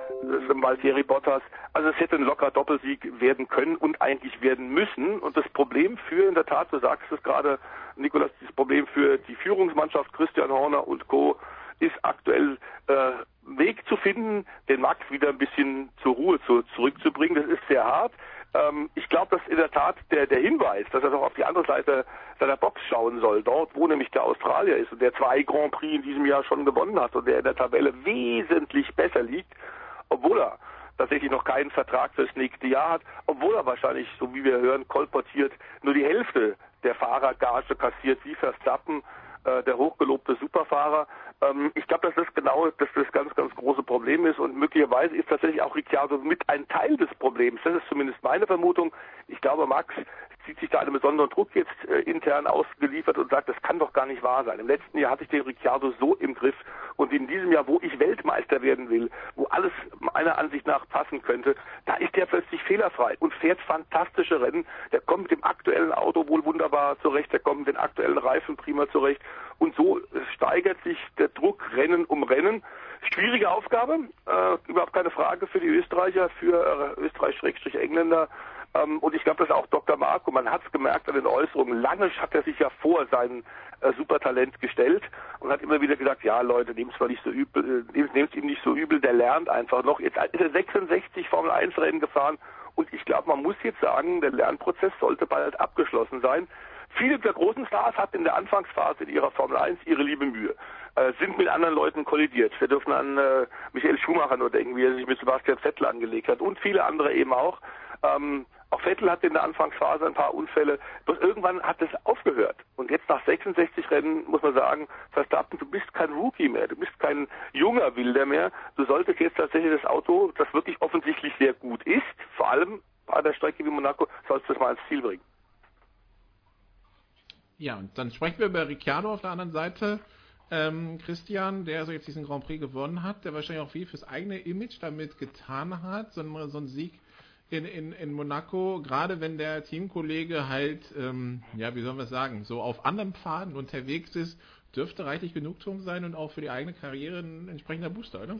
dem Valtteri Bottas. Also es hätte ein locker Doppelsieg werden können und eigentlich werden müssen. Und das Problem für, in der Tat, du sagst es gerade, Nikolas, das Problem für die Führungsmannschaft Christian Horner und Co. ist aktuell äh, Weg zu finden, den Max wieder ein bisschen zur Ruhe zu, zurückzubringen. Das ist sehr hart. Ähm, ich glaube, dass in der Tat der, der Hinweis, dass er doch auf die andere Seite seiner Box schauen soll, dort, wo nämlich der Australier ist und der zwei Grand Prix in diesem Jahr schon gewonnen hat und der in der Tabelle wesentlich besser liegt, obwohl er tatsächlich noch keinen Vertrag fürs nächste Jahr hat, obwohl er wahrscheinlich, so wie wir hören, kolportiert nur die Hälfte der Fahrergage kassiert wie Verstappen, äh, der hochgelobte Superfahrer. Ähm, ich glaube, dass das genau dass das ganz, ganz große Problem ist und möglicherweise ist tatsächlich auch Ricciardo mit ein Teil des Problems. Das ist zumindest meine Vermutung. Ich glaube, Max zieht sich da einen besonderen Druck jetzt äh, intern ausgeliefert und sagt, das kann doch gar nicht wahr sein. Im letzten Jahr hatte ich den Ricciardo so im Griff und in diesem Jahr, wo ich Weltmeister werden will, wo alles meiner Ansicht nach passen könnte, da ist der plötzlich fehlerfrei und fährt fantastische Rennen. Der kommt mit dem aktuellen Auto wohl wunderbar zurecht, der kommt mit den aktuellen Reifen prima zurecht und so steigert sich der Druck Rennen um Rennen. Schwierige Aufgabe, äh, überhaupt keine Frage für die Österreicher, für äh, Österreich-Engländer. Ähm, und ich glaube, das ist auch Dr. Marco, man hat es gemerkt an den Äußerungen. Lange hat er sich ja vor sein äh, Supertalent gestellt und hat immer wieder gesagt, ja Leute, nehmt es mal nicht so übel, äh, nehmt ihm nicht so übel, der lernt einfach noch. Jetzt ist er 66 Formel 1 Rennen gefahren und ich glaube, man muss jetzt sagen, der Lernprozess sollte bald abgeschlossen sein. Viele der großen Stars hatten in der Anfangsphase in ihrer Formel 1 ihre liebe Mühe, äh, sind mit anderen Leuten kollidiert. Wir dürfen an äh, Michael Schumacher nur denken, wie er sich mit Sebastian Vettel angelegt hat und viele andere eben auch. Ähm, auch Vettel hatte in der Anfangsphase ein paar Unfälle. Bloß irgendwann hat es aufgehört. Und jetzt nach 66 Rennen muss man sagen, Verstappen, du bist kein Rookie mehr, du bist kein junger Wilder mehr. Du solltest jetzt tatsächlich das Auto, das wirklich offensichtlich sehr gut ist, vor allem bei der Strecke wie Monaco, sollst du das mal ans Ziel bringen. Ja, und dann sprechen wir über Ricciardo auf der anderen Seite. Ähm, Christian, der also jetzt diesen Grand Prix gewonnen hat, der wahrscheinlich auch viel fürs eigene Image damit getan hat, so ein, so ein Sieg in, in, in Monaco, gerade wenn der Teamkollege halt, ähm, ja, wie sollen wir sagen, so auf anderen Pfaden unterwegs ist, dürfte reichlich Genugtuung sein und auch für die eigene Karriere ein entsprechender Booster, oder?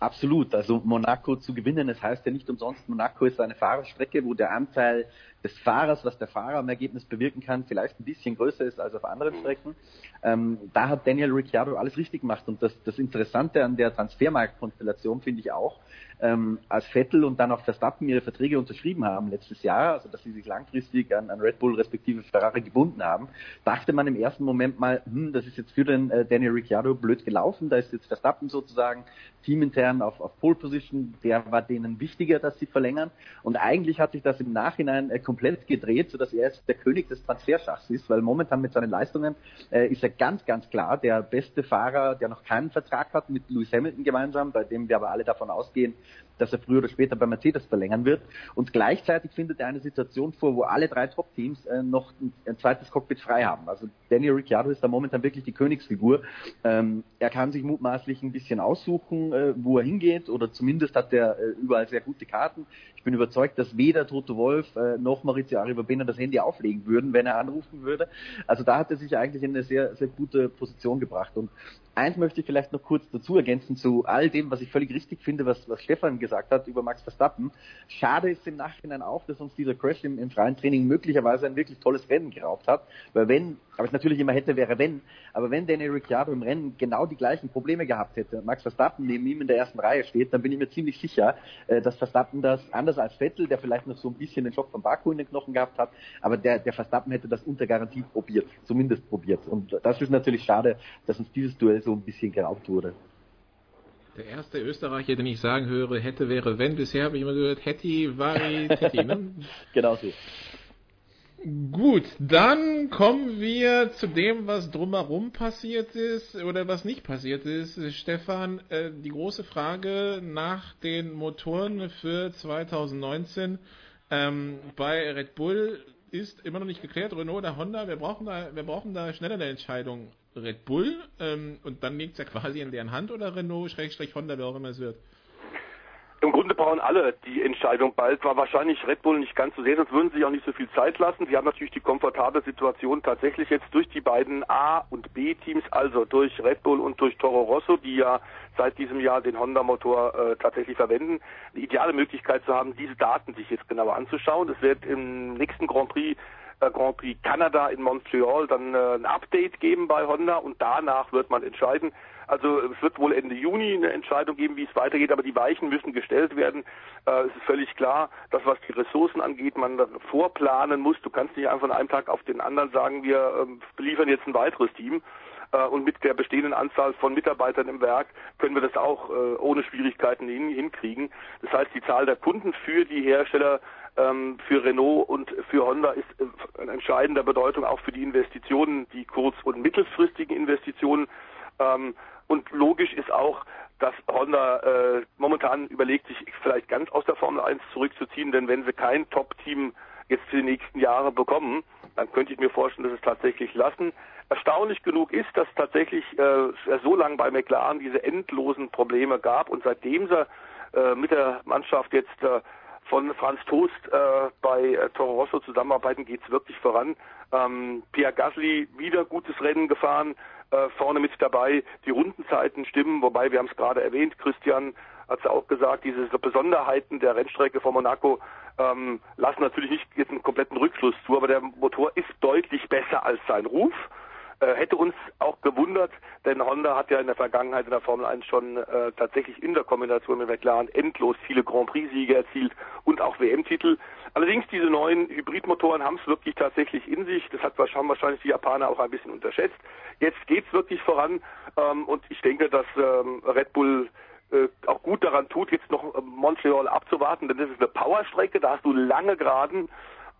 Absolut. Also Monaco zu gewinnen, das heißt ja nicht umsonst, Monaco ist eine Fahrerstrecke, wo der Anteil des Fahrers, was der Fahrer am Ergebnis bewirken kann, vielleicht ein bisschen größer ist als auf anderen Strecken. Ähm, da hat Daniel Ricciardo alles richtig gemacht. Und das, das Interessante an der Transfermarktkonstellation finde ich auch, ähm, als Vettel und dann auch Verstappen ihre Verträge unterschrieben haben letztes Jahr, also dass sie sich langfristig an, an Red Bull respektive Ferrari gebunden haben, dachte man im ersten Moment mal, hm, das ist jetzt für den äh, Daniel Ricciardo blöd gelaufen, da ist jetzt Verstappen sozusagen teamintern auf, auf Pole Position, der war denen wichtiger, dass sie verlängern. Und eigentlich hat sich das im Nachhinein äh, komplett gedreht, sodass er jetzt der König des Transferschachs ist, weil momentan mit seinen Leistungen äh, ist er ganz, ganz klar der beste Fahrer, der noch keinen Vertrag hat mit Lewis Hamilton gemeinsam, bei dem wir aber alle davon ausgehen, dass er früher oder später bei Mercedes verlängern wird. Und gleichzeitig findet er eine Situation vor, wo alle drei Top-Teams äh, noch ein, ein, zweites Cockpit frei haben. Also Daniel Ricciardo ist da momentan wirklich die Königsfigur. Ähm, er kann sich mutmaßlich ein bisschen aussuchen, äh, wo er hingeht, oder zumindest hat er äh, überall sehr gute Karten. Ich bin überzeugt, dass weder Toto Wolf äh, noch Maurizio Arrivabene das Handy auflegen würden, wenn er anrufen würde. Also da hat er sich eigentlich in eine sehr, sehr gute Position gebracht. Und eins möchte ich vielleicht noch kurz dazu ergänzen zu all dem, was ich völlig richtig finde, was, was Stefan gesagt hat über Max Verstappen. Schade ist im Nachhinein auch, dass uns dieser Crash im, im freien Training möglicherweise ein wirklich tolles Rennen geraubt hat. Weil wenn, aber es natürlich immer hätte, wäre wenn, aber wenn Daniel Ricciardo im Rennen genau die gleichen Probleme gehabt hätte, Max Verstappen neben ihm in der ersten Reihe steht, dann bin ich mir ziemlich sicher, äh, dass Verstappen das anders als Vettel, der vielleicht noch so ein bisschen den Schock von Baku in den Knochen gehabt hat, aber der, der Verstappen hätte das unter Garantie probiert, zumindest probiert. Und das ist natürlich schade, dass uns dieses Duell so ein bisschen geraubt wurde. Der erste Österreicher, den ich sagen höre, hätte, wäre, wenn. Bisher habe ich immer gehört, hätti, vari, tetti, ne? genau so. Gut, dann kommen wir zu dem, was drumherum passiert ist oder was nicht passiert ist. Stefan, äh, die große Frage nach den Motoren für 2019 ähm, bei Red Bull ist immer noch nicht geklärt. Renault oder Honda, wir brauchen da, wir brauchen da schneller eine Entscheidung. Red Bull ähm, und dann liegt es ja quasi in deren Hand oder Renault, Schrägstrich Honda, wer auch immer es wird. Im Grunde brauchen alle die Entscheidung bald. War wahrscheinlich Red Bull nicht ganz so sehr, sonst würden sie sich auch nicht so viel Zeit lassen. Sie haben natürlich die komfortable Situation tatsächlich jetzt durch die beiden A- und B-Teams, also durch Red Bull und durch Toro Rosso, die ja seit diesem Jahr den Honda-Motor äh, tatsächlich verwenden, eine ideale Möglichkeit zu haben, diese Daten sich jetzt genauer anzuschauen. Es wird im nächsten Grand Prix äh, Grand Prix Kanada in Montreal dann äh, ein Update geben bei Honda und danach wird man entscheiden, also es wird wohl Ende Juni eine Entscheidung geben, wie es weitergeht, aber die Weichen müssen gestellt werden. Äh, es ist völlig klar, dass was die Ressourcen angeht, man vorplanen muss. Du kannst nicht einfach von einem Tag auf den anderen sagen, wir ähm, beliefern jetzt ein weiteres Team. Äh, und mit der bestehenden Anzahl von Mitarbeitern im Werk können wir das auch äh, ohne Schwierigkeiten hin, hinkriegen. Das heißt, die Zahl der Kunden für die Hersteller ähm, für Renault und für Honda ist äh, eine entscheidender Bedeutung auch für die Investitionen, die kurz- und mittelfristigen Investitionen. Und logisch ist auch, dass Honda äh, momentan überlegt, sich vielleicht ganz aus der Formel 1 zurückzuziehen, denn wenn sie kein Top-Team jetzt für die nächsten Jahre bekommen, dann könnte ich mir vorstellen, dass es tatsächlich lassen. Erstaunlich genug ist, dass tatsächlich äh, so lange bei McLaren diese endlosen Probleme gab und seitdem sie äh, mit der Mannschaft jetzt äh, von Franz Toast äh, bei äh, Toro Rosso zusammenarbeiten, geht es wirklich voran. Ähm, Pierre Gasly wieder gutes Rennen gefahren, äh, vorne mit dabei. Die Rundenzeiten stimmen, wobei wir haben es gerade erwähnt, Christian hat es auch gesagt, diese Besonderheiten der Rennstrecke von Monaco ähm, lassen natürlich nicht jetzt einen kompletten Rückschluss zu, aber der Motor ist deutlich besser als sein Ruf. Äh, hätte uns auch gewundert, denn Honda hat ja in der Vergangenheit in der Formel 1 schon äh, tatsächlich in der Kombination mit McLaren endlos viele Grand Prix-Siege erzielt und auch WM-Titel. Allerdings diese neuen Hybridmotoren haben es wirklich tatsächlich in sich. Das hat wahrscheinlich die Japaner auch ein bisschen unterschätzt. Jetzt geht's wirklich voran ähm, und ich denke, dass ähm, Red Bull äh, auch gut daran tut, jetzt noch äh, Montreal abzuwarten, denn das ist eine Powerstrecke, da hast du lange Geraden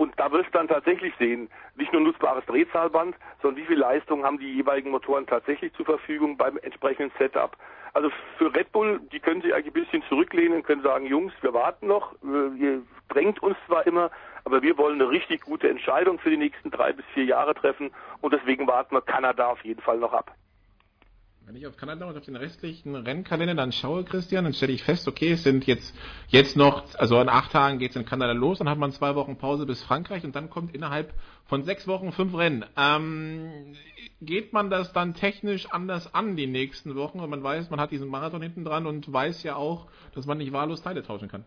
und da wirst du dann tatsächlich sehen, nicht nur nutzbares Drehzahlband, sondern wie viel Leistung haben die jeweiligen Motoren tatsächlich zur Verfügung beim entsprechenden Setup. Also für Red Bull, die können sich eigentlich ein bisschen zurücklehnen, können sagen, Jungs, wir warten noch, ihr drängt uns zwar immer, aber wir wollen eine richtig gute Entscheidung für die nächsten drei bis vier Jahre treffen und deswegen warten wir Kanada auf jeden Fall noch ab. Wenn ich auf Kanada und auf den restlichen Rennkalender dann schaue, Christian, dann stelle ich fest, okay, es sind jetzt, jetzt noch, also in acht Tagen geht es in Kanada los, dann hat man zwei Wochen Pause bis Frankreich und dann kommt innerhalb von sechs Wochen fünf Rennen. Ähm, geht man das dann technisch anders an die nächsten Wochen, wenn man weiß, man hat diesen Marathon hinten dran und weiß ja auch, dass man nicht wahllos Teile tauschen kann?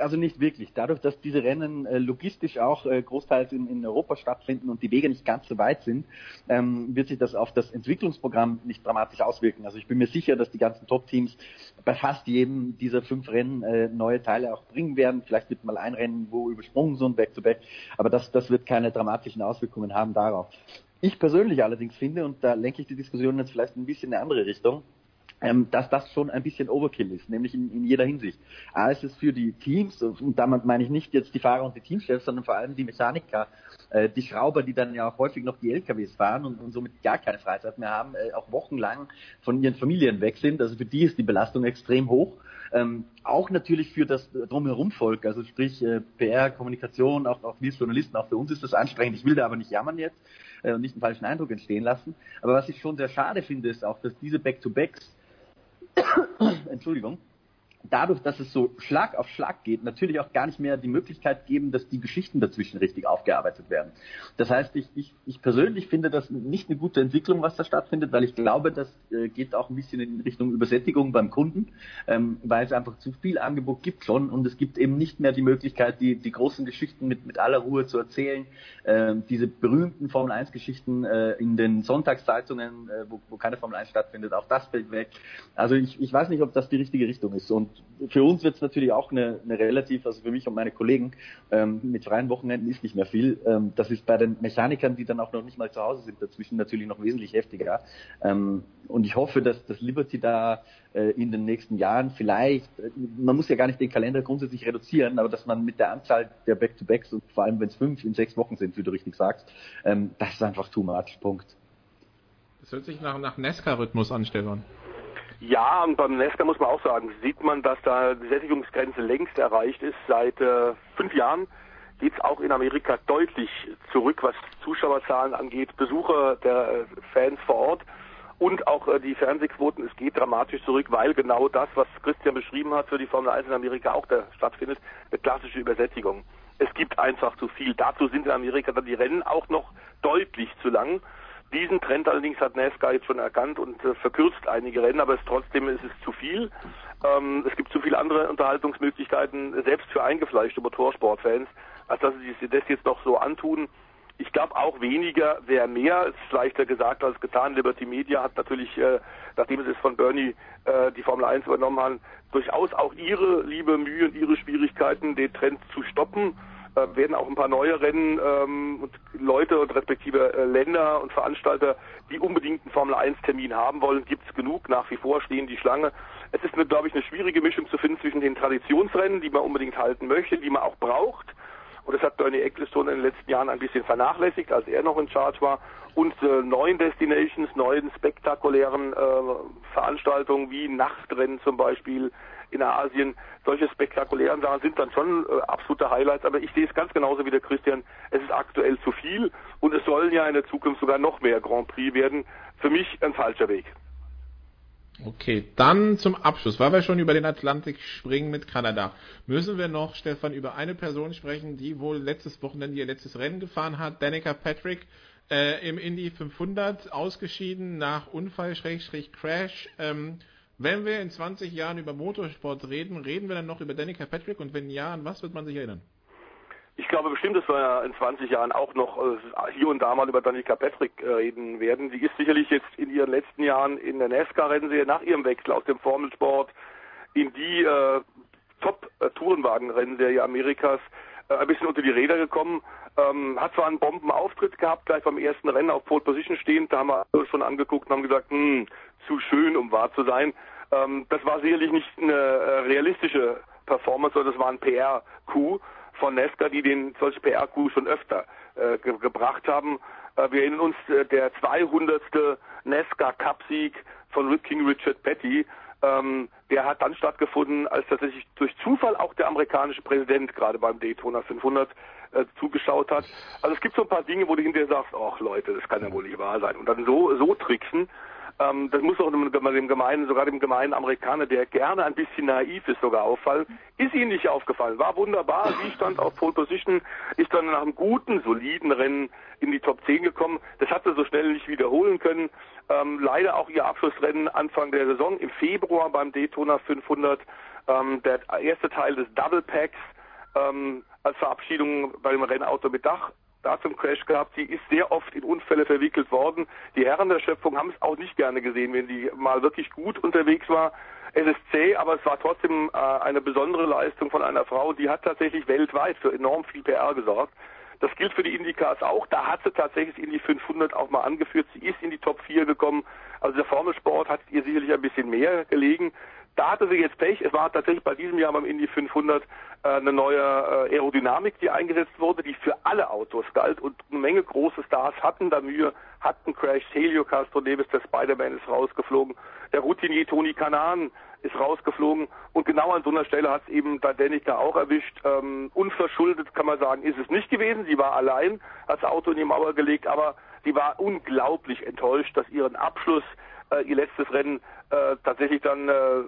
Also nicht wirklich. Dadurch, dass diese Rennen äh, logistisch auch äh, großteils in, in, Europa stattfinden und die Wege nicht ganz so weit sind, ähm, wird sich das auf das Entwicklungsprogramm nicht dramatisch auswirken. Also ich bin mir sicher, dass die ganzen Top-Teams bei fast jedem dieser fünf Rennen äh, neue Teile auch bringen werden. Vielleicht wird mal ein Rennen, wo übersprungen so ein Back-to-Back, aber das, das wird keine dramatischen Auswirkungen haben darauf. Ich persönlich allerdings finde, und da lenke ich die Diskussion jetzt vielleicht ein bisschen in eine andere Richtung, ähm, dass das schon ein bisschen Overkill ist, nämlich in, in jeder Hinsicht. A ist es für die Teams, und damit meine ich nicht jetzt die Fahrer und die Teamchefs, sondern vor allem die Mechaniker, äh, die Schrauber, die dann ja auch häufig noch die LKWs fahren und, und somit gar keine Freizeit mehr haben, äh, auch wochenlang von ihren Familien weg sind. Also für die ist die Belastung extrem hoch. Ähm, auch natürlich für das drumherum Volk, also sprich äh, PR, Kommunikation, auch, auch wir Journalisten, auch für uns ist das anstrengend. Ich will da aber nicht jammern jetzt äh, und nicht einen falschen Eindruck entstehen lassen. Aber was ich schon sehr schade finde, ist auch, dass diese Back-to-Backs Entschuldigung, dadurch, dass es so Schlag auf Schlag geht, natürlich auch gar nicht mehr die Möglichkeit geben, dass die Geschichten dazwischen richtig aufgearbeitet werden. Das heißt, ich, ich, ich persönlich finde das nicht eine gute Entwicklung, was da stattfindet, weil ich glaube, das äh, geht auch ein bisschen in Richtung Übersättigung beim Kunden, ähm, weil es einfach zu viel Angebot gibt schon und es gibt eben nicht mehr die Möglichkeit, die, die großen Geschichten mit, mit aller Ruhe zu erzählen. Ähm, diese berühmten Formel 1 Geschichten äh, in den Sonntagszeitungen, äh, wo, wo keine Formel 1 stattfindet, auch das fällt weg. Also ich, ich weiß nicht, ob das die richtige Richtung ist und für uns wird es natürlich auch eine, eine relativ, also für mich und meine Kollegen, ähm, mit freien Wochenenden ist nicht mehr viel. Ähm, das ist bei den Mechanikern, die dann auch noch nicht mal zu Hause sind, dazwischen natürlich noch wesentlich heftiger. Ähm, und ich hoffe, dass das Liberty da äh, in den nächsten Jahren vielleicht, äh, man muss ja gar nicht den Kalender grundsätzlich reduzieren, aber dass man mit der Anzahl der Back-to-Backs und vor allem wenn es fünf in sechs Wochen sind, wie du richtig sagst, ähm, das ist einfach too much. Punkt. Das hört sich nach, nach Nesca-Rhythmus an, Stefan. Ja, und beim Nesca muss man auch sagen, sieht man, dass da die Sättigungsgrenze längst erreicht ist. Seit äh, fünf Jahren geht es auch in Amerika deutlich zurück, was Zuschauerzahlen angeht, Besucher der äh, Fans vor Ort und auch äh, die Fernsehquoten. Es geht dramatisch zurück, weil genau das, was Christian beschrieben hat, für die Formel 1 in Amerika auch da stattfindet, eine klassische Übersättigung. Es gibt einfach zu viel. Dazu sind in Amerika dann die Rennen auch noch deutlich zu lang. Diesen Trend allerdings hat NASCAR jetzt schon erkannt und äh, verkürzt einige Rennen, aber es, trotzdem ist es zu viel. Ähm, es gibt zu viele andere Unterhaltungsmöglichkeiten, selbst für eingefleischte Motorsportfans, als dass sie das jetzt noch so antun. Ich glaube auch weniger wäre mehr. Ist leichter gesagt als getan. Liberty Media hat natürlich, äh, nachdem sie es von Bernie äh, die Formel 1 übernommen haben, durchaus auch ihre liebe Mühe und ihre Schwierigkeiten, den Trend zu stoppen äh, werden auch ein paar neue Rennen ähm, und Leute und respektive äh, Länder und Veranstalter, die unbedingt einen Formel 1 Termin haben wollen, gibt es genug. Nach wie vor stehen die Schlange. Es ist, glaube ich, eine schwierige Mischung zu finden zwischen den Traditionsrennen, die man unbedingt halten möchte, die man auch braucht. Und das hat Bernie Ecclestone in den letzten Jahren ein bisschen vernachlässigt, als er noch in Charge war. Und äh, neuen Destinations, neuen spektakulären äh, Veranstaltungen wie Nachtrennen zum Beispiel, in Asien. Solche spektakulären Sachen sind dann schon äh, absolute Highlights, aber ich sehe es ganz genauso wie der Christian. Es ist aktuell zu viel und es sollen ja in der Zukunft sogar noch mehr Grand Prix werden. Für mich ein falscher Weg. Okay, dann zum Abschluss, weil wir schon über den Atlantik springen mit Kanada, müssen wir noch, Stefan, über eine Person sprechen, die wohl letztes Wochenende ihr letztes Rennen gefahren hat, Danica Patrick äh, im Indy 500 ausgeschieden nach Unfall-Crash. Ähm, wenn wir in 20 Jahren über Motorsport reden, reden wir dann noch über Danica Patrick und wenn ja, an was wird man sich erinnern? Ich glaube bestimmt, dass wir in 20 Jahren auch noch äh, hier und da mal über Danica Patrick äh, reden werden. Sie ist sicherlich jetzt in ihren letzten Jahren in der NASCAR-Rennserie nach ihrem Wechsel aus dem Formelsport in die äh, Top-Tourenwagen-Rennserie Amerikas ein bisschen unter die Räder gekommen. Ähm, hat zwar einen Bombenauftritt gehabt, gleich beim ersten Rennen auf Pole Position stehend, da haben wir alles schon angeguckt und haben gesagt, hm, zu schön, um wahr zu sein. Ähm, das war sicherlich nicht eine äh, realistische Performance, sondern das war ein PR-Coup von Nesca, die den solche PR-Coup schon öfter äh, ge gebracht haben. Äh, wir erinnern uns, äh, der 200. Nesca Cup-Sieg von King Richard Petty, ähm, der hat dann stattgefunden, als tatsächlich durch Zufall auch der amerikanische Präsident gerade beim Daytona 500 äh, zugeschaut hat. Also es gibt so ein paar Dinge, wo du hinterher sagst, ach Leute, das kann ja wohl nicht wahr sein. Und dann so, so tricksen. Ähm, das muss auch dem, dem gemeinen, sogar dem gemeinen Amerikaner, der gerne ein bisschen naiv ist, sogar auffallen. Ist Ihnen nicht aufgefallen. War wunderbar. Sie stand auf Pole Position, ist dann nach einem guten, soliden Rennen in die Top 10 gekommen. Das hat sie so schnell nicht wiederholen können. Ähm, leider auch ihr Abschlussrennen Anfang der Saison im Februar beim Daytona 500. Ähm, der erste Teil des Double Packs ähm, als Verabschiedung bei dem Rennauto mit Dach da zum Crash gehabt. Sie ist sehr oft in Unfälle verwickelt worden. Die Herren der Schöpfung haben es auch nicht gerne gesehen, wenn die mal wirklich gut unterwegs war. Es ist zäh, aber es war trotzdem äh, eine besondere Leistung von einer Frau, die hat tatsächlich weltweit für enorm viel PR gesorgt. Das gilt für die Indycars auch. Da hat sie tatsächlich in die 500 auch mal angeführt. Sie ist in die Top 4 gekommen. Also der Formelsport hat ihr sicherlich ein bisschen mehr gelegen. Da hatte sie jetzt Pech. Es war tatsächlich bei diesem Jahr beim Indy 500 äh, eine neue äh, Aerodynamik, die eingesetzt wurde, die für alle Autos galt und eine Menge große Stars hatten da Mühe, hatten Crash. Helio Castro Davis, der Spider-Man, ist rausgeflogen. Der Routinier Tony Kanan ist rausgeflogen und genau an so einer Stelle hat es eben Danica auch erwischt. Ähm, unverschuldet kann man sagen, ist es nicht gewesen. Sie war allein, hat das Auto in die Mauer gelegt, aber sie war unglaublich enttäuscht, dass ihren Abschluss äh, ihr letztes Rennen äh, tatsächlich dann äh,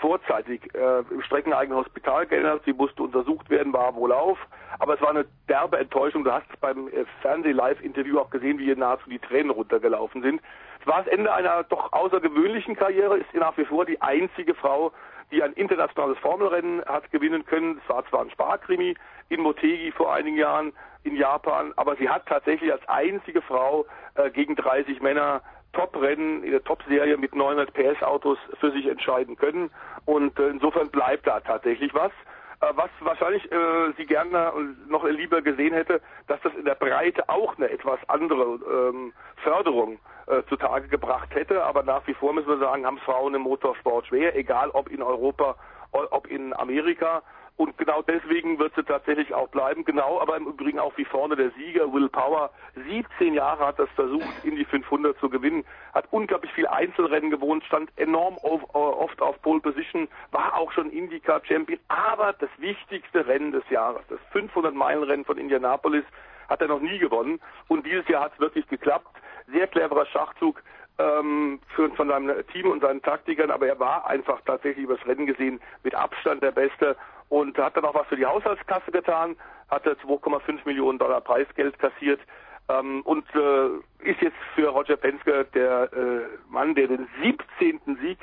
vorzeitig äh, im streckeneigenen Hospital geändert. Sie musste untersucht werden, war wohl auf. Aber es war eine derbe Enttäuschung. Du hast beim äh, Fernseh-Live-Interview auch gesehen, wie ihr nahezu die Tränen runtergelaufen sind. Es war das Ende einer doch außergewöhnlichen Karriere, ist nach wie vor die einzige Frau, die ein internationales Formelrennen hat gewinnen können. Es war zwar ein Sparkrimi in Motegi vor einigen Jahren in Japan, aber sie hat tatsächlich als einzige Frau äh, gegen 30 Männer Top-Rennen, in der Top-Serie mit 900 PS-Autos für sich entscheiden können. Und äh, insofern bleibt da tatsächlich was. Äh, was wahrscheinlich äh, sie gerne noch lieber gesehen hätte, dass das in der Breite auch eine etwas andere ähm, Förderung äh, zutage gebracht hätte. Aber nach wie vor müssen wir sagen, haben Frauen im Motorsport schwer, egal ob in Europa, ob in Amerika. Und genau deswegen wird sie tatsächlich auch bleiben. Genau, aber im Übrigen auch wie vorne der Sieger, Will Power. 17 Jahre hat das versucht, in die 500 zu gewinnen. Hat unglaublich viel Einzelrennen gewohnt, stand enorm äh, oft auf Pole Position, war auch schon IndyCar Champion. Aber das wichtigste Rennen des Jahres, das 500 Meilen Rennen von Indianapolis, hat er noch nie gewonnen. Und dieses Jahr hat es wirklich geklappt. Sehr cleverer Schachzug ähm, von seinem Team und seinen Taktikern, aber er war einfach tatsächlich übers Rennen gesehen mit Abstand der Beste und hat dann auch was für die Haushaltskasse getan, hatte 2,5 Millionen Dollar Preisgeld kassiert ähm, und äh, ist jetzt für Roger Penske der äh, Mann, der den 17. Sieg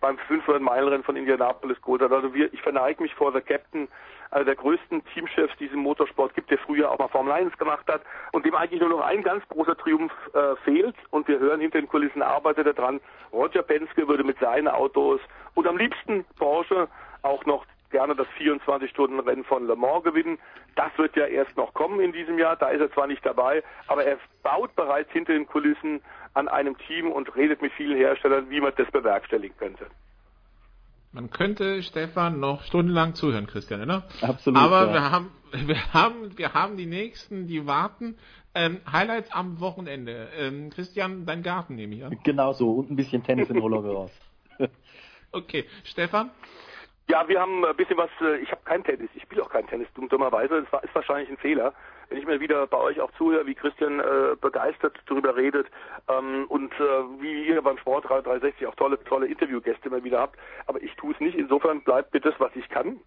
beim 500-Meilen-Rennen von Indianapolis geholt hat. Also wir, ich verneige mich vor The Captain, einer der größten Teamchefs, die es im Motorsport gibt, der früher auch mal Formel 1 gemacht hat und dem eigentlich nur noch ein ganz großer Triumph äh, fehlt. Und wir hören hinter den Kulissen arbeitet er dran. Roger Penske würde mit seinen Autos und am liebsten Porsche auch noch gerne das 24-Stunden-Rennen von Le Mans gewinnen. Das wird ja erst noch kommen in diesem Jahr. Da ist er zwar nicht dabei, aber er baut bereits hinter den Kulissen an einem Team und redet mit vielen Herstellern, wie man das bewerkstelligen könnte. Man könnte Stefan noch stundenlang zuhören, Christian, oder? Absolut. Aber ja. wir haben, wir haben, wir haben die nächsten, die warten. Ähm, Highlights am Wochenende. Ähm, Christian, dein Garten nehme ich an. Genau so und ein bisschen Tennis in Roland Garros. okay, Stefan? Ja, wir haben ein bisschen was, äh, ich habe kein Tennis, ich spiele auch kein Tennis, dummerweise, das ist wahrscheinlich ein Fehler. Wenn ich mir wieder bei euch auch zuhöre, wie Christian äh, begeistert darüber redet ähm, und äh, wie ihr beim Sport 360 auch tolle, tolle Interviewgäste immer wieder habt, aber ich tue es nicht, insofern bleibt mir das, was ich kann.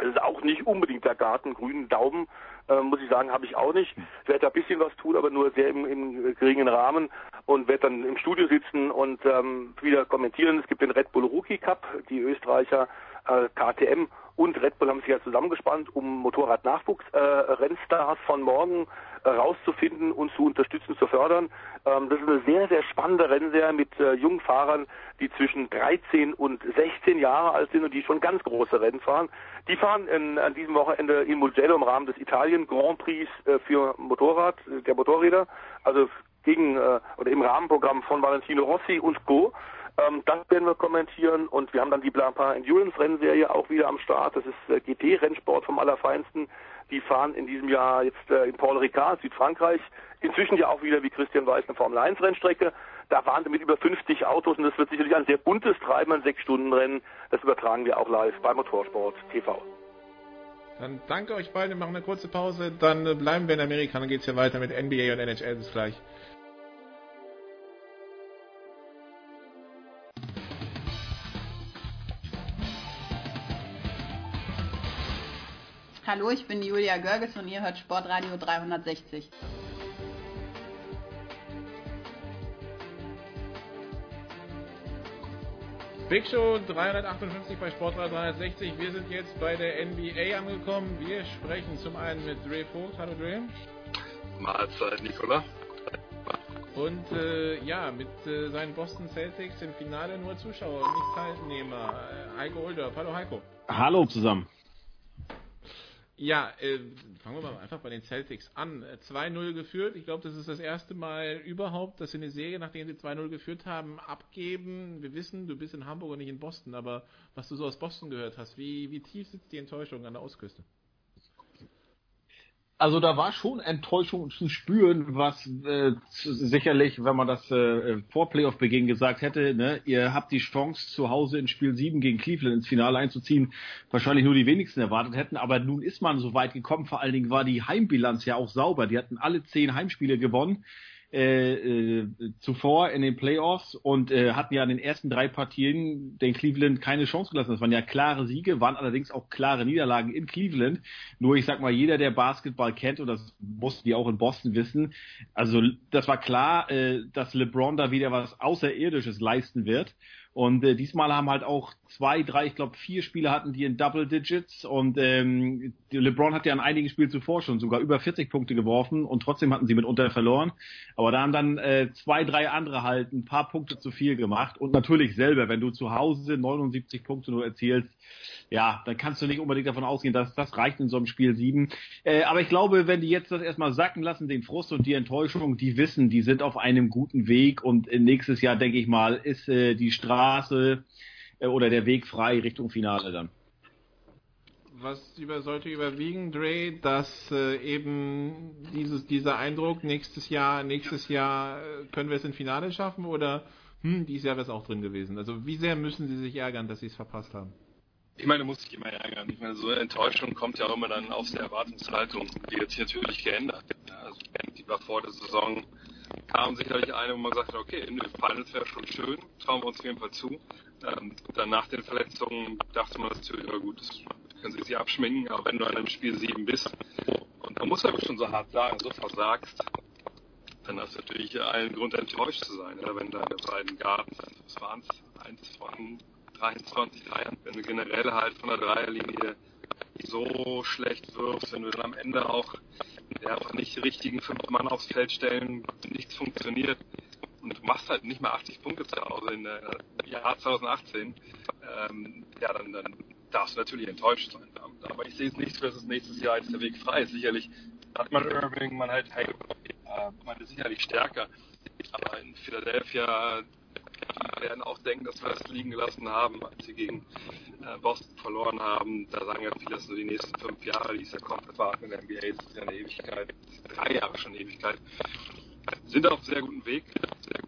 Es ist auch nicht unbedingt der Garten, grünen Daumen, äh, muss ich sagen, habe ich auch nicht. Ich werde da ein bisschen was tun, aber nur sehr im, im geringen Rahmen und werde dann im Studio sitzen und ähm, wieder kommentieren. Es gibt den Red Bull Rookie Cup, die Österreicher äh, KTM und Red Bull haben sich ja zusammengespannt, um Motorrad-Nachwuchs-Rennstars äh, von morgen äh, rauszufinden und zu unterstützen, zu fördern. Ähm, das ist eine sehr, sehr spannende Rennserie mit äh, jungen Fahrern, die zwischen 13 und 16 Jahre alt sind und die schon ganz große Rennen fahren. Die fahren in, an diesem Wochenende in Mugello im Rahmen des Italien Grand Prix äh, für Motorrad, der Motorräder, also gegen äh, oder im Rahmenprogramm von Valentino Rossi und Co. Ähm, das werden wir kommentieren und wir haben dann die Blapa Endurance Rennserie auch wieder am Start. Das ist äh, GT-Rennsport vom Allerfeinsten. Die fahren in diesem Jahr jetzt äh, in Paul Ricard, Südfrankreich. Inzwischen ja auch wieder, wie Christian weiß, eine Formel 1 Rennstrecke. Da fahren sie mit über 50 Autos und das wird sicherlich ein sehr buntes Treiben, ein 6-Stunden-Rennen. Das übertragen wir auch live bei Motorsport TV. Dann danke euch beiden, wir machen eine kurze Pause, dann äh, bleiben wir in Amerika, dann geht's hier weiter mit NBA und NHL bis gleich. Hallo, ich bin Julia Görges und ihr hört Sportradio 360. Big Show 358 bei Sportradio 360. Wir sind jetzt bei der NBA angekommen. Wir sprechen zum einen mit Dre Vogt. Hallo Dre. Mahlzeit, Nicola. Und äh, ja, mit äh, seinen Boston Celtics im Finale nur Zuschauer und nicht Teilnehmer. Heiko Older. Hallo Heiko. Hallo zusammen. Ja, äh, fangen wir mal einfach bei den Celtics an. 2-0 geführt. Ich glaube, das ist das erste Mal überhaupt, dass sie eine Serie, nachdem sie 2-0 geführt haben, abgeben. Wir wissen, du bist in Hamburg und nicht in Boston, aber was du so aus Boston gehört hast, wie, wie tief sitzt die Enttäuschung an der Ostküste? Also da war schon Enttäuschung zu spüren, was äh, sicherlich, wenn man das äh, vor Playoff-Beginn gesagt hätte, ne, ihr habt die Chance zu Hause in Spiel 7 gegen Cleveland ins Finale einzuziehen, wahrscheinlich nur die wenigsten erwartet hätten, aber nun ist man so weit gekommen, vor allen Dingen war die Heimbilanz ja auch sauber, die hatten alle zehn Heimspiele gewonnen, äh, äh, zuvor in den Playoffs und äh, hatten ja in den ersten drei Partien den Cleveland keine Chance gelassen. Das waren ja klare Siege, waren allerdings auch klare Niederlagen in Cleveland. Nur ich sag mal, jeder, der Basketball kennt, und das mussten die auch in Boston wissen, also das war klar, äh, dass LeBron da wieder was Außerirdisches leisten wird. Und äh, diesmal haben halt auch zwei, drei, ich glaube vier Spieler hatten die in Double Digits und ähm, LeBron hat ja in einigen Spielen zuvor schon sogar über 40 Punkte geworfen und trotzdem hatten sie mitunter verloren. Aber da haben dann äh, zwei, drei andere halt ein paar Punkte zu viel gemacht und natürlich selber, wenn du zu Hause 79 Punkte nur erzielst, ja, dann kannst du nicht unbedingt davon ausgehen, dass das reicht in so einem Spiel 7. Äh, aber ich glaube, wenn die jetzt das erstmal sacken lassen, den Frust und die Enttäuschung, die wissen, die sind auf einem guten Weg und nächstes Jahr, denke ich mal, ist äh, die Straße äh, oder der Weg frei Richtung Finale dann. Was über, sollte überwiegen, Dre, dass äh, eben dieses, dieser Eindruck, nächstes Jahr, nächstes Jahr äh, können wir es im Finale schaffen oder hm, dieses Jahr wäre es auch drin gewesen. Also wie sehr müssen sie sich ärgern, dass sie es verpasst haben? Ich meine, muss sich immer ärgern. Ich meine, so eine Enttäuschung kommt ja auch immer dann aus der Erwartungshaltung. Die hat sich natürlich geändert. Also, die war vor der Saison, kam sicherlich eine, wo man sagte, okay, in den Finals wäre schon schön, trauen wir uns auf jeden Fall zu. Ähm, dann nach den Verletzungen dachte man natürlich, ja gut, das können sie sich abschminken, aber wenn du an einem Spiel 7 bist, und man muss aber schon so hart sagen, so versagst, dann hast du natürlich allen Grund enttäuscht zu sein, ja, wenn deine beiden Garten, was waren es, eins von 23 Dreiern. Wenn du generell halt von der Dreierlinie so schlecht wirfst, wenn du dann am Ende auch ja, nicht die richtigen fünf Mann aufs Feld stellen, nichts funktioniert und du machst halt nicht mal 80 Punkte zu Hause in der Jahr 2018, ähm, ja, dann, dann darfst du natürlich enttäuscht sein. Aber ich sehe es nicht, dass es nächstes Jahr jetzt der Weg frei ist. Sicherlich hat man Irving, man hat hey, äh, man ist sicherlich stärker. Aber in Philadelphia die werden auch denken, dass wir es liegen gelassen haben, als sie gegen äh, Boston verloren haben. Da sagen ja viele, dass nur die nächsten fünf Jahre, die ist ja komplett warten in der NBA, das ist ja eine Ewigkeit, drei Jahre schon eine Ewigkeit. Sind auf sehr guten Weg,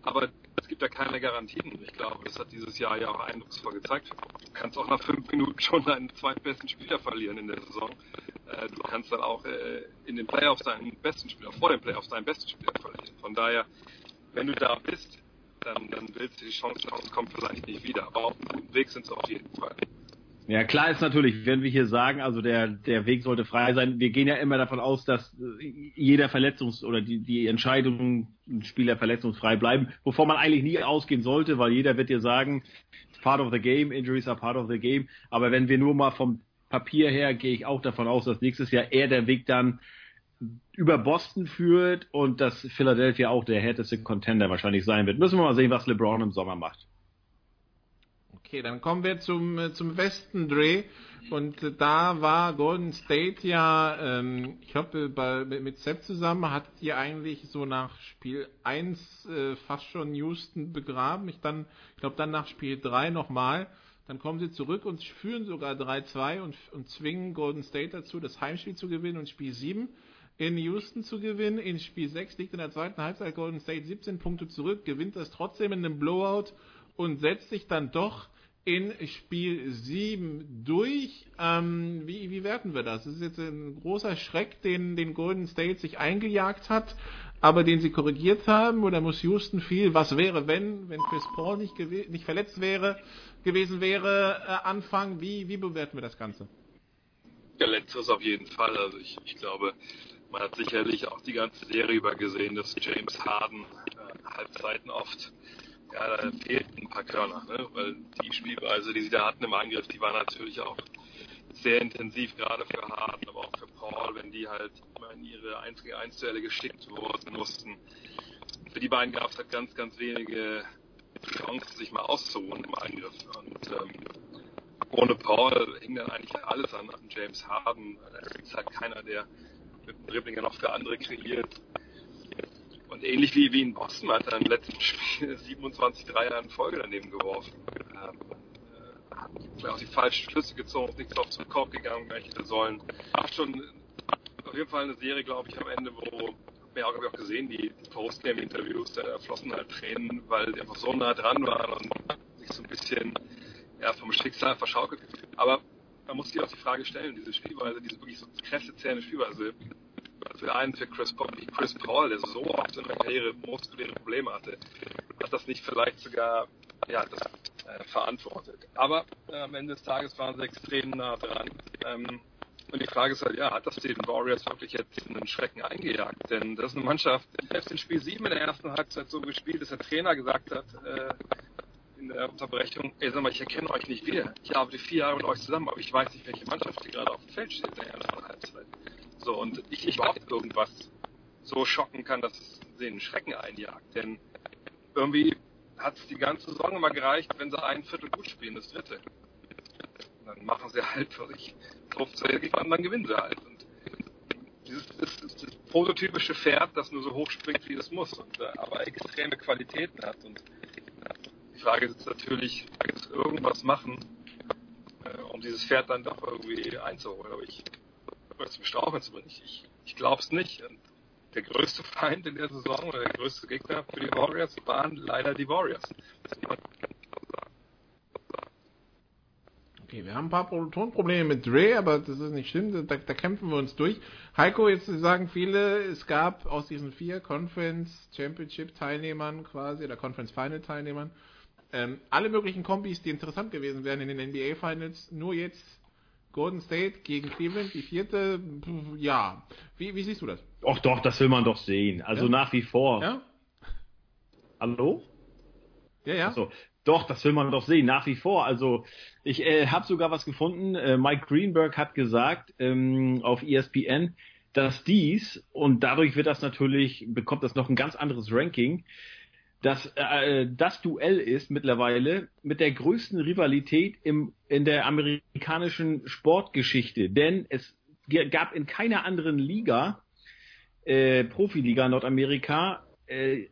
aber es gibt ja keine Garantien. Ich glaube, das hat dieses Jahr ja auch eindrucksvoll gezeigt. Du kannst auch nach fünf Minuten schon deinen zweitbesten Spieler verlieren in der Saison. Äh, du kannst dann auch äh, in den Playoffs deinen besten Spieler, vor den Playoffs deinen besten Spieler verlieren. Von daher, wenn du da bist, dann, dann willst du die Chance es kommt vielleicht nicht wieder. Aber auf einem guten Weg sind sie auf jeden Fall. Ja, klar ist natürlich, wenn wir hier sagen, also der, der Weg sollte frei sein, wir gehen ja immer davon aus, dass jeder Verletzungs- oder die, die Entscheidungen Spieler verletzungsfrei bleiben, wovon man eigentlich nie ausgehen sollte, weil jeder wird dir sagen, part of the game, injuries are part of the game. Aber wenn wir nur mal vom Papier her, gehe ich auch davon aus, dass nächstes Jahr eher der Weg dann über Boston führt und dass Philadelphia auch der härteste Contender wahrscheinlich sein wird. Müssen wir mal sehen, was LeBron im Sommer macht. Okay, dann kommen wir zum, äh, zum Westen, Dre. Und äh, da war Golden State ja, ähm, ich glaube, mit Sepp zusammen hat ihr eigentlich so nach Spiel 1 äh, fast schon Houston begraben. Ich, dann, ich glaube, dann nach Spiel 3 nochmal. Dann kommen sie zurück und führen sogar 3-2 und, und zwingen Golden State dazu, das Heimspiel zu gewinnen und Spiel 7 in Houston zu gewinnen. In Spiel 6 liegt in der zweiten Halbzeit Golden State 17 Punkte zurück, gewinnt das trotzdem in einem Blowout und setzt sich dann doch in Spiel 7 durch. Ähm, wie, wie werten wir das? Das ist jetzt ein großer Schreck, den, den Golden State sich eingejagt hat, aber den sie korrigiert haben. Oder muss Houston viel, was wäre, wenn, wenn Chris Paul nicht, nicht verletzt wäre, gewesen wäre, äh, anfangen? Wie, wie bewerten wir das Ganze? Ja, letzteres auf jeden Fall. Also ich, ich glaube, man hat sicherlich auch die ganze Serie über gesehen, dass James Harden äh, Halbzeiten oft, ja, da fehlten ein paar Körner, ne? weil die Spielweise, die sie da hatten im Angriff, die war natürlich auch sehr intensiv, gerade für Harden, aber auch für Paul, wenn die halt immer in ihre 1 gegen 1 Duelle geschickt wurden mussten. Für die beiden gab es halt ganz, ganz wenige Chancen, sich mal auszuruhen im Angriff. Und ähm, ohne Paul hing dann eigentlich alles an, an James Harden. Da ist halt keiner, der mit dem Dribbling ja noch für andere kreiert. Und ähnlich wie, wie in Boston hat er im letzten Spiel 27 Dreier in Folge daneben geworfen. Ähm, äh, hat auch die falschen Schlüsse gezogen, nichts auf zum Korb gegangen, gar nicht hätte sollen. War schon auf jeden Fall eine Serie, glaube ich, am Ende, wo wir auch, auch gesehen, die Postgame-Interviews, da flossen halt Tränen, weil die einfach so nah dran waren und sich so ein bisschen ja, vom Schicksal verschaukelt. Aber man muss sich auch die Frage stellen, diese Spielweise, diese wirklich so kräftezehrende Spielweise, für einen, für Chris Paul, Chris Paul, der so oft in der Karriere muskuläre Probleme hatte, hat das nicht vielleicht sogar ja, das äh, verantwortet. Aber äh, am Ende des Tages waren sie extrem nah dran. Ähm, und die Frage ist halt, ja, hat das den Warriors wirklich jetzt einen Schrecken eingejagt? Denn das ist eine Mannschaft, die selbst in Spiel 7 in der ersten Halbzeit so gespielt, dass der Trainer gesagt hat, äh, in der Unterbrechung, ey, sag mal, ich erkenne euch nicht wieder. Ich arbeite vier Jahre mit euch zusammen, aber ich weiß nicht, welche Mannschaft hier gerade auf dem Feld steht in der ersten Halbzeit. So, und ich, ich warte irgendwas so schocken kann, dass es den Schrecken einjagt. Denn irgendwie hat es die ganze Saison immer gereicht, wenn sie ein Viertel gut spielen, das dritte. Dann machen sie halt wirklich 15 und dann gewinnen sie halt. Und dieses ist, ist das prototypische Pferd, das nur so hoch springt, wie es muss, und, äh, aber extreme Qualitäten hat. Und die Frage ist natürlich, kann es irgendwas machen, äh, um dieses Pferd dann doch irgendwie einzuholen. Aber ich es mir straucheln zu bringen. Ich, ich, ich glaube es nicht. Und der größte Feind in der Saison oder der größte Gegner für die Warriors waren leider die Warriors. Okay, wir haben ein paar Tonprobleme mit Dre, aber das ist nicht schlimm, da, da, kämpfen wir uns durch. Heiko, jetzt sagen viele, es gab aus diesen vier Conference Championship Teilnehmern quasi, oder Conference Final Teilnehmern, ähm, alle möglichen Kombis, die interessant gewesen wären in den NBA Finals, nur jetzt Golden State gegen Cleveland, die vierte, ja. Wie, wie siehst du das? Doch, doch, das will man doch sehen. Also ja? nach wie vor. Ja? Hallo? Ja, ja. Achso. Doch, das will man doch sehen, nach wie vor. Also ich äh, habe sogar was gefunden. Äh, Mike Greenberg hat gesagt ähm, auf ESPN, dass dies, und dadurch wird das natürlich, bekommt das noch ein ganz anderes Ranking, dass äh, das Duell ist mittlerweile mit der größten Rivalität im, in der amerikanischen Sportgeschichte. Denn es gab in keiner anderen Liga, äh, Profiliga Nordamerika, äh,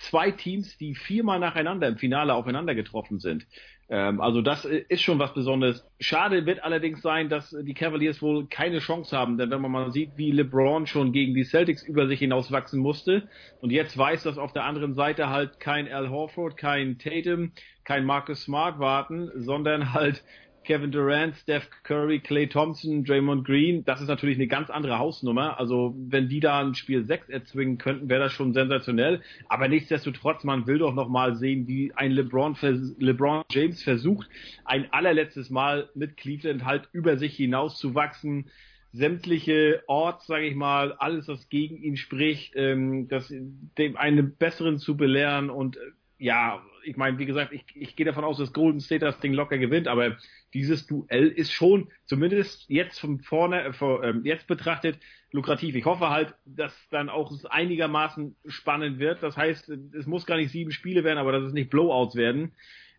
zwei Teams, die viermal nacheinander im Finale aufeinander getroffen sind. Ähm, also das äh, ist schon was Besonderes. Schade wird allerdings sein, dass die Cavaliers wohl keine Chance haben, denn wenn man mal sieht, wie LeBron schon gegen die Celtics über sich hinaus wachsen musste und jetzt weiß, dass auf der anderen Seite halt kein Al Horford, kein Tatum, kein Marcus Smart warten, sondern halt Kevin Durant, Steph Curry, Clay Thompson, Draymond Green, das ist natürlich eine ganz andere Hausnummer. Also wenn die da ein Spiel 6 erzwingen könnten, wäre das schon sensationell. Aber nichtsdestotrotz, man will doch noch mal sehen, wie ein LeBron, LeBron James versucht, ein allerletztes Mal mit Cleveland halt über sich hinaus zu wachsen sämtliche Orts, sage ich mal, alles, was gegen ihn spricht, ähm, das dem einen besseren zu belehren und äh, ja, ich meine, wie gesagt, ich, ich gehe davon aus, dass Golden State das Ding locker gewinnt, aber dieses Duell ist schon, zumindest jetzt von vorne, äh, ähm, jetzt betrachtet, lukrativ. Ich hoffe halt, dass dann auch es einigermaßen spannend wird. Das heißt, es muss gar nicht sieben Spiele werden, aber dass es nicht Blowouts werden.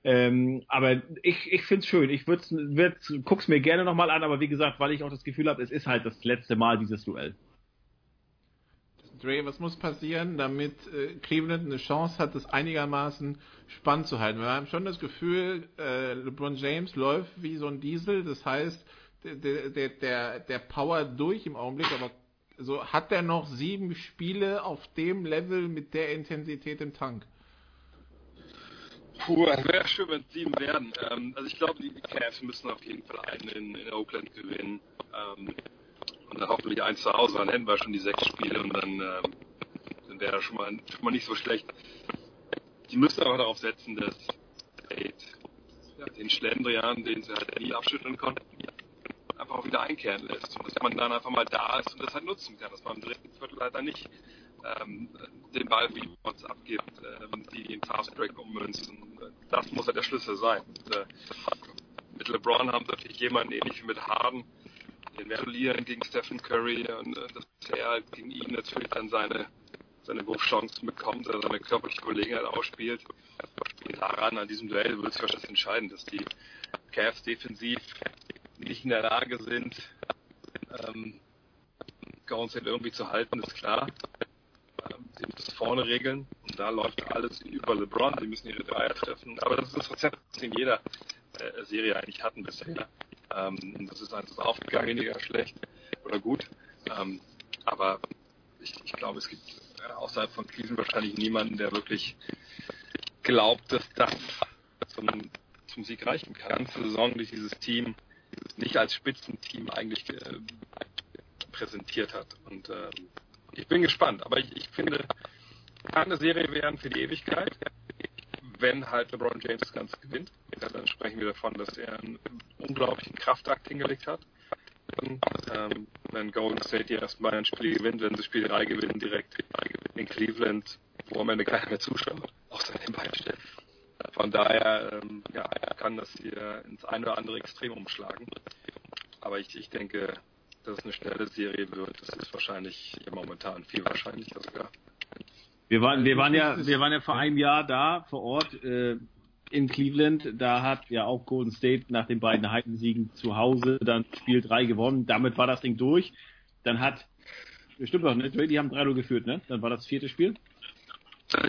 Ähm, aber ich, ich finde es schön. Ich würd's, würd, guck's mir gerne nochmal an, aber wie gesagt, weil ich auch das Gefühl habe, es ist halt das letzte Mal dieses Duell. Dre, was muss passieren, damit äh, Cleveland eine Chance hat, das einigermaßen spannend zu halten? Wir haben schon das Gefühl, äh, LeBron James läuft wie so ein Diesel, das heißt, der, der, der, der Power durch im Augenblick, aber so hat er noch sieben Spiele auf dem Level mit der Intensität im Tank? Puh, wäre schön, wenn es sieben werden. Ähm, also ich glaube, die Cavs müssen auf jeden Fall einen in, in Oakland gewinnen. Ähm, und dann hoffentlich eins zu Hause, dann hätten wir schon die sechs Spiele und dann, dann wäre das schon mal, schon mal nicht so schlecht. Die müssen aber darauf setzen, dass ja, den Schlendrian, den sie halt nie abschütteln konnten, einfach auch wieder einkehren lässt. Und dass man dann einfach mal da ist und das halt nutzen kann, dass man im dritten Viertel halt dann nicht ähm, den Ball wie uns abgibt, ähm, die den Fast Break ummünzen. Das muss halt der Schlüssel sein. Und, äh, mit LeBron haben sie natürlich jemanden ähnlich wie mit Harden, den verlieren gegen Stephen Curry und äh, dass er gegen ihn natürlich dann seine seine Wurfchancen bekommt, oder seine körperliche Gelegenheit ausspielt. Daran, an diesem Duell wird sich wahrscheinlich entscheiden, dass die Cavs defensiv nicht in der Lage sind, ähm, Golden irgendwie zu halten, ist klar. Ähm, sie müssen vorne regeln und da läuft alles über LeBron. Sie müssen ihre Dreier treffen. Aber das ist das Rezept, das in jeder äh, Serie eigentlich hatten bisher. Ähm, das ist einfach aufgegangen, weniger schlecht oder gut. Ähm, aber ich, ich glaube, es gibt äh, außerhalb von Cleveland wahrscheinlich niemanden, der wirklich glaubt, dass das zum, zum Sieg reichen kann. Die ganze Saison durch dieses Team nicht als Spitzenteam eigentlich äh, präsentiert hat. Und äh, ich bin gespannt, aber ich, ich finde, kann eine Serie werden für die Ewigkeit wenn halt LeBron James das Ganze gewinnt. Ja, dann sprechen wir davon, dass er einen unglaublichen Kraftakt hingelegt hat. Und, ähm, wenn Golden State ihr erstmal ein Spiel gewinnt, wenn sie Spiel 3 gewinnen, direkt in Cleveland, wo am Ende keiner mehr zuschaut, außer den beiden Stellen. Von daher ähm, ja, kann das hier ins eine oder andere Extrem umschlagen. Aber ich, ich denke, dass es eine schnelle Serie wird. Das ist wahrscheinlich momentan viel wahrscheinlicher sogar. Wir waren, wir waren ja, wir waren ja vor einem Jahr da vor Ort äh, in Cleveland. Da hat ja auch Golden State nach den beiden Heidensiegen zu Hause dann Spiel 3 gewonnen. Damit war das Ding durch. Dann hat, stimmt doch, ne? Die haben 3-0 geführt, ne? Dann war das vierte Spiel.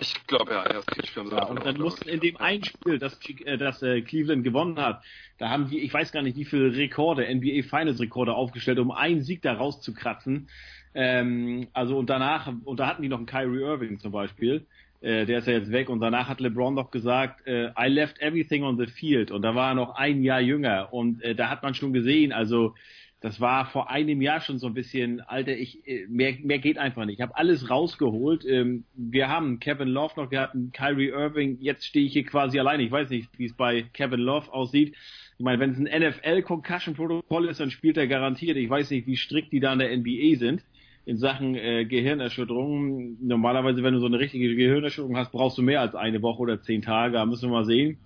Ich glaube ja, das Spiel haben sie ja, Und dann mussten in dem einen Spiel, das, äh, das äh, Cleveland gewonnen hat, da haben die, ich weiß gar nicht, wie viele Rekorde, NBA Finals Rekorde aufgestellt, um einen Sieg da rauszukratzen. Ähm, also und danach, und da hatten die noch einen Kyrie Irving zum Beispiel, äh, der ist ja jetzt weg und danach hat LeBron doch gesagt, äh, I left everything on the field und da war er noch ein Jahr jünger und äh, da hat man schon gesehen, also das war vor einem Jahr schon so ein bisschen, Alter, ich äh, mehr, mehr geht einfach nicht. Ich habe alles rausgeholt. Ähm, wir haben Kevin Love noch, wir hatten Kyrie Irving, jetzt stehe ich hier quasi alleine. Ich weiß nicht, wie es bei Kevin Love aussieht. Ich meine, wenn es ein NFL-Concussion-Protokoll ist, dann spielt er garantiert. Ich weiß nicht, wie strikt die da in der NBA sind in Sachen äh, Gehirnerschütterung. Normalerweise, wenn du so eine richtige Gehirnerschütterung hast, brauchst du mehr als eine Woche oder zehn Tage. Da müssen wir mal sehen.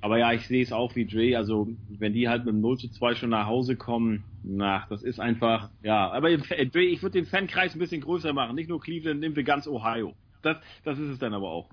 Aber ja, ich sehe es auch wie Dre. Also, wenn die halt mit dem 0 zu 2 schon nach Hause kommen, na, das ist einfach, ja. Aber Dre, ich würde den Fankreis ein bisschen größer machen. Nicht nur Cleveland, nehmen wir ganz Ohio. Das, das ist es dann aber auch.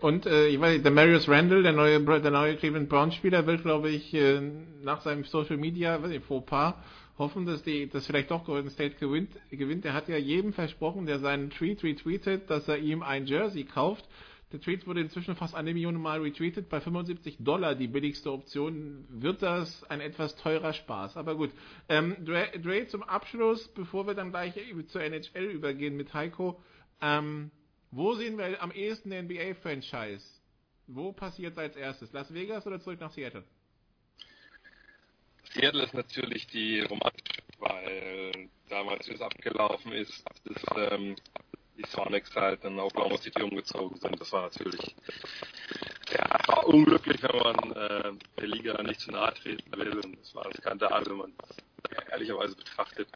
Und äh, ich weiß nicht, der Marius Randall, der neue, der neue Cleveland Browns Spieler, will, glaube ich, äh, nach seinem Social Media, weiß nicht, Fauxpas, hoffen, dass die, dass vielleicht doch Golden State gewinnt, gewinnt. Er hat ja jedem versprochen, der seinen Tweet retweetet, dass er ihm ein Jersey kauft. Der Tweet wurde inzwischen fast eine Million Mal retweetet. Bei 75 Dollar die billigste Option wird das ein etwas teurer Spaß. Aber gut. Ähm, Dre, Dre, zum Abschluss, bevor wir dann gleich zur NHL übergehen mit Heiko. Ähm, wo sehen wir am ehesten den NBA-Franchise? Wo passiert als erstes? Las Vegas oder zurück nach Seattle? Seattle ist natürlich die romantische, weil damals, wie es abgelaufen ist, ist ähm, die Sonics halt in Oklahoma City umgezogen sind. Das war natürlich ja, war unglücklich, wenn man äh, der Liga nicht zu nahe treten will. Und das war ein Skandal, wenn man es ehrlicherweise betrachtet.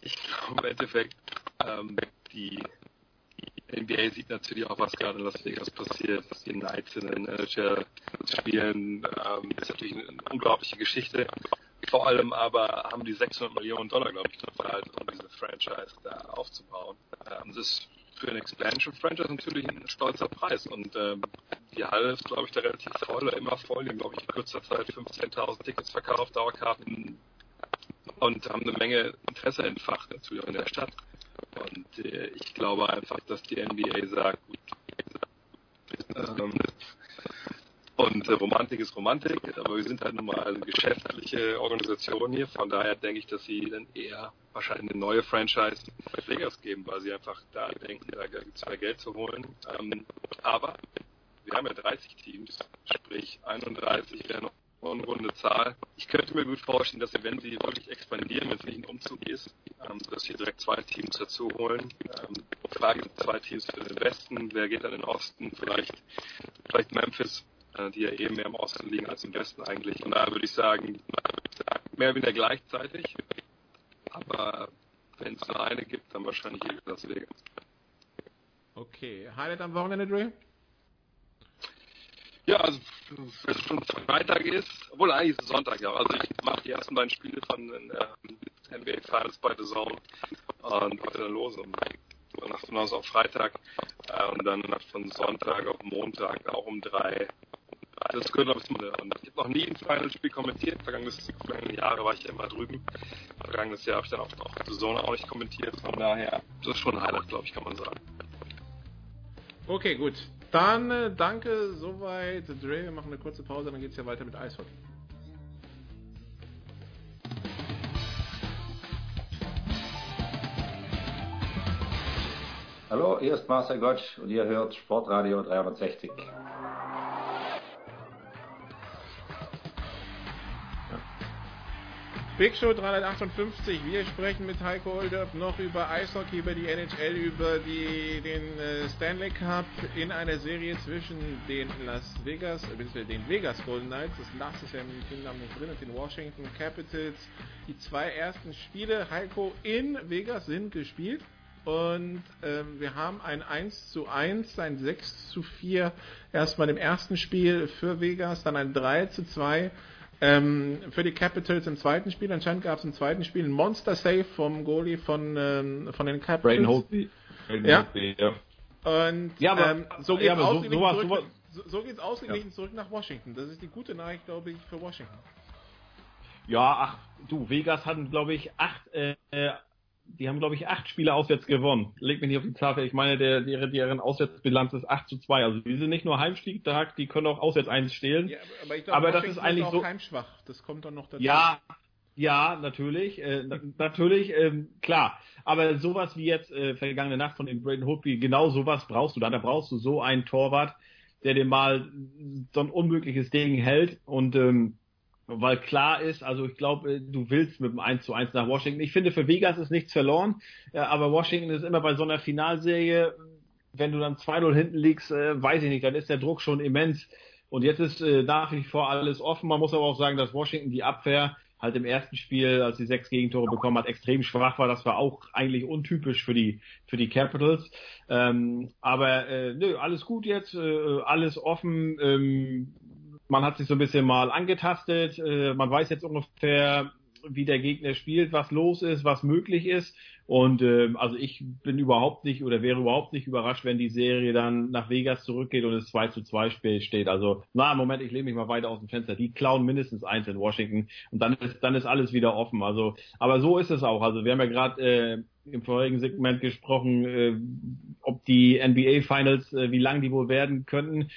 Ich glaube im Endeffekt, ähm, die NBA sieht natürlich auch, was gerade in Las Vegas passiert, was die Knights in den NHL spielen. Ähm, ist natürlich eine, unglaubliche Geschichte. Vor allem aber haben die 600 Millionen Dollar, glaube ich, bezahlt, um diese Franchise da aufzubauen. Ähm, das ist für ein Expansion-Franchise natürlich ein stolzer Preis. Und ähm, die Halle ist, glaube ich, da relativ voll, oder immer voll. Die haben, glaube ich, in kurzer Zeit 15.000 Tickets verkauft, Dauerkarten und haben eine Menge Interesse entfacht natürlich in der Stadt. Und äh, ich glaube einfach, dass die NBA sagt, gut, ähm, und äh, Romantik ist Romantik, aber wir sind halt nun mal eine geschäftliche Organisation hier. Von daher denke ich, dass sie dann eher wahrscheinlich eine neue Franchise bei Vegas geben, weil sie einfach da denken, da gibt es mehr Geld zu holen. Ähm, aber wir haben ja 30 Teams, sprich 31 wäre noch unrunde Zahl. Ich könnte mir gut vorstellen, dass sie, wenn sie wirklich expandieren, wenn es nicht ein Umzug ist, ähm, dass sie direkt zwei Teams dazu holen. Ähm, Frage sind zwei Teams für den Westen, wer geht dann in den Osten? Vielleicht, vielleicht Memphis, äh, die ja eben mehr im Osten liegen als im Westen eigentlich. Und da würde ich sagen, mehr oder weniger gleichzeitig. Aber wenn es nur eine gibt, dann wahrscheinlich Las Vegas. Okay, Highlight am Wochenende, Dre? Ja, also wenn es schon Freitag ist, obwohl eigentlich ist es Sonntag, ja. Also ich mache die ersten beiden Spiele von den äh, NBA Finals bei The Zone und heute dann los um Nacht hinaus auf Freitag äh, und dann von Sonntag auf Montag auch um drei. Das gehört noch ein bisschen und ich habe noch nie ein Finalspiel kommentiert. Vergangenes vergangene Jahre war ich ja immer drüben. Vergangenes Jahr habe ich dann auch noch The Zone auch nicht kommentiert. Von daher, das ist schon ein Highlight, glaube ich, kann man sagen. Okay, gut. Dann äh, danke soweit, Dre. Wir machen eine kurze Pause, dann geht es ja weiter mit Eishockey. Hallo, hier ist Marcel Gottsch und ihr hört Sportradio 360. Big Show 358. Wir sprechen mit Heiko Olderb noch über Eishockey, über die NHL, über die, den äh, Stanley Cup in einer Serie zwischen den Las Vegas, äh, den Vegas Golden Knights, das Las ist ja im Teamnamen nicht drin, und den Washington Capitals. Die zwei ersten Spiele, Heiko, in Vegas sind gespielt. Und ähm, wir haben ein 1 zu 1, ein 6 zu 4 erstmal im ersten Spiel für Vegas, dann ein 3 zu 2 ähm, für die Capitals im zweiten Spiel. Anscheinend gab es im zweiten Spiel ein Monster Save vom Goalie von, ähm, von den Capitals. Braden Holtby. Ja. Holtby, ja. Und Ja, aber- ähm, so geht ja, es so- ausgeglichen, sowas- zurück, sowas- so, so geht's ausgeglichen zurück nach Washington. Das ist die gute Nachricht, glaube ich, für Washington. Ja, ach, du, Vegas hatten, glaube ich, acht, äh, äh, die haben, glaube ich, acht Spiele auswärts gewonnen. Leg mich nicht auf die Tafel. Ich meine, der, deren, deren Auswärtsbilanz ist 8 zu 2. Also, die sind nicht nur heimstark, die können auch auswärts eins stehlen. Ja, aber ich glaube, Aber das ist eigentlich auch so- heimschwach. Das kommt dann noch dazu. Ja, ja, natürlich, äh, na- natürlich, ähm, klar. Aber sowas wie jetzt äh, vergangene Nacht von dem Braden Holtby, genau sowas brauchst du da. Da brauchst du so einen Torwart, der dir mal so ein unmögliches Ding hält und ähm, weil klar ist, also ich glaube, äh, du willst mit dem 1 zu 1 nach Washington. Ich finde, für Vegas ist nichts verloren, äh, aber Washington ist immer bei so einer Finalserie, wenn du dann 2-0 hinten liegst, äh, weiß ich nicht, dann ist der Druck schon immens. Und jetzt ist nach wie vor alles offen. Man muss aber auch sagen, dass Washington die Abwehr halt im ersten Spiel, als sie sechs Gegentore bekommen hat, extrem schwach war. Das war auch eigentlich untypisch für die für die Capitals. Ähm, aber äh, nö, alles gut jetzt, äh, alles offen. Ähm, man hat sich so ein bisschen mal angetastet. Äh, man weiß jetzt ungefähr, wie der Gegner spielt, was los ist, was möglich ist. Und ähm, also ich bin überhaupt nicht oder wäre überhaupt nicht überrascht, wenn die Serie dann nach Vegas zurückgeht und es 2 zu 2 Spiel steht. Also, na, Moment, ich lehne mich mal weiter aus dem Fenster. Die klauen mindestens eins in Washington und dann ist, dann ist alles wieder offen. Also, aber so ist es auch. Also wir haben ja gerade äh, im vorigen Segment gesprochen, äh, ob die NBA Finals, äh, wie lang die wohl werden könnten.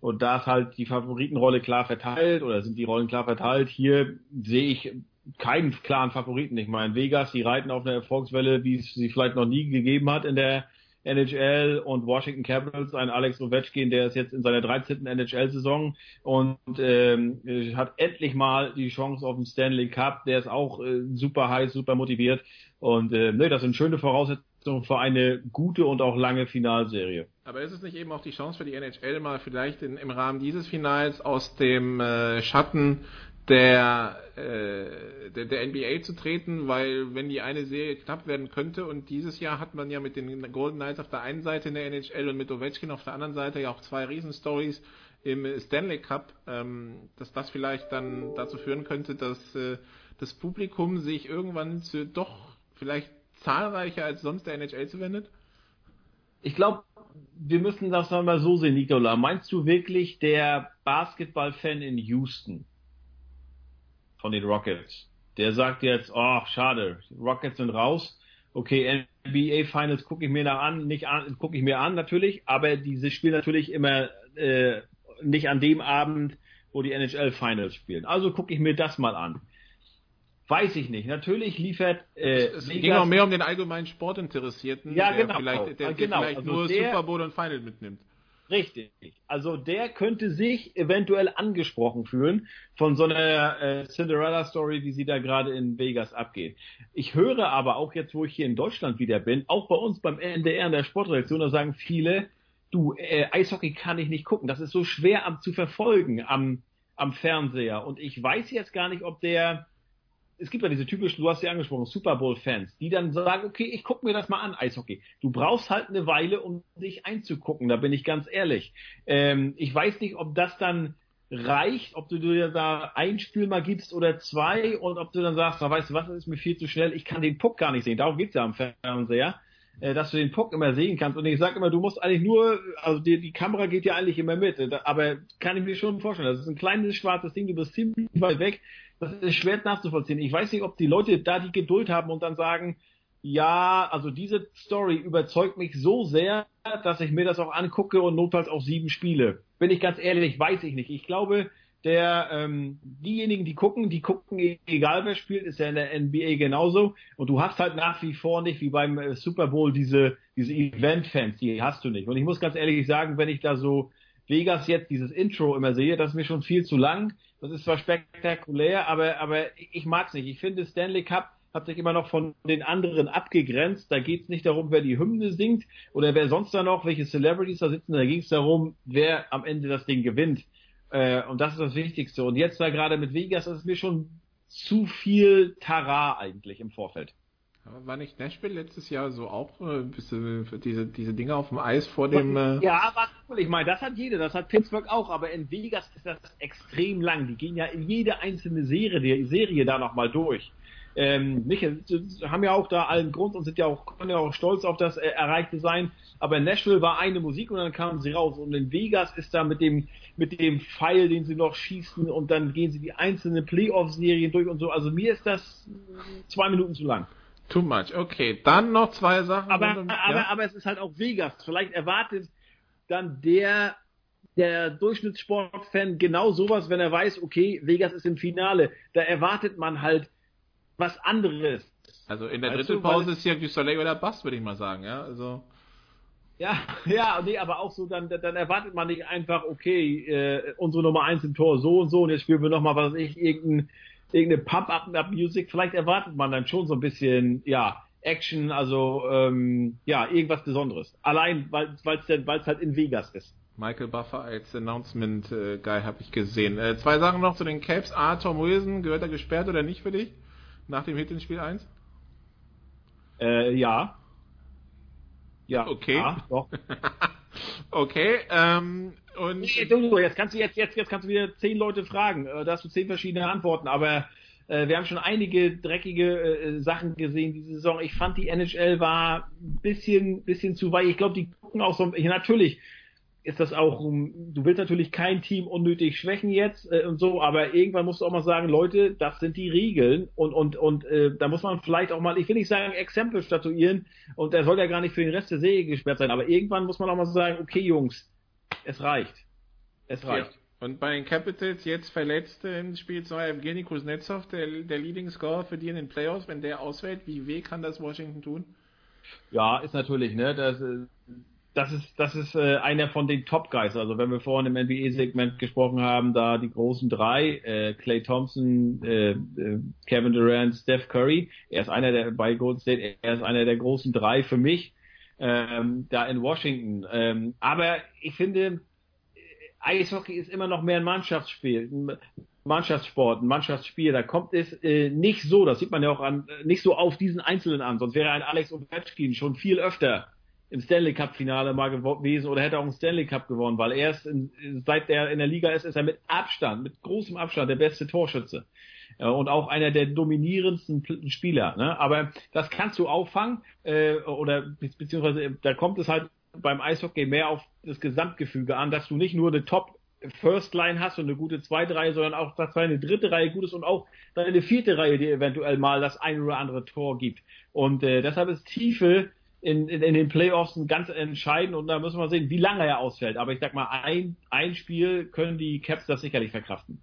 Und da ist halt die Favoritenrolle klar verteilt oder sind die Rollen klar verteilt. Hier sehe ich keinen klaren Favoriten. Ich meine, Vegas, die reiten auf einer Erfolgswelle, wie es sie vielleicht noch nie gegeben hat in der NHL und Washington Capitals, ein Alex Ovechkin, der ist jetzt in seiner 13. NHL-Saison und ähm, hat endlich mal die Chance auf den Stanley Cup. Der ist auch äh, super heiß, super motiviert und äh, ne, das sind schöne Voraussetzungen für eine gute und auch lange Finalserie. Aber ist es nicht eben auch die Chance für die NHL mal vielleicht in, im Rahmen dieses Finals aus dem äh, Schatten der, äh, der, der NBA zu treten, weil wenn die eine Serie knapp werden könnte und dieses Jahr hat man ja mit den Golden Knights auf der einen Seite in der NHL und mit Ovechkin auf der anderen Seite ja auch zwei Riesenstories im Stanley Cup, ähm, dass das vielleicht dann dazu führen könnte, dass äh, das Publikum sich irgendwann zu doch vielleicht zahlreicher als sonst der NHL zuwendet? Ich glaube, wir müssen das mal so sehen, Nicola. Meinst du wirklich, der Basketballfan in Houston von den Rockets, der sagt jetzt, oh, schade, Rockets sind raus. Okay, NBA Finals gucke ich mir da an, nicht an, gucke ich mir an natürlich, aber diese spielen natürlich immer äh, nicht an dem Abend, wo die NHL Finals spielen. Also gucke ich mir das mal an. Weiß ich nicht. Natürlich liefert äh, es ging auch mehr um den allgemeinen Sportinteressierten, Ja, der genau. vielleicht, der, der Genau, vielleicht also nur der- Super Bowl und Final mitnimmt. Richtig. Also der könnte sich eventuell angesprochen fühlen von so einer äh, Cinderella-Story, wie sie da gerade in Vegas abgeht. Ich höre aber auch jetzt, wo ich hier in Deutschland wieder bin, auch bei uns beim NDR in der Sportredaktion, da sagen viele, du, äh, Eishockey kann ich nicht gucken. Das ist so schwer am, zu verfolgen am, am Fernseher. Und ich weiß jetzt gar nicht, ob der es gibt ja diese typischen, du hast sie angesprochen, Super Bowl-Fans, die dann sagen, okay, ich gucke mir das mal an, Eishockey. Du brauchst halt eine Weile, um dich einzugucken, da bin ich ganz ehrlich. Ähm, ich weiß nicht, ob das dann reicht, ob du dir da ein Spiel mal gibst oder zwei und ob du dann sagst, na, weißt du was, das ist mir viel zu schnell, ich kann den Puck gar nicht sehen. Darum geht's ja am Fernseher äh, dass du den Puck immer sehen kannst. Und ich sage immer, du musst eigentlich nur, also die, die Kamera geht ja eigentlich immer mit, aber kann ich mir schon vorstellen, das ist ein kleines schwarzes Ding, du bist ziemlich weit weg, das ist schwer nachzuvollziehen. Ich weiß nicht, ob die Leute da die Geduld haben und dann sagen, ja, also diese Story überzeugt mich so sehr, dass ich mir das auch angucke und notfalls auch sieben Spiele. Bin ich ganz ehrlich, weiß ich nicht. Ich glaube, der ähm, diejenigen, die gucken, die gucken, egal wer spielt, ist ja in der NBA genauso. Und du hast halt nach wie vor nicht, wie beim äh, Super Bowl, diese, diese Event-Fans, die hast du nicht. Und ich muss ganz ehrlich sagen, wenn ich da so Vegas jetzt dieses Intro immer sehe, das ist mir schon viel zu lang. Das ist zwar spektakulär, aber, aber ich mag's nicht. Ich finde, Stanley Cup hat sich immer noch von den anderen abgegrenzt. Da geht's nicht darum, wer die Hymne singt oder wer sonst da noch, welche Celebrities da sitzen. Da ging's darum, wer am Ende das Ding gewinnt. Äh, und das ist das Wichtigste. Und jetzt da gerade mit Vegas, das ist mir schon zu viel Tara eigentlich im Vorfeld. War nicht Nashville letztes Jahr so auch äh, diese, diese Dinge auf dem Eis vor dem. Äh ja, aber ich meine, das hat jeder, das hat Pittsburgh auch, aber in Vegas ist das extrem lang. Die gehen ja in jede einzelne Serie, die Serie da nochmal durch. Ähm, nicht, haben ja auch da allen Grund und sind ja auch, können ja auch stolz auf das äh, Erreichte sein. Aber in Nashville war eine Musik und dann kamen sie raus. Und in Vegas ist da mit dem, mit dem Pfeil, den sie noch schießen und dann gehen sie die einzelnen Playoff-Serien durch und so. Also mir ist das zwei Minuten zu lang. Too much. Okay, dann noch zwei Sachen. Aber, um, aber, ja? aber es ist halt auch Vegas. Vielleicht erwartet dann der, der Durchschnittssportfan genau sowas, wenn er weiß, okay, Vegas ist im Finale. Da erwartet man halt was anderes. Also in der dritten Pause ist ja du Soleil oder Bass, würde ich mal sagen, ja. Also. Ja, ja, nee, aber auch so, dann, dann erwartet man nicht einfach, okay, äh, unsere Nummer eins im Tor so und so und jetzt spielen wir nochmal, was weiß ich, irgendein irgendeine Pump-Up-Music, vielleicht erwartet man dann schon so ein bisschen, ja, Action, also ähm, ja, irgendwas Besonderes. Allein, weil es halt in Vegas ist. Michael Buffer als Announcement-Guy äh, habe ich gesehen. Äh, zwei Sachen noch zu den Caps. A, Tom Wilson, gehört er gesperrt oder nicht für dich? Nach dem Hit in Spiel 1? Äh, ja. Ja. Okay. Ja, doch. okay, ähm, und nee, du, jetzt kannst du jetzt, jetzt, jetzt kannst du wieder zehn Leute fragen. Äh, da hast du zehn verschiedene Antworten, aber äh, wir haben schon einige dreckige äh, Sachen gesehen diese Saison. Ich fand die NHL war ein bisschen, bisschen zu weit. Ich glaube, die gucken auch so. Natürlich ist das auch, du willst natürlich kein Team unnötig schwächen jetzt äh, und so, aber irgendwann musst du auch mal sagen, Leute, das sind die Regeln und und und äh, da muss man vielleicht auch mal, ich will nicht sagen Exempel statuieren und er soll ja gar nicht für den Rest der Serie gesperrt sein, aber irgendwann muss man auch mal sagen, okay Jungs, es reicht. Es reicht. Ja. Und bei den Capitals jetzt verletzt im Spiel 2 Evgeny Kuznetsov, der, der Leading Scorer für die in den Playoffs, wenn der ausfällt, wie weh kann das Washington tun? Ja, ist natürlich, ne, das, das ist, das ist äh, einer von den Top Guys. Also wenn wir vorhin im NBA-Segment gesprochen haben, da die großen drei, äh, Clay Thompson, äh, äh, Kevin Durant, Steph Curry, er ist einer der bei Golden State, er ist einer der großen drei für mich ähm, da in Washington. Ähm, aber ich finde, Eishockey ist immer noch mehr ein Mannschaftsspiel, ein Mannschaftssport, ein Mannschaftsspiel. Da kommt es äh, nicht so, das sieht man ja auch an, nicht so auf diesen Einzelnen an. Sonst wäre ein Alex Ovechkin schon viel öfter im Stanley Cup Finale mal gewesen oder hätte auch einen Stanley Cup gewonnen, weil er ist in, seit der in der Liga ist, ist er mit Abstand, mit großem Abstand der beste Torschütze äh, und auch einer der dominierendsten Spieler. Ne? Aber das kannst du auffangen äh, oder beziehungsweise da kommt es halt beim Eishockey mehr auf das Gesamtgefüge an, dass du nicht nur eine Top First Line hast und eine gute zweite Reihe, sondern auch, dass deine dritte Reihe gut ist und auch deine vierte Reihe dir eventuell mal das ein oder andere Tor gibt. Und äh, deshalb ist Tiefe in, in, in den Playoffs ganz entscheidend und da müssen wir sehen, wie lange er ausfällt. Aber ich sag mal, ein, ein Spiel können die Caps das sicherlich verkraften.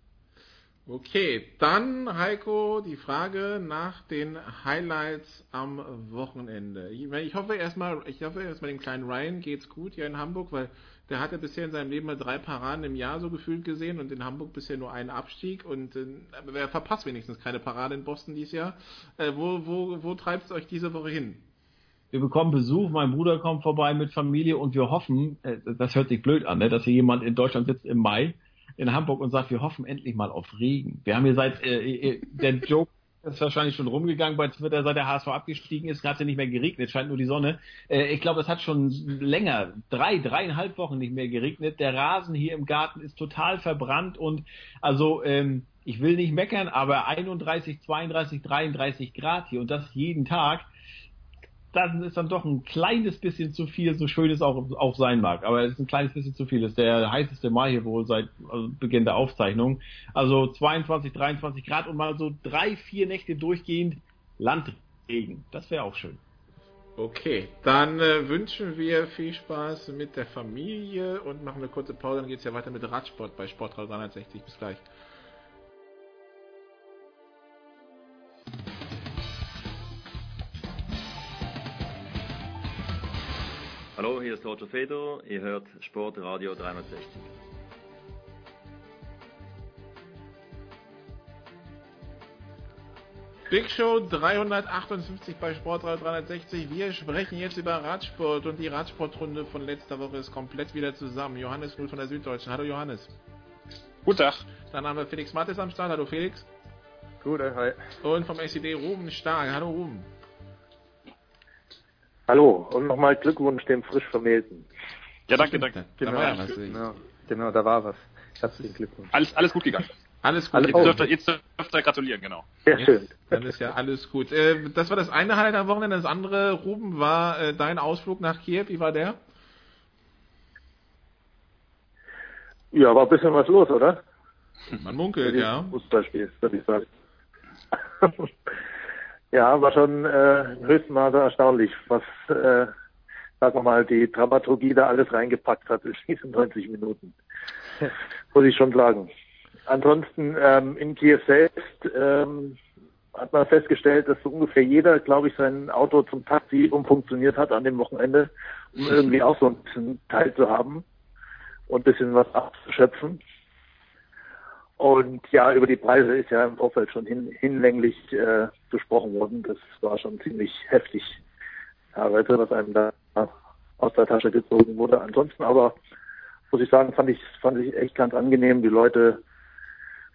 Okay, dann Heiko, die Frage nach den Highlights am Wochenende. Ich hoffe erstmal, ich hoffe erstmal dem kleinen Ryan geht's gut hier in Hamburg, weil der hatte bisher in seinem Leben mal drei Paraden im Jahr so gefühlt gesehen und in Hamburg bisher nur einen Abstieg und äh, er verpasst wenigstens keine Parade in Boston dieses Jahr. Äh, wo, wo, wo treibt es euch diese Woche hin? Wir bekommen Besuch, mein Bruder kommt vorbei mit Familie und wir hoffen, äh, das hört sich blöd an, ne, dass hier jemand in Deutschland sitzt im Mai in Hamburg und sagt, wir hoffen endlich mal auf Regen. Wir haben hier seit, äh, äh, der Joke ist wahrscheinlich schon rumgegangen bei Twitter, seit der HSV abgestiegen ist, es nicht mehr geregnet, scheint nur die Sonne. Äh, ich glaube, es hat schon länger, drei, dreieinhalb Wochen nicht mehr geregnet. Der Rasen hier im Garten ist total verbrannt und also ähm, ich will nicht meckern, aber 31, 32, 33 Grad hier und das jeden Tag dann ist dann doch ein kleines bisschen zu viel, so schön es auch, auch sein mag. Aber es ist ein kleines bisschen zu viel. Das ist der heißeste Mai hier wohl seit also Beginn der Aufzeichnung. Also 22, 23 Grad und mal so drei, vier Nächte durchgehend Landregen. Das wäre auch schön. Okay, dann äh, wünschen wir viel Spaß mit der Familie und machen eine kurze Pause. Dann geht es ja weiter mit Radsport bei Sportrad 360. Bis gleich. Hallo, hier ist Roger Feder, ihr hört Sportradio 360. Big Show 358 bei Sportradio 360. Wir sprechen jetzt über Radsport und die Radsportrunde von letzter Woche ist komplett wieder zusammen. Johannes Null von der Süddeutschen. Hallo Johannes. Guten Tag. Dann haben wir Felix Mattes am Start. Hallo Felix. Gute, hi. Und vom SED Ruben Stark. Hallo Ruben. Hallo und nochmal Glückwunsch dem frisch Vermählten. Ja, danke, danke. Genau, Da war ja genau, genau, da war was. Herzlichen Glückwunsch. Alles, alles gut gegangen. Alles gut. Jetzt dürft, ihr, jetzt dürft ihr gratulieren, genau. Sehr schön. Dann ist ja alles gut. Äh, das war das eine Highlight am Wochenende. Das andere, Ruben, war äh, dein Ausflug nach Kiew. Wie war der? Ja, war ein bisschen was los, oder? Man munkelt, ja. Fußballspiel, würde ich sagen. Ja, war schon äh, in höchstem Maße erstaunlich, was, äh, sagen wir mal, die Dramaturgie da alles reingepackt hat in diesen 90 Minuten. Muss ich schon sagen. Ansonsten ähm, in Kiew selbst ähm, hat man festgestellt, dass so ungefähr jeder, glaube ich, sein Auto zum Taxi umfunktioniert hat an dem Wochenende, um irgendwie auch so ein bisschen teilzuhaben und ein bisschen was abzuschöpfen. Und ja, über die Preise ist ja im Vorfeld schon hin, hinlänglich äh, gesprochen worden. Das war schon ziemlich heftig, teilweise, was einem da aus der Tasche gezogen wurde. Ansonsten aber muss ich sagen, fand ich fand ich echt ganz angenehm. Die Leute,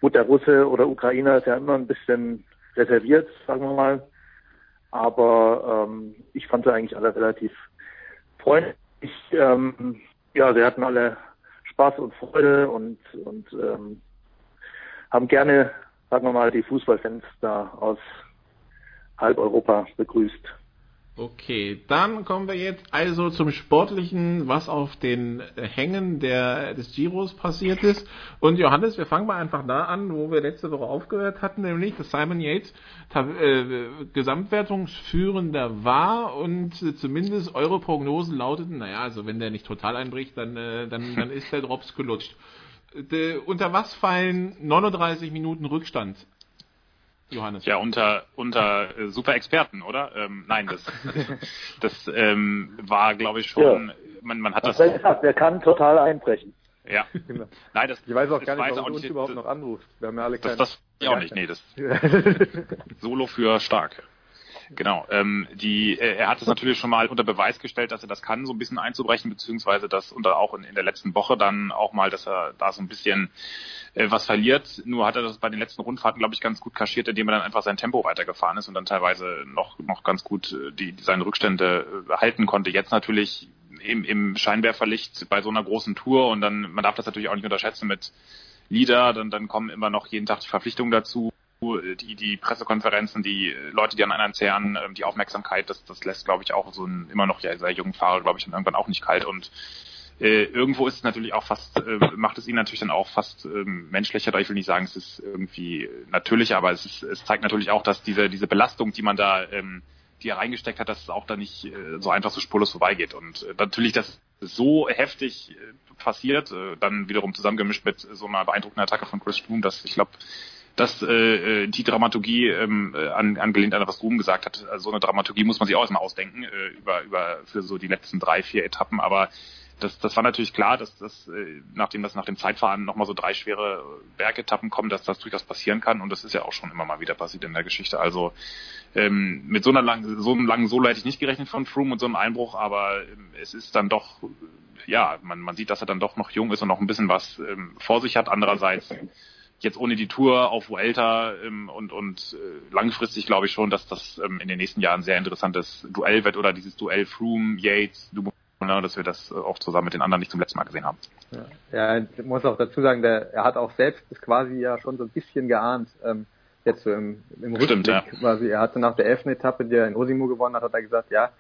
gut, der Russe oder Ukrainer ist ja immer ein bisschen reserviert, sagen wir mal. Aber ähm, ich fand sie eigentlich alle relativ freundlich. Ähm, ja, sie hatten alle Spaß und Freude und und ähm, haben gerne, sagen wir mal, die Fußballfans da aus halb Europa begrüßt. Okay, dann kommen wir jetzt also zum Sportlichen, was auf den Hängen der, des Giros passiert ist. Und Johannes, wir fangen mal einfach da an, wo wir letzte Woche aufgehört hatten, nämlich dass Simon Yates äh, Gesamtwertungsführender war und äh, zumindest eure Prognosen lauteten, naja, also wenn der nicht total einbricht, dann, äh, dann, dann ist der Drops gelutscht. De, unter was fallen 39 Minuten Rückstand? Johannes. Ja, unter unter äh, super Experten, oder? Ähm, nein, das das ähm, war, glaube ich, schon. Ja. Man, man hat das. er sagt, der kann total einbrechen. Ja. Genau. Nein, das. Ich weiß auch das gar nicht, warum du uns überhaupt noch anrufst. Wir haben ja alle Das, keine... das ich auch nicht. Nee, das Solo für stark. Genau. Ähm, die, äh, er hat es natürlich schon mal unter Beweis gestellt, dass er das kann, so ein bisschen einzubrechen, beziehungsweise das unter auch in, in der letzten Woche dann auch mal, dass er da so ein bisschen äh, was verliert. Nur hat er das bei den letzten Rundfahrten, glaube ich, ganz gut kaschiert, indem er dann einfach sein Tempo weitergefahren ist und dann teilweise noch noch ganz gut äh, die, die seine Rückstände äh, halten konnte. Jetzt natürlich im, im Scheinwerferlicht bei so einer großen Tour und dann, man darf das natürlich auch nicht unterschätzen mit Lieder, dann, dann kommen immer noch jeden Tag die Verpflichtungen dazu, die, die Pressekonferenzen, die Leute, die an anderen zehren, ähm, die Aufmerksamkeit, das, das lässt, glaube ich, auch so einen immer noch sehr jungen Fahrer, glaube ich, dann irgendwann auch nicht kalt und äh, irgendwo ist es natürlich auch fast, äh, macht es ihn natürlich dann auch fast ähm, menschlicher, ich will nicht sagen, es ist irgendwie natürlicher, aber es, ist, es zeigt natürlich auch, dass diese, diese Belastung, die man da, ähm, die er reingesteckt hat, dass es auch da nicht äh, so einfach so spurlos vorbeigeht. Und äh, natürlich, dass so heftig äh, passiert, äh, dann wiederum zusammengemischt mit so einer beeindruckenden Attacke von Chris Froome, dass ich glaube, dass äh, die Dramaturgie ähm, äh, an, angelehnt an was Ruben gesagt hat, also so eine Dramaturgie muss man sich auch erstmal ausdenken äh, über über für so die letzten drei vier Etappen, aber das, das war natürlich klar, dass das, äh, nachdem das nach dem Zeitfahren nochmal so drei schwere Bergetappen kommen, dass das durchaus passieren kann. Und das ist ja auch schon immer mal wieder passiert in der Geschichte. Also ähm, mit so einer langen, so einem langen Solo hätte ich nicht gerechnet von Froome und so einem Einbruch, aber ähm, es ist dann doch, ja, man, man sieht, dass er dann doch noch jung ist und noch ein bisschen was ähm, vor sich hat. Andererseits jetzt ohne die Tour auf Vuelta ähm, und, und äh, langfristig glaube ich schon, dass das ähm, in den nächsten Jahren ein sehr interessantes Duell wird oder dieses Duell Froome, Yates, Dumoulin, dass wir das äh, auch zusammen mit den anderen nicht zum letzten Mal gesehen haben. Ja, ich muss auch dazu sagen, der, er hat auch selbst das quasi ja schon so ein bisschen geahnt, ähm, jetzt so im, im Stimmt, Rückblick ja. quasi. Er hatte nach der elften Etappe, die er in Osimo gewonnen hat, hat er gesagt, ja,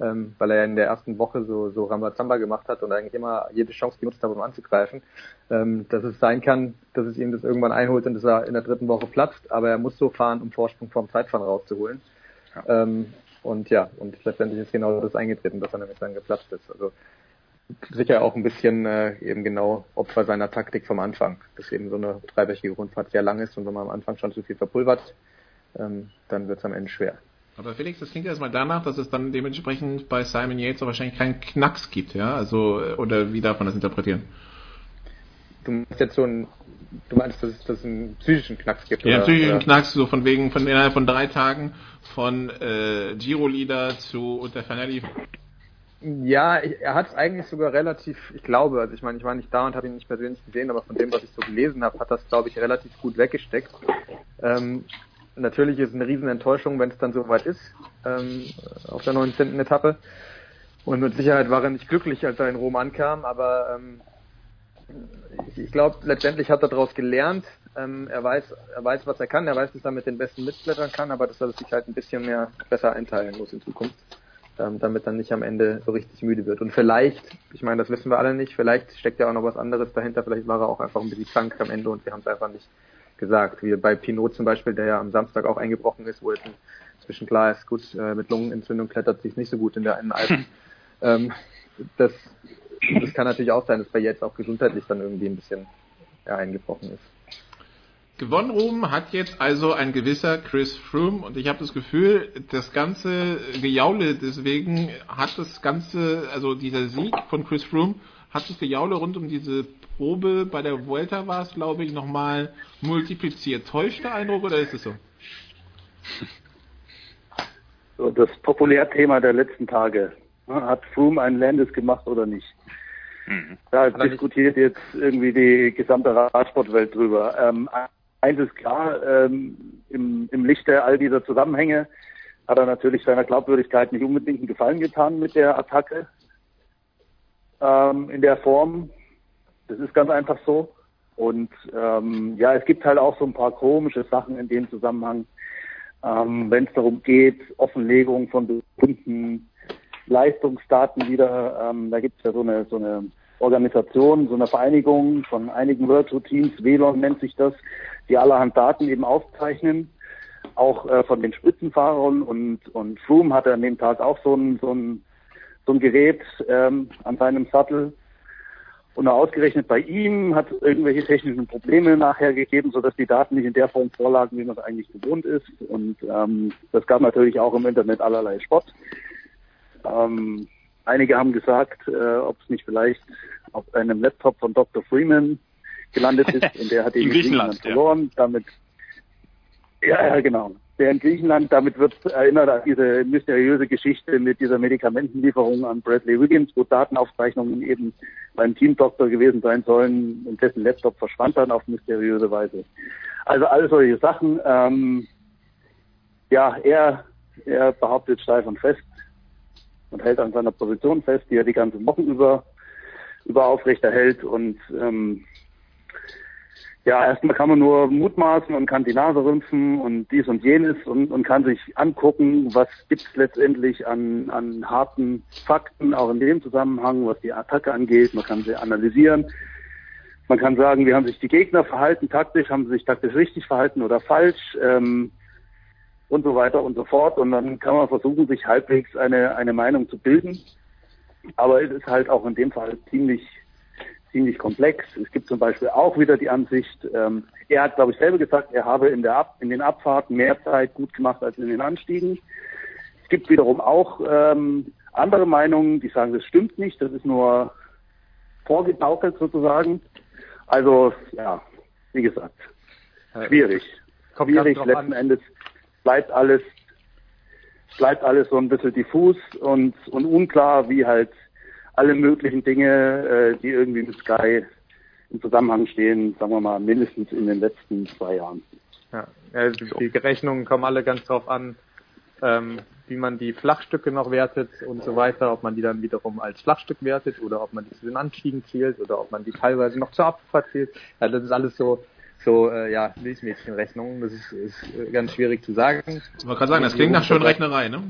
ähm, weil er ja in der ersten Woche so, so Rambazamba gemacht hat und eigentlich immer jede Chance genutzt hat, um anzugreifen, ähm, dass es sein kann, dass es ihm das irgendwann einholt und dass er in der dritten Woche platzt, aber er muss so fahren, um Vorsprung vom Zeitfahren rauszuholen. Ähm, und ja, und letztendlich ist genau das eingetreten, dass er nämlich dann geplatzt ist. Also sicher auch ein bisschen äh, eben genau Opfer seiner Taktik vom Anfang, dass eben so eine dreiwöchige Rundfahrt sehr lang ist und wenn man am Anfang schon zu viel verpulvert, ähm, dann wird es am Ende schwer. Aber Felix, das klingt erstmal danach, dass es dann dementsprechend bei Simon Yates auch wahrscheinlich keinen Knacks gibt, ja? Also, äh, oder wie darf man das interpretieren? Du meinst jetzt so ein, du meinst, dass es, dass es einen psychischen Knacks gibt? Ja, oder, natürlich ein oder? Knacks, so von wegen, von innerhalb von drei Tagen von äh, Giro-Leader zu Unterfanelli. Ja, ich- er hat es eigentlich sogar relativ, ich glaube, also ich meine, ich war nicht da und habe ihn nicht persönlich gesehen, aber von dem, was ich so gelesen habe, hat das, glaube ich, relativ gut weggesteckt. Ähm, natürlich ist es eine riesen Enttäuschung, wenn es dann soweit ist, ähm, auf der 19. Etappe. Und mit Sicherheit war er nicht glücklich, als er in Rom ankam, aber ähm, ich, ich glaube, letztendlich hat er daraus gelernt. Ähm, er weiß, er weiß, was er kann, er weiß, dass er mit den besten mitblättern kann, aber dass er sich halt ein bisschen mehr besser einteilen muss in Zukunft, ähm, damit dann nicht am Ende so richtig müde wird. Und vielleicht, ich meine, das wissen wir alle nicht, vielleicht steckt ja auch noch was anderes dahinter, vielleicht war er auch einfach ein bisschen krank am Ende und wir haben es einfach nicht gesagt. Wie bei Pinot zum Beispiel, der ja am Samstag auch eingebrochen ist, wo jetzt inzwischen klar ist, gut, äh, mit Lungenentzündung klettert sich nicht so gut in der einen Alpen. ähm, das, das kann natürlich auch sein, dass bei jetzt auch gesundheitlich dann irgendwie ein bisschen ja, eingebrochen ist. Gewonnen Ruhm hat jetzt also ein gewisser Chris Froome und ich habe das Gefühl, das ganze Gejaule deswegen hat das ganze, also dieser Sieg von Chris Froome hat das Gejaule rund um diese Probe bei der Vuelta war es, glaube ich, nochmal multipliziert. Täuscht der Eindruck oder ist es so? so das Populärthema der letzten Tage. Hat Froome ein Landis gemacht oder nicht? Mhm. Da diskutiert jetzt irgendwie die gesamte Radsportwelt drüber. Ähm, eins ist klar, ähm, im, im Lichte all dieser Zusammenhänge hat er natürlich seiner Glaubwürdigkeit nicht unbedingt einen Gefallen getan mit der Attacke ähm, in der Form. Das ist ganz einfach so. Und ähm, ja, es gibt halt auch so ein paar komische Sachen in dem Zusammenhang, ähm, wenn es darum geht, Offenlegung von bestimmten Leistungsdaten wieder. Ähm, da gibt es ja so eine, so eine Organisation, so eine Vereinigung von einigen Tour Teams, WLON nennt sich das, die allerhand Daten eben aufzeichnen, auch äh, von den Spitzenfahrern und, und Froome hatte an dem Tag auch so ein, so ein, so ein Gerät ähm, an seinem Sattel. Und ausgerechnet bei ihm hat es irgendwelche technischen Probleme nachher gegeben, sodass die Daten nicht in der Form vorlagen, wie man es eigentlich gewohnt ist. Und ähm, das gab natürlich auch im Internet allerlei Spott. Ähm, einige haben gesagt, äh, ob es nicht vielleicht auf einem Laptop von Dr. Freeman gelandet ist und der hat Griechenland, Griechenland verloren. Ja. Damit, ja, ja, genau. Der in Griechenland, damit wird erinnert an diese mysteriöse Geschichte mit dieser Medikamentenlieferung an Bradley Wiggins, wo Datenaufzeichnungen eben beim Teamdoktor gewesen sein sollen und dessen Laptop verschwand dann auf mysteriöse Weise. Also all solche Sachen. Ähm, ja, er, er behauptet steif und fest und hält an seiner Position fest, die er die ganze Wochen über, über aufrechterhält und ähm, ja, erstmal kann man nur mutmaßen und kann die Nase rümpfen und dies und jenes und, und kann sich angucken, was gibt es letztendlich an, an harten Fakten, auch in dem Zusammenhang, was die Attacke angeht. Man kann sie analysieren. Man kann sagen, wie haben sich die Gegner verhalten taktisch, haben sie sich taktisch richtig verhalten oder falsch ähm, und so weiter und so fort. Und dann kann man versuchen, sich halbwegs eine, eine Meinung zu bilden. Aber es ist halt auch in dem Fall ziemlich ziemlich komplex. Es gibt zum Beispiel auch wieder die Ansicht, ähm, er hat, glaube ich, selber gesagt, er habe in, der Ab in den Abfahrten mehr Zeit gut gemacht als in den Anstiegen. Es gibt wiederum auch ähm, andere Meinungen, die sagen, das stimmt nicht, das ist nur vorgedaukelt sozusagen. Also, ja, wie gesagt, schwierig. Kommt schwierig, letzten an. Endes bleibt alles, bleibt alles so ein bisschen diffus und, und unklar, wie halt alle möglichen Dinge, äh, die irgendwie mit Sky im Zusammenhang stehen, sagen wir mal, mindestens in den letzten zwei Jahren. Ja, also die Rechnungen kommen alle ganz drauf an, ähm, wie man die Flachstücke noch wertet und so weiter, ob man die dann wiederum als Flachstück wertet oder ob man die zu den Anstiegen zählt oder ob man die teilweise noch zur Abfahrt zählt. Ja, das ist alles so so äh, ja Milchmädchenrechnungen. Das ist, ist ganz schwierig zu sagen. Man kann sagen, das klingt nach Schönrechnerei, ne?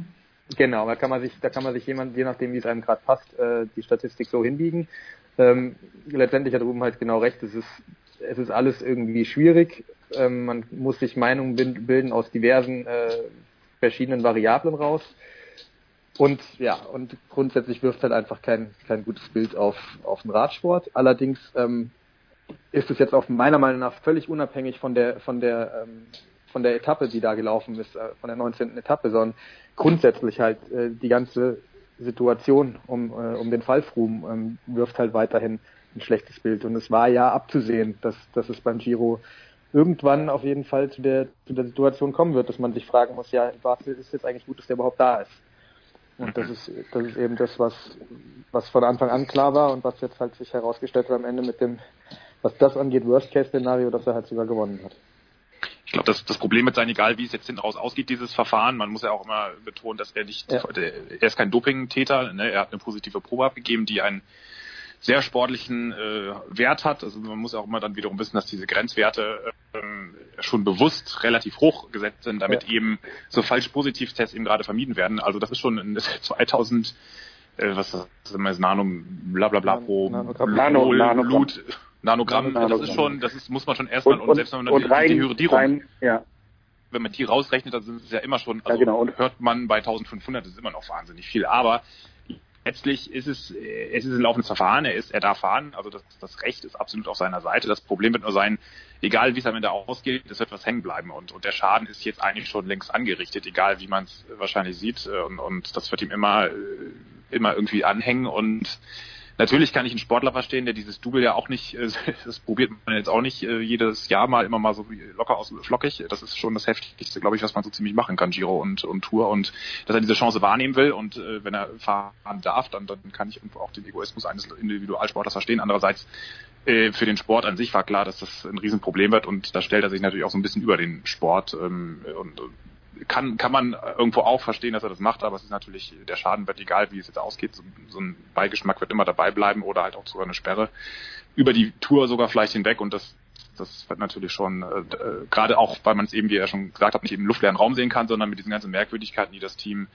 Genau, da kann man sich, da kann man sich jemand, je nachdem wie es einem gerade passt, äh, die Statistik so hinbiegen. Ähm, letztendlich hat Ruben halt genau recht, es ist, es ist alles irgendwie schwierig. Ähm, man muss sich Meinungen bilden aus diversen äh, verschiedenen Variablen raus. Und ja, und grundsätzlich wirft halt einfach kein, kein gutes Bild auf, auf den Radsport. Allerdings ähm, ist es jetzt auch meiner Meinung nach völlig unabhängig von der, von der, ähm, von der Etappe, die da gelaufen ist, äh, von der 19. Etappe, sondern grundsätzlich halt äh, die ganze Situation um, äh, um den Fall Froome ähm, wirft halt weiterhin ein schlechtes Bild. Und es war ja abzusehen, dass, dass es beim Giro irgendwann auf jeden Fall zu der, zu der Situation kommen wird, dass man sich fragen muss, ja, was ist jetzt eigentlich gut, dass der überhaupt da ist? Und das ist, das ist eben das, was, was von Anfang an klar war und was jetzt halt sich herausgestellt hat am Ende mit dem, was das angeht, Worst-Case-Szenario, dass er halt sogar gewonnen hat. Ich glaube, das, das Problem wird sein, egal wie es jetzt hinten raus ausgeht, dieses Verfahren. Man muss ja auch immer betonen, dass er nicht, ja. er ist kein Doping-Täter. Ne? Er hat eine positive Probe abgegeben, die einen sehr sportlichen äh, Wert hat. Also man muss auch immer dann wiederum wissen, dass diese Grenzwerte äh, schon bewusst relativ hoch gesetzt sind, damit ja. eben so falsch Positivtests eben gerade vermieden werden. Also das ist schon in 2000 äh, was ist das Nano bla bla bla pro Nanogramm, Nano, Nano, Blut Nanogramm, Nanogramm, das ist schon, das ist, muss man schon erstmal und, und, selbst wenn man dann rein, die Hyoridierung rein, ja. wenn man die rausrechnet, dann sind es ja immer schon, also ja, genau. und hört man bei 1500, das ist immer noch wahnsinnig viel, aber letztlich ist es, es ist ein laufendes Verfahren, er ist, er darf fahren, also das, das Recht ist absolut auf seiner Seite. Das Problem wird nur sein, egal wie es am Ende ausgeht, es wird was hängen bleiben und, und der Schaden ist jetzt eigentlich schon längst angerichtet, egal wie man es wahrscheinlich sieht und, und das wird ihm immer, immer irgendwie anhängen und Natürlich kann ich einen Sportler verstehen, der dieses Double ja auch nicht, äh, das probiert man jetzt auch nicht äh, jedes Jahr mal immer mal so locker aus flockig. Das ist schon das Heftigste, glaube ich, was man so ziemlich machen kann, Giro und, und Tour. Und dass er diese Chance wahrnehmen will und äh, wenn er fahren darf, dann, dann kann ich irgendwo auch den Egoismus eines Individualsportlers verstehen. Andererseits für den Sport an sich war klar, dass das ein Riesenproblem wird und da stellt er sich natürlich auch so ein bisschen über den Sport ähm, und kann, kann man irgendwo auch verstehen, dass er das macht, aber es ist natürlich, der Schaden wird egal, wie es jetzt ausgeht, so, so ein Beigeschmack wird immer dabei bleiben oder halt auch sogar eine Sperre über die Tour sogar vielleicht hinweg und das das wird natürlich schon, äh, äh gerade auch, weil man es eben, wie er schon gesagt hat, nicht im luftleeren Raum sehen kann, sondern mit diesen ganzen Merkwürdigkeiten, die das Team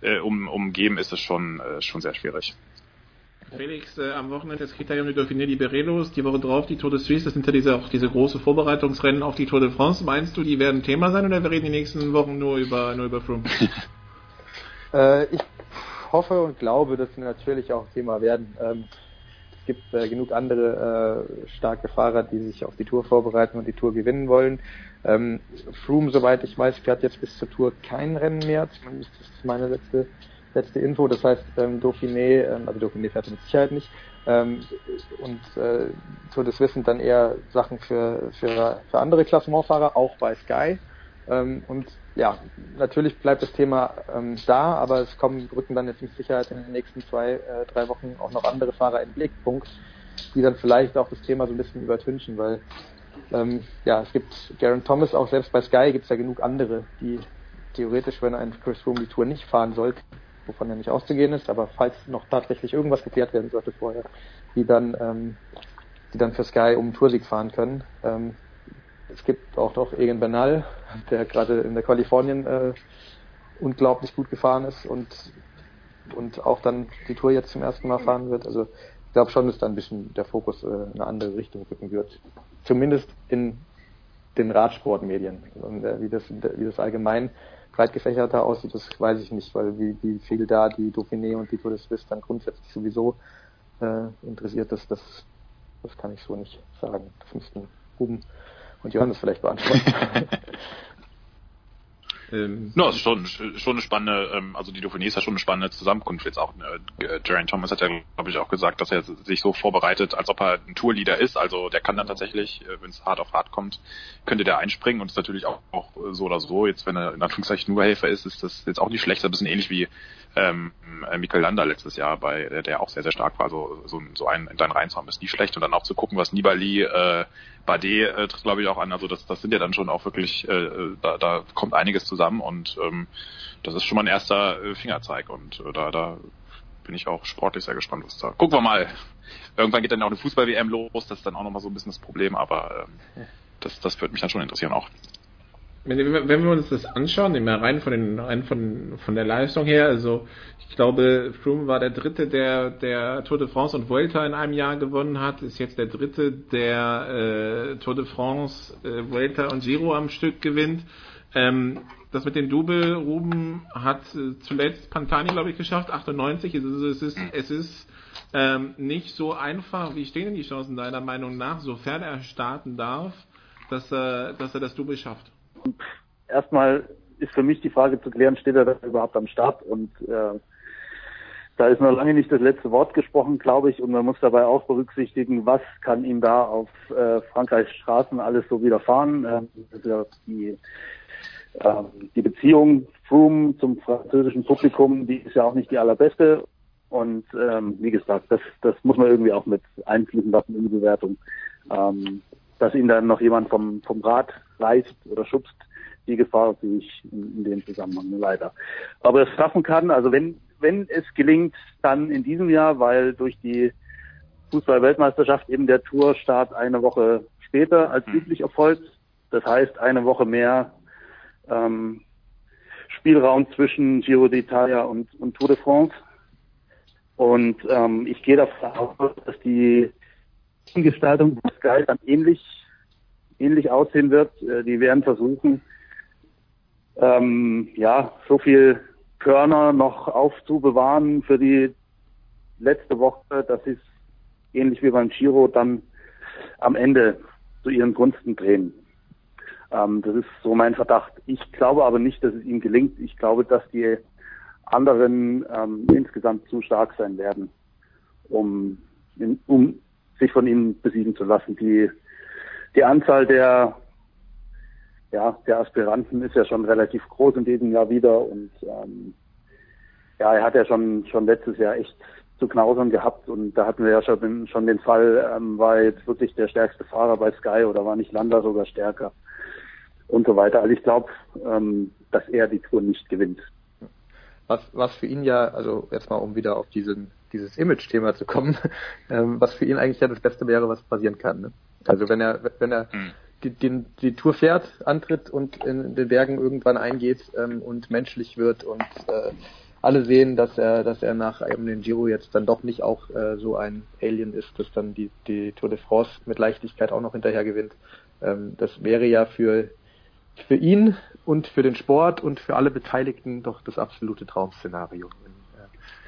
äh, um, umgeben, ist es schon, äh, schon sehr schwierig. Felix, äh, am Wochenende das Kriterium de Dauphiné Liberelos, die Woche drauf die Tour de Suisse, das sind ja diese, auch diese große Vorbereitungsrennen auf die Tour de France. Meinst du, die werden Thema sein oder wir reden die nächsten Wochen nur über, nur über Froome? äh, ich hoffe und glaube, dass sie natürlich auch Thema werden. Ähm, es gibt äh, genug andere äh, starke Fahrer, die sich auf die Tour vorbereiten und die Tour gewinnen wollen. Ähm, Froome, soweit ich weiß, fährt jetzt bis zur Tour kein Rennen mehr. Zumindest das ist meine letzte letzte Info. Das heißt, ähm, Dauphiné, ähm, also Dauphiné fährt mit Sicherheit nicht. Ähm, und äh, Tour de Suisse sind dann eher Sachen für, für, für andere Klassementfahrer, auch bei Sky. Ähm, und ja, natürlich bleibt das Thema ähm, da, aber es kommen, rücken dann jetzt mit Sicherheit in den nächsten zwei, äh, drei Wochen auch noch andere Fahrer in Blickpunkt, die dann vielleicht auch das Thema so ein bisschen übertünchen, weil ähm, ja, es gibt Garen Thomas, auch selbst bei Sky gibt es ja genug andere, die theoretisch, wenn ein Chris Froome die Tour nicht fahren sollte, wovon ja nicht auszugehen ist, aber falls noch tatsächlich irgendwas geklärt werden sollte vorher, die dann, ähm, die dann für Sky um Toursieg fahren können. Ähm, es gibt auch noch Egan Bernal, der gerade in der Kalifornien äh, unglaublich gut gefahren ist und und auch dann die Tour jetzt zum ersten Mal fahren wird. Also ich glaube schon, dass da ein bisschen der Fokus äh, in eine andere Richtung rücken wird. Zumindest in den Radsportmedien. Und äh, wie das wie das allgemein breit gefächerter aussieht, das weiß ich nicht, weil wie, wie viel da die Dauphiné und die Tour de Suisse dann grundsätzlich sowieso äh, interessiert ist, das, das kann ich so nicht sagen. Das müssten Ruben und Johannes vielleicht beantworten. Ähm, no, ist schon, schon eine spannende, ähm, also die Dauphiné ist ja schon eine spannende Zusammenkunft jetzt auch. Äh, Geraint Thomas hat ja, glaube ich, auch gesagt, dass er sich so vorbereitet, als ob er ein Tourleader ist. Also der kann dann tatsächlich, äh, wenn es hart auf hart kommt, könnte der einspringen und ist natürlich auch, auch so oder so. Jetzt, wenn er in Anführungszeichen nur Helfer ist, ist das jetzt auch nicht schlecht. Ein bisschen ähnlich wie ähm, äh, Mikel Landa letztes Jahr, bei der, der auch sehr, sehr stark war. So, so, so einen in deinen reinzuhauen ist nie schlecht. Und dann auch zu gucken, was Nibali, äh, Bade äh, tritt, glaube ich, auch an. Also das, das sind ja dann schon auch wirklich, äh, da, da kommt einiges zusammen und ähm, das ist schon mal ein erster äh, Fingerzeig und äh, da, da bin ich auch sportlich sehr gespannt, was da. Gucken wir mal. Irgendwann geht dann auch eine Fußball-WM los, das ist dann auch nochmal so ein bisschen das Problem, aber ähm, das, das würde mich dann schon interessieren auch wenn, wenn wir uns das anschauen, immer rein von den rein von von der Leistung her, also ich glaube, Froome war der dritte, der der Tour de France und Vuelta in einem Jahr gewonnen hat, ist jetzt der dritte, der äh, Tour de France, äh, Vuelta und Giro am Stück gewinnt. Ähm, das mit dem Double Ruben hat äh, zuletzt Pantani, glaube ich, geschafft, 98. Also es ist es ist ähm, nicht so einfach. Wie stehen denn die Chancen deiner Meinung nach, sofern er starten darf, dass er dass er das Double schafft? Erstmal ist für mich die Frage zu klären, steht er da überhaupt am Start? Und äh, da ist noch lange nicht das letzte Wort gesprochen, glaube ich, und man muss dabei auch berücksichtigen, was kann ihm da auf äh, Frankreichs Straßen alles so widerfahren. Ähm, also die, äh, die Beziehung Froome zum französischen Publikum, die ist ja auch nicht die allerbeste. Und ähm, wie gesagt, das, das muss man irgendwie auch mit einfließen lassen in die Bewertung. Ähm, dass ihn dann noch jemand vom, vom Rad reißt oder schubst, die Gefahr sehe ich in, in dem Zusammenhang leider. Aber es schaffen kann, also wenn, wenn es gelingt, dann in diesem Jahr, weil durch die Fußball-Weltmeisterschaft eben der Tourstart eine Woche später als Hm. üblich erfolgt. Das heißt, eine Woche mehr ähm, Spielraum zwischen Giro d'Italia und, und Tour de France. Und ähm, ich gehe davon aus, dass die Gestaltung von Sky dann ähnlich, ähnlich aussehen wird. Äh, die werden versuchen, ähm, ja, so viel Körner noch aufzubewahren für die letzte Woche, dass sie es ähnlich wie beim Giro dann am Ende zu ihren Gunsten drehen. Ähm, das ist so mein Verdacht. Ich glaube aber nicht, dass es ihm gelingt. Ich glaube, dass die anderen ähm, insgesamt zu stark sein werden, um, um sich von ihm besiegen zu lassen. Die, die Anzahl der, ja, der Aspiranten ist ja schon relativ groß in diesem Jahr wieder und ähm, ja, er hat ja schon, schon letztes Jahr echt zu knausern gehabt und da hatten wir ja schon, schon den Fall, ähm, war jetzt wirklich der stärkste Fahrer bei Sky oder war nicht Landa sogar stärker und so weiter. Also ich glaube, ähm, dass er die Tour nicht gewinnt. Was, was für ihn ja, also jetzt mal um wieder auf diesen, dieses Image-Thema zu kommen, ähm, was für ihn eigentlich ja das Beste wäre, was passieren kann. Ne? Also wenn er, wenn er die, die, die Tour fährt, antritt und in den Bergen irgendwann eingeht ähm, und menschlich wird und äh, alle sehen, dass er, dass er nach eben den Giro jetzt dann doch nicht auch äh, so ein Alien ist, das dann die, die Tour de France mit Leichtigkeit auch noch hinterher gewinnt. Ähm, das wäre ja für für ihn und für den Sport und für alle Beteiligten doch das absolute Traum-Szenario.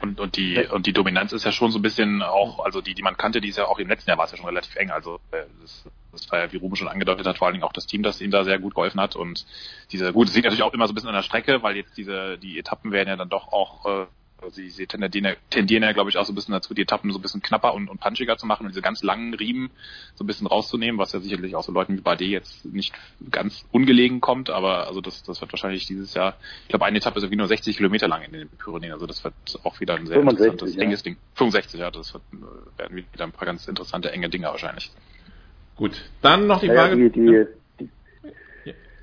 Und, und die und die Dominanz ist ja schon so ein bisschen auch, also die, die man kannte, die ist ja auch im letzten Jahr war es ja schon relativ eng. Also äh, das, das war ja, wie Ruben schon angedeutet hat, vor allen Dingen auch das Team, das ihm da sehr gut geholfen hat. Und diese, gut, es liegt natürlich auch immer so ein bisschen an der Strecke, weil jetzt diese, die Etappen werden ja dann doch auch äh, sie, sie tendieren, tendieren ja, glaube ich, auch so ein bisschen dazu, die Etappen so ein bisschen knapper und, und punchiger zu machen und diese ganz langen Riemen so ein bisschen rauszunehmen, was ja sicherlich auch so Leuten wie Bardet jetzt nicht ganz ungelegen kommt, aber also das, das wird wahrscheinlich dieses Jahr, ich glaube, eine Etappe ist irgendwie nur 60 Kilometer lang in den Pyrenäen, also das wird auch wieder ein sehr 65, interessantes, ja. enges Ding. 65, ja, das wird, werden wieder ein paar ganz interessante, enge Dinge wahrscheinlich. Gut, dann noch die Frage. die, die,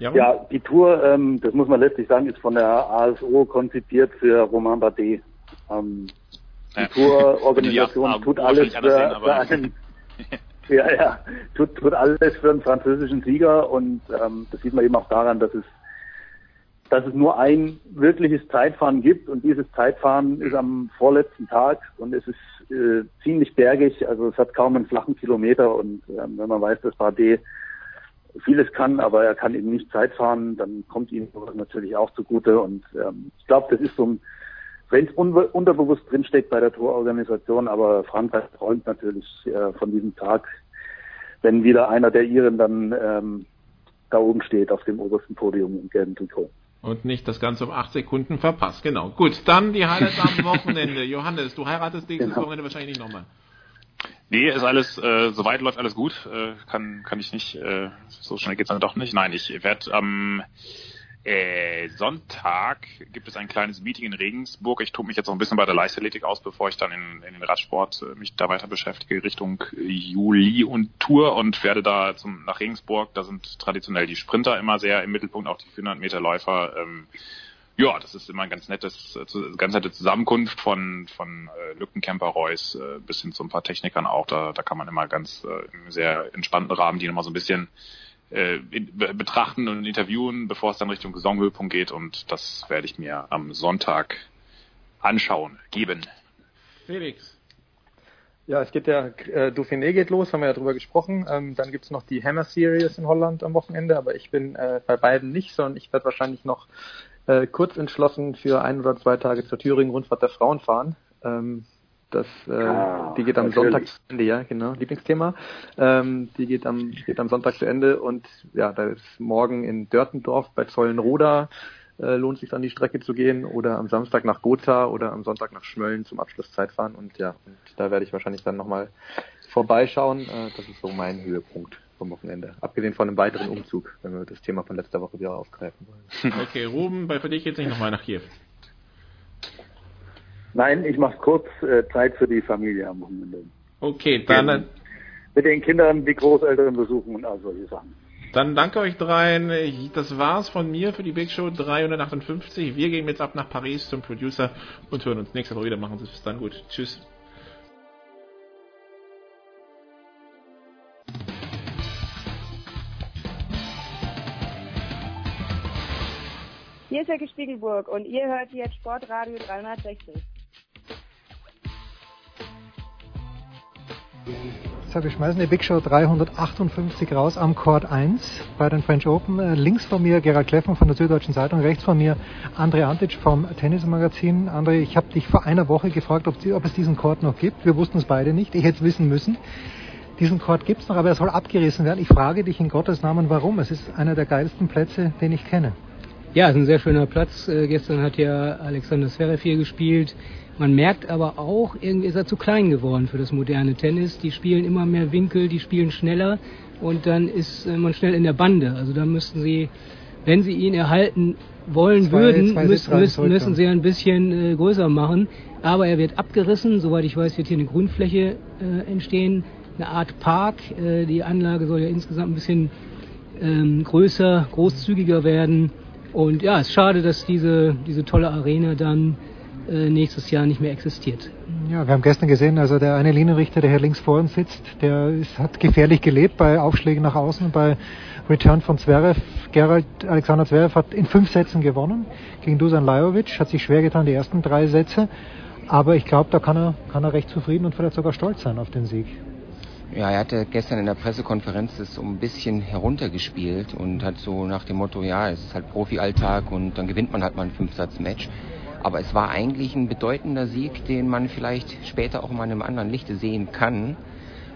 Ja, ja, die Tour, ähm, das muss man letztlich sagen, ist von der ASO konzipiert für Romain Bardet. Ähm, die Ja. Tourorganisation Die tut alles für, sehen, für einen, ja, ja, tut, tut alles für einen französischen Sieger und ähm, das sieht man eben auch daran, dass es dass es nur ein wirkliches Zeitfahren gibt und dieses Zeitfahren ist am vorletzten Tag und es ist äh, ziemlich bergig, also es hat kaum einen flachen Kilometer und ähm, wenn man weiß, dass Bardet vieles kann, aber er kann eben nicht Zeit fahren, dann kommt ihm natürlich auch zugute. Und ähm, ich glaube, das ist so ein, wenn es un unterbewusst drinsteckt bei der Tourorganisation, aber Frankreich träumt natürlich äh, von diesem Tag, wenn wieder einer der Iren dann ähm, da oben steht auf dem obersten Podium im gelben Trikot. Und nicht das Ganze um acht Sekunden verpasst. Genau. Gut, dann die Highlights am Wochenende. Johannes, du heiratest nächstes Genau. Wochenende wahrscheinlich nicht nochmal. Nee, ist alles, äh, soweit läuft alles gut. Äh, kann, kann ich nicht, äh, so schnell geht's dann doch nicht. Nein, ich werde am äh, Sonntag gibt es ein kleines Meeting in Regensburg. Ich tobe mich jetzt noch ein bisschen bei der Leichtathletik aus, bevor ich dann in, in den Radsport äh, mich da weiter beschäftige Richtung äh, Juli und Tour und werde da zum, nach Regensburg. Da sind traditionell die Sprinter immer sehr im Mittelpunkt, auch die 400 Meter Läufer. Ähm, ja, das ist immer ein ganz nettes, äh, ganz nette Zusammenkunft von, von äh, Lückenkämper Reus äh, bis hin zu ein paar Technikern auch. Da, da kann man immer ganz äh, im sehr entspannten Rahmen die nochmal so ein bisschen äh, betrachten und interviewen, bevor es dann Richtung Saisonhöhepunkt geht. Und das werde ich mir am Sonntag anschauen, geben. Felix. Ja, es geht ja, äh, Dauphiné geht los, haben wir ja drüber gesprochen. Ähm, dann gibt's noch die Hammer Series in Holland am Wochenende, aber ich bin äh, bei beiden nicht, sondern ich werde wahrscheinlich noch äh, kurz entschlossen für ein oder zwei Tage zur Thüringen-Rundfahrt der Frauen fahren. Ähm, das, äh, Ah, die geht am natürlich. Sonntag zu Ende, ja, genau, Lieblingsthema. Ähm, die geht am, geht am Sonntag zu Ende und ja, da ist morgen in Dörtendorf bei Zollenroda äh, lohnt sich dann die Strecke zu gehen oder am Samstag nach Gotha oder am Sonntag nach Schmölln zum Abschlusszeitfahren und ja, und da werde ich wahrscheinlich dann nochmal vorbeischauen. Äh, das ist so mein Höhepunkt vom Wochenende. Abgesehen von einem weiteren Umzug, wenn wir das Thema von letzter Woche wieder aufgreifen wollen. Okay, Ruben, bei für dich geht's nicht nochmal nach Kiew. Nein, ich mache kurz äh, Zeit für die Familie am Wochenende. Okay, dann, Gehen, mit den Kindern die Großeltern besuchen und all solche Sachen. Dann danke euch dreien. Das war's von mir für die Big Show 358. Wir gehen jetzt ab nach Paris zum Producer und hören uns nächste Woche wieder. Machen Sie es bis dann gut. Tschüss. Hier ist Herr Spiegelburg und ihr hört jetzt Sportradio 360. So, wir schmeißen die Big Show 358 raus am Court 1 bei den French Open. Äh, links von mir Gerald Kleffen von der Süddeutschen Zeitung, rechts von mir André Antic vom Tennismagazin. André, ich habe dich vor einer Woche gefragt, ob, ob, es diesen Court noch gibt. Wir wussten es beide nicht. Ich hätte es wissen müssen. Diesen Court gibt es noch, aber er soll abgerissen werden. Ich frage dich in Gottes Namen, warum. Es ist einer der geilsten Plätze, den ich kenne. Ja, es ist ein sehr schöner Platz. Äh, gestern hat ja Alexander Zverev hier gespielt. Man merkt aber auch, irgendwie ist er zu klein geworden für das moderne Tennis. Die spielen immer mehr Winkel, die spielen schneller und dann ist äh, man schnell in der Bande. Also da müssten sie, wenn sie ihn erhalten wollen zwei, würden, zwei müssen, müssen, müssen sie ein bisschen äh, größer machen. Aber er wird abgerissen. Soweit ich weiß, wird hier eine Grünfläche äh, entstehen, eine Art Park. Äh, die Anlage soll ja insgesamt ein bisschen ähm, größer, großzügiger werden. Und ja, es ist schade, dass diese, diese tolle Arena dann nächstes Jahr nicht mehr existiert. Ja, wir haben gestern gesehen, also der eine Linienrichter, der hier links vor uns sitzt, der ist, hat gefährlich gelebt bei Aufschlägen nach außen, bei Return von Zverev. Gerald Alexander Zverev hat in fünf Sätzen gewonnen gegen Dusan Lajovic, hat sich schwer getan, die ersten drei Sätze. Aber ich glaube, da kann er, kann er recht zufrieden und vielleicht sogar stolz sein auf den Sieg. Ja, er hatte gestern in der Pressekonferenz das so ein bisschen heruntergespielt und hat so nach dem Motto, ja, es ist halt Profi-Alltag und dann gewinnt man halt mal ein Fünfsatz-Match. Aber es war eigentlich ein bedeutender Sieg, den man vielleicht später auch mal in einem anderen Lichte sehen kann,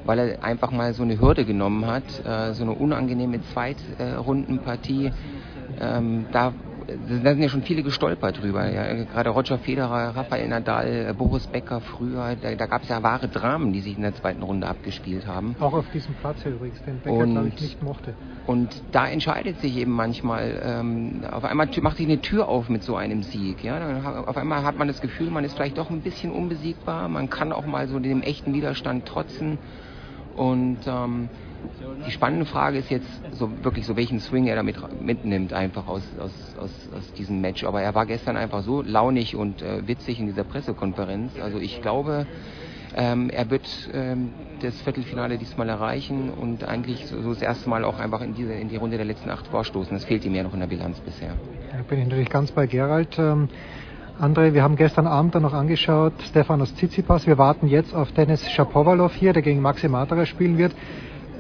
weil er einfach mal so eine Hürde genommen hat, äh, so eine unangenehme Zweitrundenpartie. Ähm, da da sind ja schon viele gestolpert drüber. Ja. Gerade Roger Federer, Rafael Nadal, Boris Becker früher, da, da gab es ja wahre Dramen, die sich in der zweiten Runde abgespielt haben. Auch auf diesem Platz übrigens, den Becker, glaube ich, nicht mochte. Und da entscheidet sich eben manchmal, ähm, auf einmal macht sich eine Tür auf mit so einem Sieg. Ja. Auf einmal hat man das Gefühl, man ist vielleicht doch ein bisschen unbesiegbar, man kann auch mal so dem echten Widerstand trotzen. Und ähm, die spannende Frage ist jetzt so wirklich so, welchen Swing er damit mitnimmt einfach aus, aus, aus, aus diesem Match. Aber er war gestern einfach so launig und äh, witzig in dieser Pressekonferenz. Also ich glaube, ähm, er wird ähm, das Viertelfinale diesmal erreichen und eigentlich so, so, das erste Mal auch einfach in, diese, in die Runde der letzten acht vorstoßen. Das fehlt ihm ja noch in der Bilanz bisher. Da bin ich natürlich ganz bei Gerald. Ähm André, wir haben gestern Abend dann noch angeschaut, Stefanos Tsitsipas. Wir warten jetzt auf Dennis Shapovalov hier, der gegen Maxi Matera spielen wird.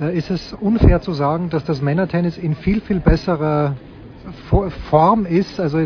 Äh, ist es unfair zu sagen, dass das Männertennis in viel, viel besserer Form ist, also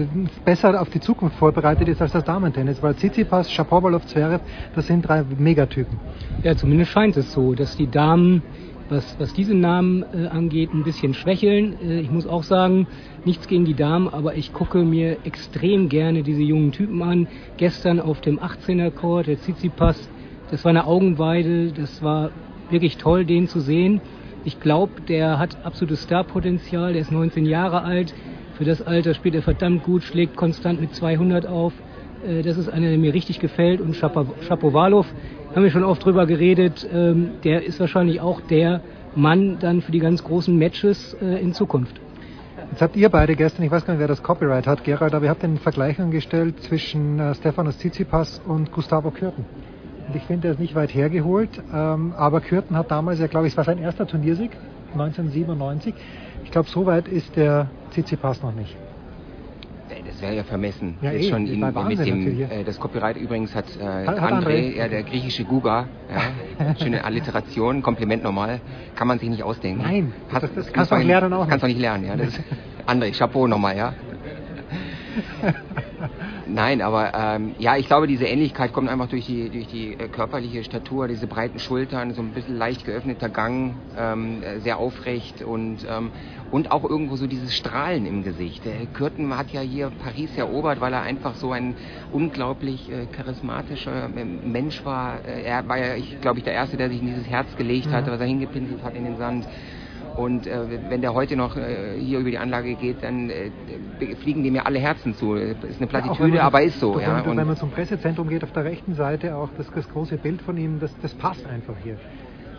besser auf die Zukunft vorbereitet ist als das Damentennis, weil Tsitsipas, Shapovalov, Zverev, das sind drei Megatypen. Ja, zumindest scheint es so, dass die Damen, was, was diese Namen äh, angeht, ein bisschen schwächeln. Äh, ich muss auch sagen, nichts gegen die Damen, aber ich gucke mir extrem gerne diese jungen Typen an. Gestern auf dem 18er Court, der Tsitsipas, das war eine Augenweide, das war wirklich toll, den zu sehen. Ich glaube, der hat absolutes Starpotenzial. Der ist 19 Jahre alt. Für das Alter spielt er verdammt gut, schlägt konstant mit 200 auf. Äh, das ist einer, der mir richtig gefällt. Und Shapovalov, haben wir schon oft drüber geredet, ähm, der ist wahrscheinlich auch der Mann dann für die ganz großen Matches äh, in Zukunft. Jetzt habt ihr beide gestern, ich weiß gar nicht, wer das Copyright hat, Gerald, aber ihr habt den Vergleich angestellt zwischen äh, Stefanos Tsitsipas und Gustavo Kürten. Und ich finde, er ist nicht weit hergeholt. Ähm, aber Kürten hat damals ja, glaube ich, es war sein erster Turniersieg, 1997. Ich glaube, so weit ist der Tsitsipas noch nicht. Das wäre ja vermessen. Ja, Jetzt eh, schon ihn, mit dem, äh, das Copyright übrigens hat, äh, hat André, André, ja, der griechische Guga, ja, schöne Alliteration, Kompliment nochmal, kann man sich nicht ausdenken. Nein, Hast, das, das kannst du nicht lernen auch. Kannst du nicht lernen, ja. Das, André, Chapeau nochmal, ja. Nein, aber ähm, ja, ich glaube, diese Ähnlichkeit kommt einfach durch die, durch die äh, körperliche Statur, diese breiten Schultern, so ein bisschen leicht geöffneter Gang, ähm, äh, sehr aufrecht und, ähm, und auch irgendwo so dieses Strahlen im Gesicht. Der Kürten hat ja hier Paris erobert, weil er einfach so ein unglaublich äh, charismatischer äh, Mensch war. Äh, er war ja, ich glaube ich, der Erste, der sich in dieses Herz gelegt mhm. hat, was er hingepinselt hat in den Sand. Und äh, wenn der heute noch äh, hier über die Anlage geht, dann äh, fliegen dem ja alle Herzen zu. Das ist eine Plattitüde, ja, aber ist so. Ja. Und wenn man zum Pressezentrum geht, auf der rechten Seite auch das, das große Bild von ihm, das, das passt einfach hier.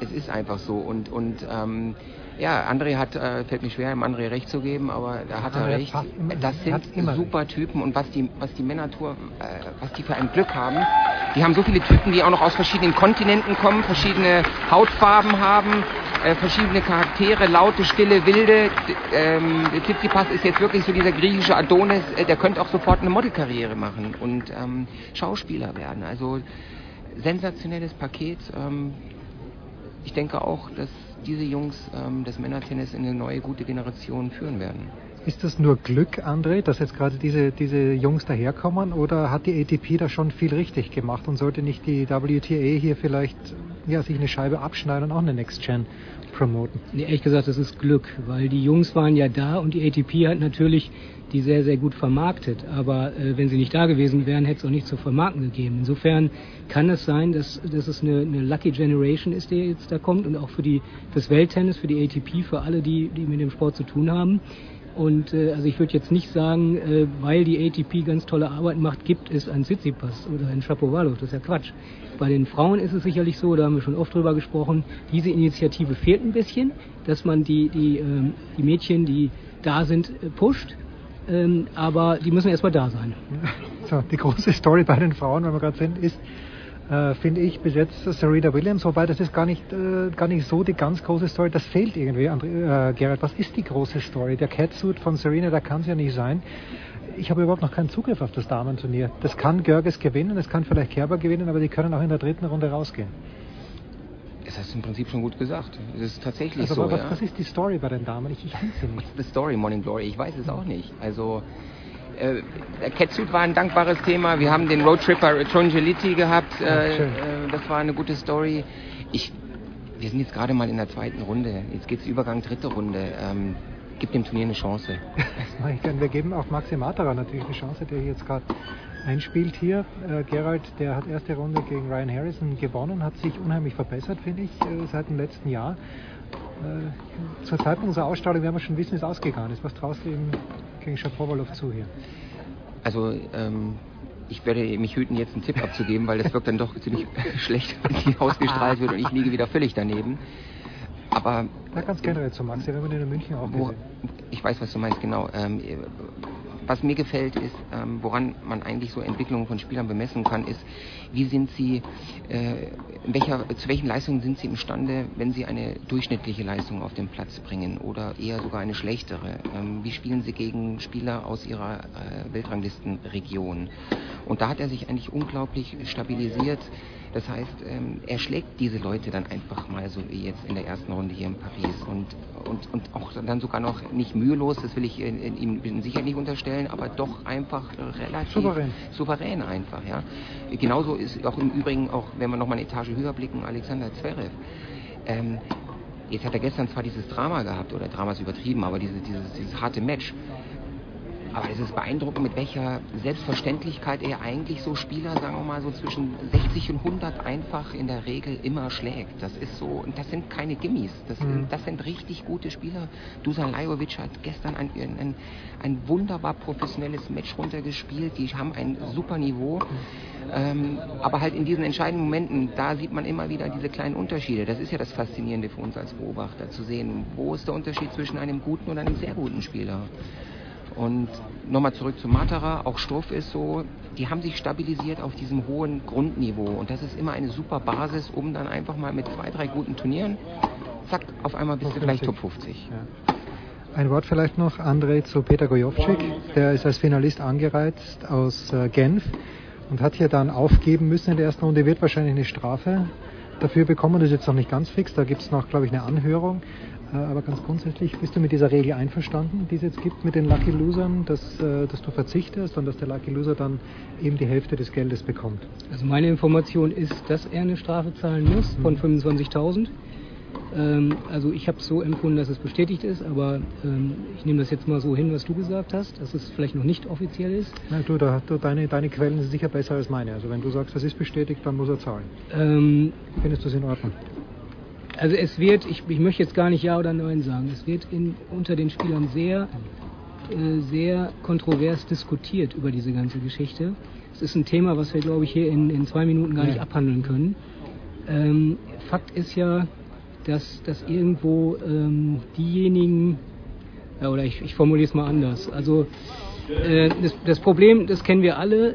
es ist einfach so. Und, und ähm, ja, André hat, äh, fällt mir schwer, ihm André recht zu geben, aber da hat er André recht. immer- Das sind super Typen und was die, was die Männertour, äh, was die für ein Glück haben. Die haben so viele Typen, die auch noch aus verschiedenen Kontinenten kommen, verschiedene Hautfarben haben, äh, verschiedene Charaktere, laute, stille, wilde. Ähm, Tsitsipas ist jetzt wirklich so dieser griechische Adonis, äh, der könnte auch sofort eine Modelkarriere machen und ähm, Schauspieler werden. Also sensationelles Paket. Ähm, ich denke auch, dass diese Jungs ähm, das Männertennis in eine neue gute Generation führen werden. Ist das nur Glück, André, dass jetzt gerade diese, diese Jungs daherkommen oder hat die ATP da schon viel richtig gemacht und sollte nicht die WTA hier vielleicht ja, sich eine Scheibe abschneiden und auch eine Next Gen promoten? Nee, ehrlich gesagt, das ist Glück, weil die Jungs waren ja da und die ATP hat natürlich die sehr, sehr gut vermarktet. Aber äh, wenn sie nicht da gewesen wären, hätte es auch nicht zu vermarkten gegeben. Insofern kann es sein, dass, dass es eine, eine Lucky Generation ist, die jetzt da kommt und auch für fürs Welttennis, für die ATP, für alle, die, die mit dem Sport zu tun haben. Und äh, also ich würde jetzt nicht sagen, äh, weil die ATP ganz tolle Arbeit macht, gibt es einen Tsitsipas oder einen Shapovalov. Das ist ja Quatsch. Bei den Frauen ist es sicherlich so, da haben wir schon oft drüber gesprochen, diese Initiative fehlt ein bisschen, dass man die, die, ähm, die Mädchen, die da sind, äh, pusht. Ähm, aber die müssen erstmal da sein. So, die große Story bei den Frauen, wenn wir gerade sind, ist, äh, finde ich, bis jetzt Serena Williams, wobei das ist gar nicht, äh, gar nicht so die ganz große Story, das fehlt irgendwie, André, äh, Gerald. Was ist die große Story? Der Catsuit von Serena, da kann es ja nicht sein. Ich habe überhaupt noch keinen Zugriff auf das Damenturnier. Das kann Görges gewinnen, das kann vielleicht Kerber gewinnen, aber die können auch in der dritten Runde rausgehen. Das hast du im Prinzip schon gut gesagt. Es ist tatsächlich Also, so. was, ja. was ist die Story bei den Damen? Ich, ich finde sie nicht. The story, Morning Glory? Ich weiß es auch nicht. Also, äh, Catsuit war ein dankbares Thema. Wir haben den Roadtripper John Geliti gehabt. Äh, schön. äh, das war eine gute Story. Ich, wir sind jetzt gerade mal in der zweiten Runde. Jetzt geht's Übergang dritte Runde. Ähm, gibt dem Turnier eine Chance. Das mache ich gern. Wir geben auch Maxi Matera natürlich eine Chance, der hier jetzt gerade einspielt hier. Äh, Gerald, der hat erste Runde gegen Ryan Harrison gewonnen, hat sich unheimlich verbessert, finde ich, äh, seit dem letzten Jahr. Äh, zur Zeitpunkt unserer Ausstrahlung werden wir schon wissen, wie es ausgegangen ist. Was traust du ihm gegen Shapovalov zu hier? Also, ähm, ich werde mich hüten, jetzt einen Tipp abzugeben, weil das wirkt dann doch ziemlich schlecht, wenn die ausgestrahlt wird und ich liege wieder völlig daneben. Aber Na, ganz generell zu Maxi, wenn man den in München auch Wo, ich weiß, was du meinst, genau. Ähm, was mir gefällt, ist, ähm, woran man eigentlich so Entwicklungen von Spielern bemessen kann, ist, wie sind sie, äh, welcher, zu welchen Leistungen sind sie imstande, wenn sie eine durchschnittliche Leistung auf den Platz bringen oder eher sogar eine schlechtere? Ähm, wie spielen sie gegen Spieler aus ihrer äh, Weltranglistenregion? Und da hat er sich eigentlich unglaublich stabilisiert. Das heißt, ähm, er schlägt diese Leute dann einfach mal so wie jetzt in der ersten Runde hier in Paris und, und, und auch dann sogar noch nicht mühelos, das will ich äh, ihm sicher nicht unterstellen, aber doch einfach relativ Souverän. souverän einfach. Ja. Genauso ist auch im Übrigen, auch wenn wir noch mal eine Etage höher blicken, Alexander Zverev. Ähm, jetzt hat er gestern zwar dieses Drama gehabt, oder Drama ist übertrieben, aber diese, dieses, dieses harte Match. Aber es ist beeindruckend, mit welcher Selbstverständlichkeit er eigentlich so Spieler, sagen wir mal, so zwischen 60 und 100 einfach in der Regel immer schlägt. Das ist so, und das sind keine Gimmis. Das, Mhm. das sind richtig gute Spieler. Dusan Lajovic hat gestern ein, ein, ein wunderbar professionelles Match runtergespielt. Die haben ein super Niveau. Ähm, aber halt in diesen entscheidenden Momenten, da sieht man immer wieder diese kleinen Unterschiede. Das ist ja das Faszinierende für uns als Beobachter, zu sehen, wo ist der Unterschied zwischen einem guten und einem sehr guten Spieler. Und nochmal zurück zu Matara, auch Struff ist so, die haben sich stabilisiert auf diesem hohen Grundniveau. Und das ist immer eine super Basis, um dann einfach mal mit zwei, drei guten Turnieren, zack, auf einmal bist du gleich Top 50. Ein Wort vielleicht noch, André, zu Peter Gojovcik. Der ist als Finalist angereist aus äh, Genf und hat hier dann aufgeben müssen in der ersten Runde, wird wahrscheinlich eine Strafe dafür bekommen. Das ist jetzt noch nicht ganz fix, da gibt es noch, glaube ich, eine Anhörung. Äh, Aber ganz grundsätzlich, bist du mit dieser Regel einverstanden, die es jetzt gibt mit den Lucky Losern, dass, äh, dass du verzichtest und dass der Lucky Loser dann eben die Hälfte des Geldes bekommt? Also meine Information ist, dass er eine Strafe zahlen muss von 25.000. Ähm, also ich habe es so empfunden, dass es bestätigt ist, aber ähm, ich nehme das jetzt mal so hin, was du gesagt hast, dass es vielleicht noch nicht offiziell ist. Na, du, da, du, deine, deine Quellen sind sicher besser als meine. Also wenn du sagst, das ist bestätigt, dann muss er zahlen. Ähm, Findest du es in Ordnung? Also es wird, ich, ich möchte jetzt gar nicht Ja oder Nein sagen, es wird in, unter den Spielern sehr, äh, sehr kontrovers diskutiert über diese ganze Geschichte. Es ist ein Thema, was wir, glaube ich, hier in, in zwei Minuten gar nicht Ja. abhandeln können. Ähm, Fakt ist ja, dass, dass irgendwo ähm, diejenigen, ja, oder ich, ich formuliere es mal anders, also äh, das, das, Problem, das kennen wir alle,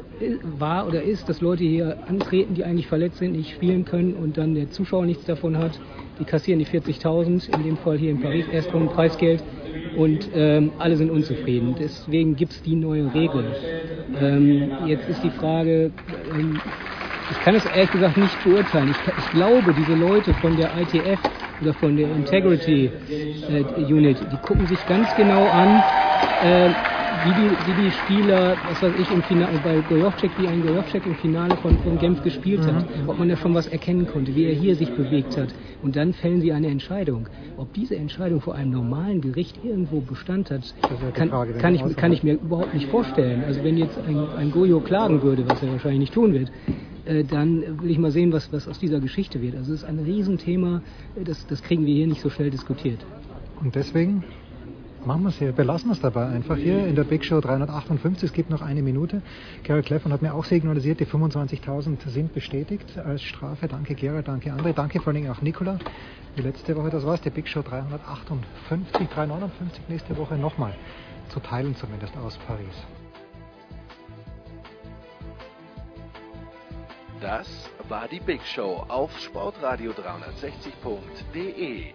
war oder ist, dass Leute hier antreten, die eigentlich verletzt sind, nicht spielen können und dann der Zuschauer nichts davon hat. Die kassieren die 40.000, in dem Fall hier in Paris, Erstrundenpreisgeld und ähm, alle sind unzufrieden. Deswegen gibt es die neue Regel. Ähm, jetzt ist die Frage, ähm, ich kann es ehrlich gesagt nicht beurteilen. Ich, ich, glaube, diese Leute von der ITF oder von der Integrity äh, Unit, die gucken sich ganz genau an, äh, wie die, wie die Spieler, was weiß ich, im Finale, bei Gojovcek, wie ein Gojovcek im Finale von, von Genf gespielt hat, mhm. ob man da schon was erkennen konnte, wie er hier sich bewegt hat. Und dann fällen sie eine Entscheidung. Ob diese Entscheidung vor einem normalen Gericht irgendwo Bestand hat, kann, Frage, kann, ich, kann ich mir überhaupt nicht vorstellen. Also wenn jetzt ein, ein Gojo klagen würde, was er wahrscheinlich nicht tun wird, äh, dann will ich mal sehen, was, was aus dieser Geschichte wird. Also es ist ein Riesenthema, das, das kriegen wir hier nicht so schnell diskutiert. Und deswegen machen wir es hier, belassen wir es dabei einfach hier in der Big Show 358. Es gibt noch eine Minute. Gerald Kleffern hat mir auch signalisiert, die 25.000 sind bestätigt als Strafe. Danke Gerald, danke André, danke vor allem auch Nikola. Die letzte Woche, das war's, die Big Show 358, 359 nächste Woche nochmal zu teilen zumindest aus Paris. Das war die Big Show auf sportradio360.de.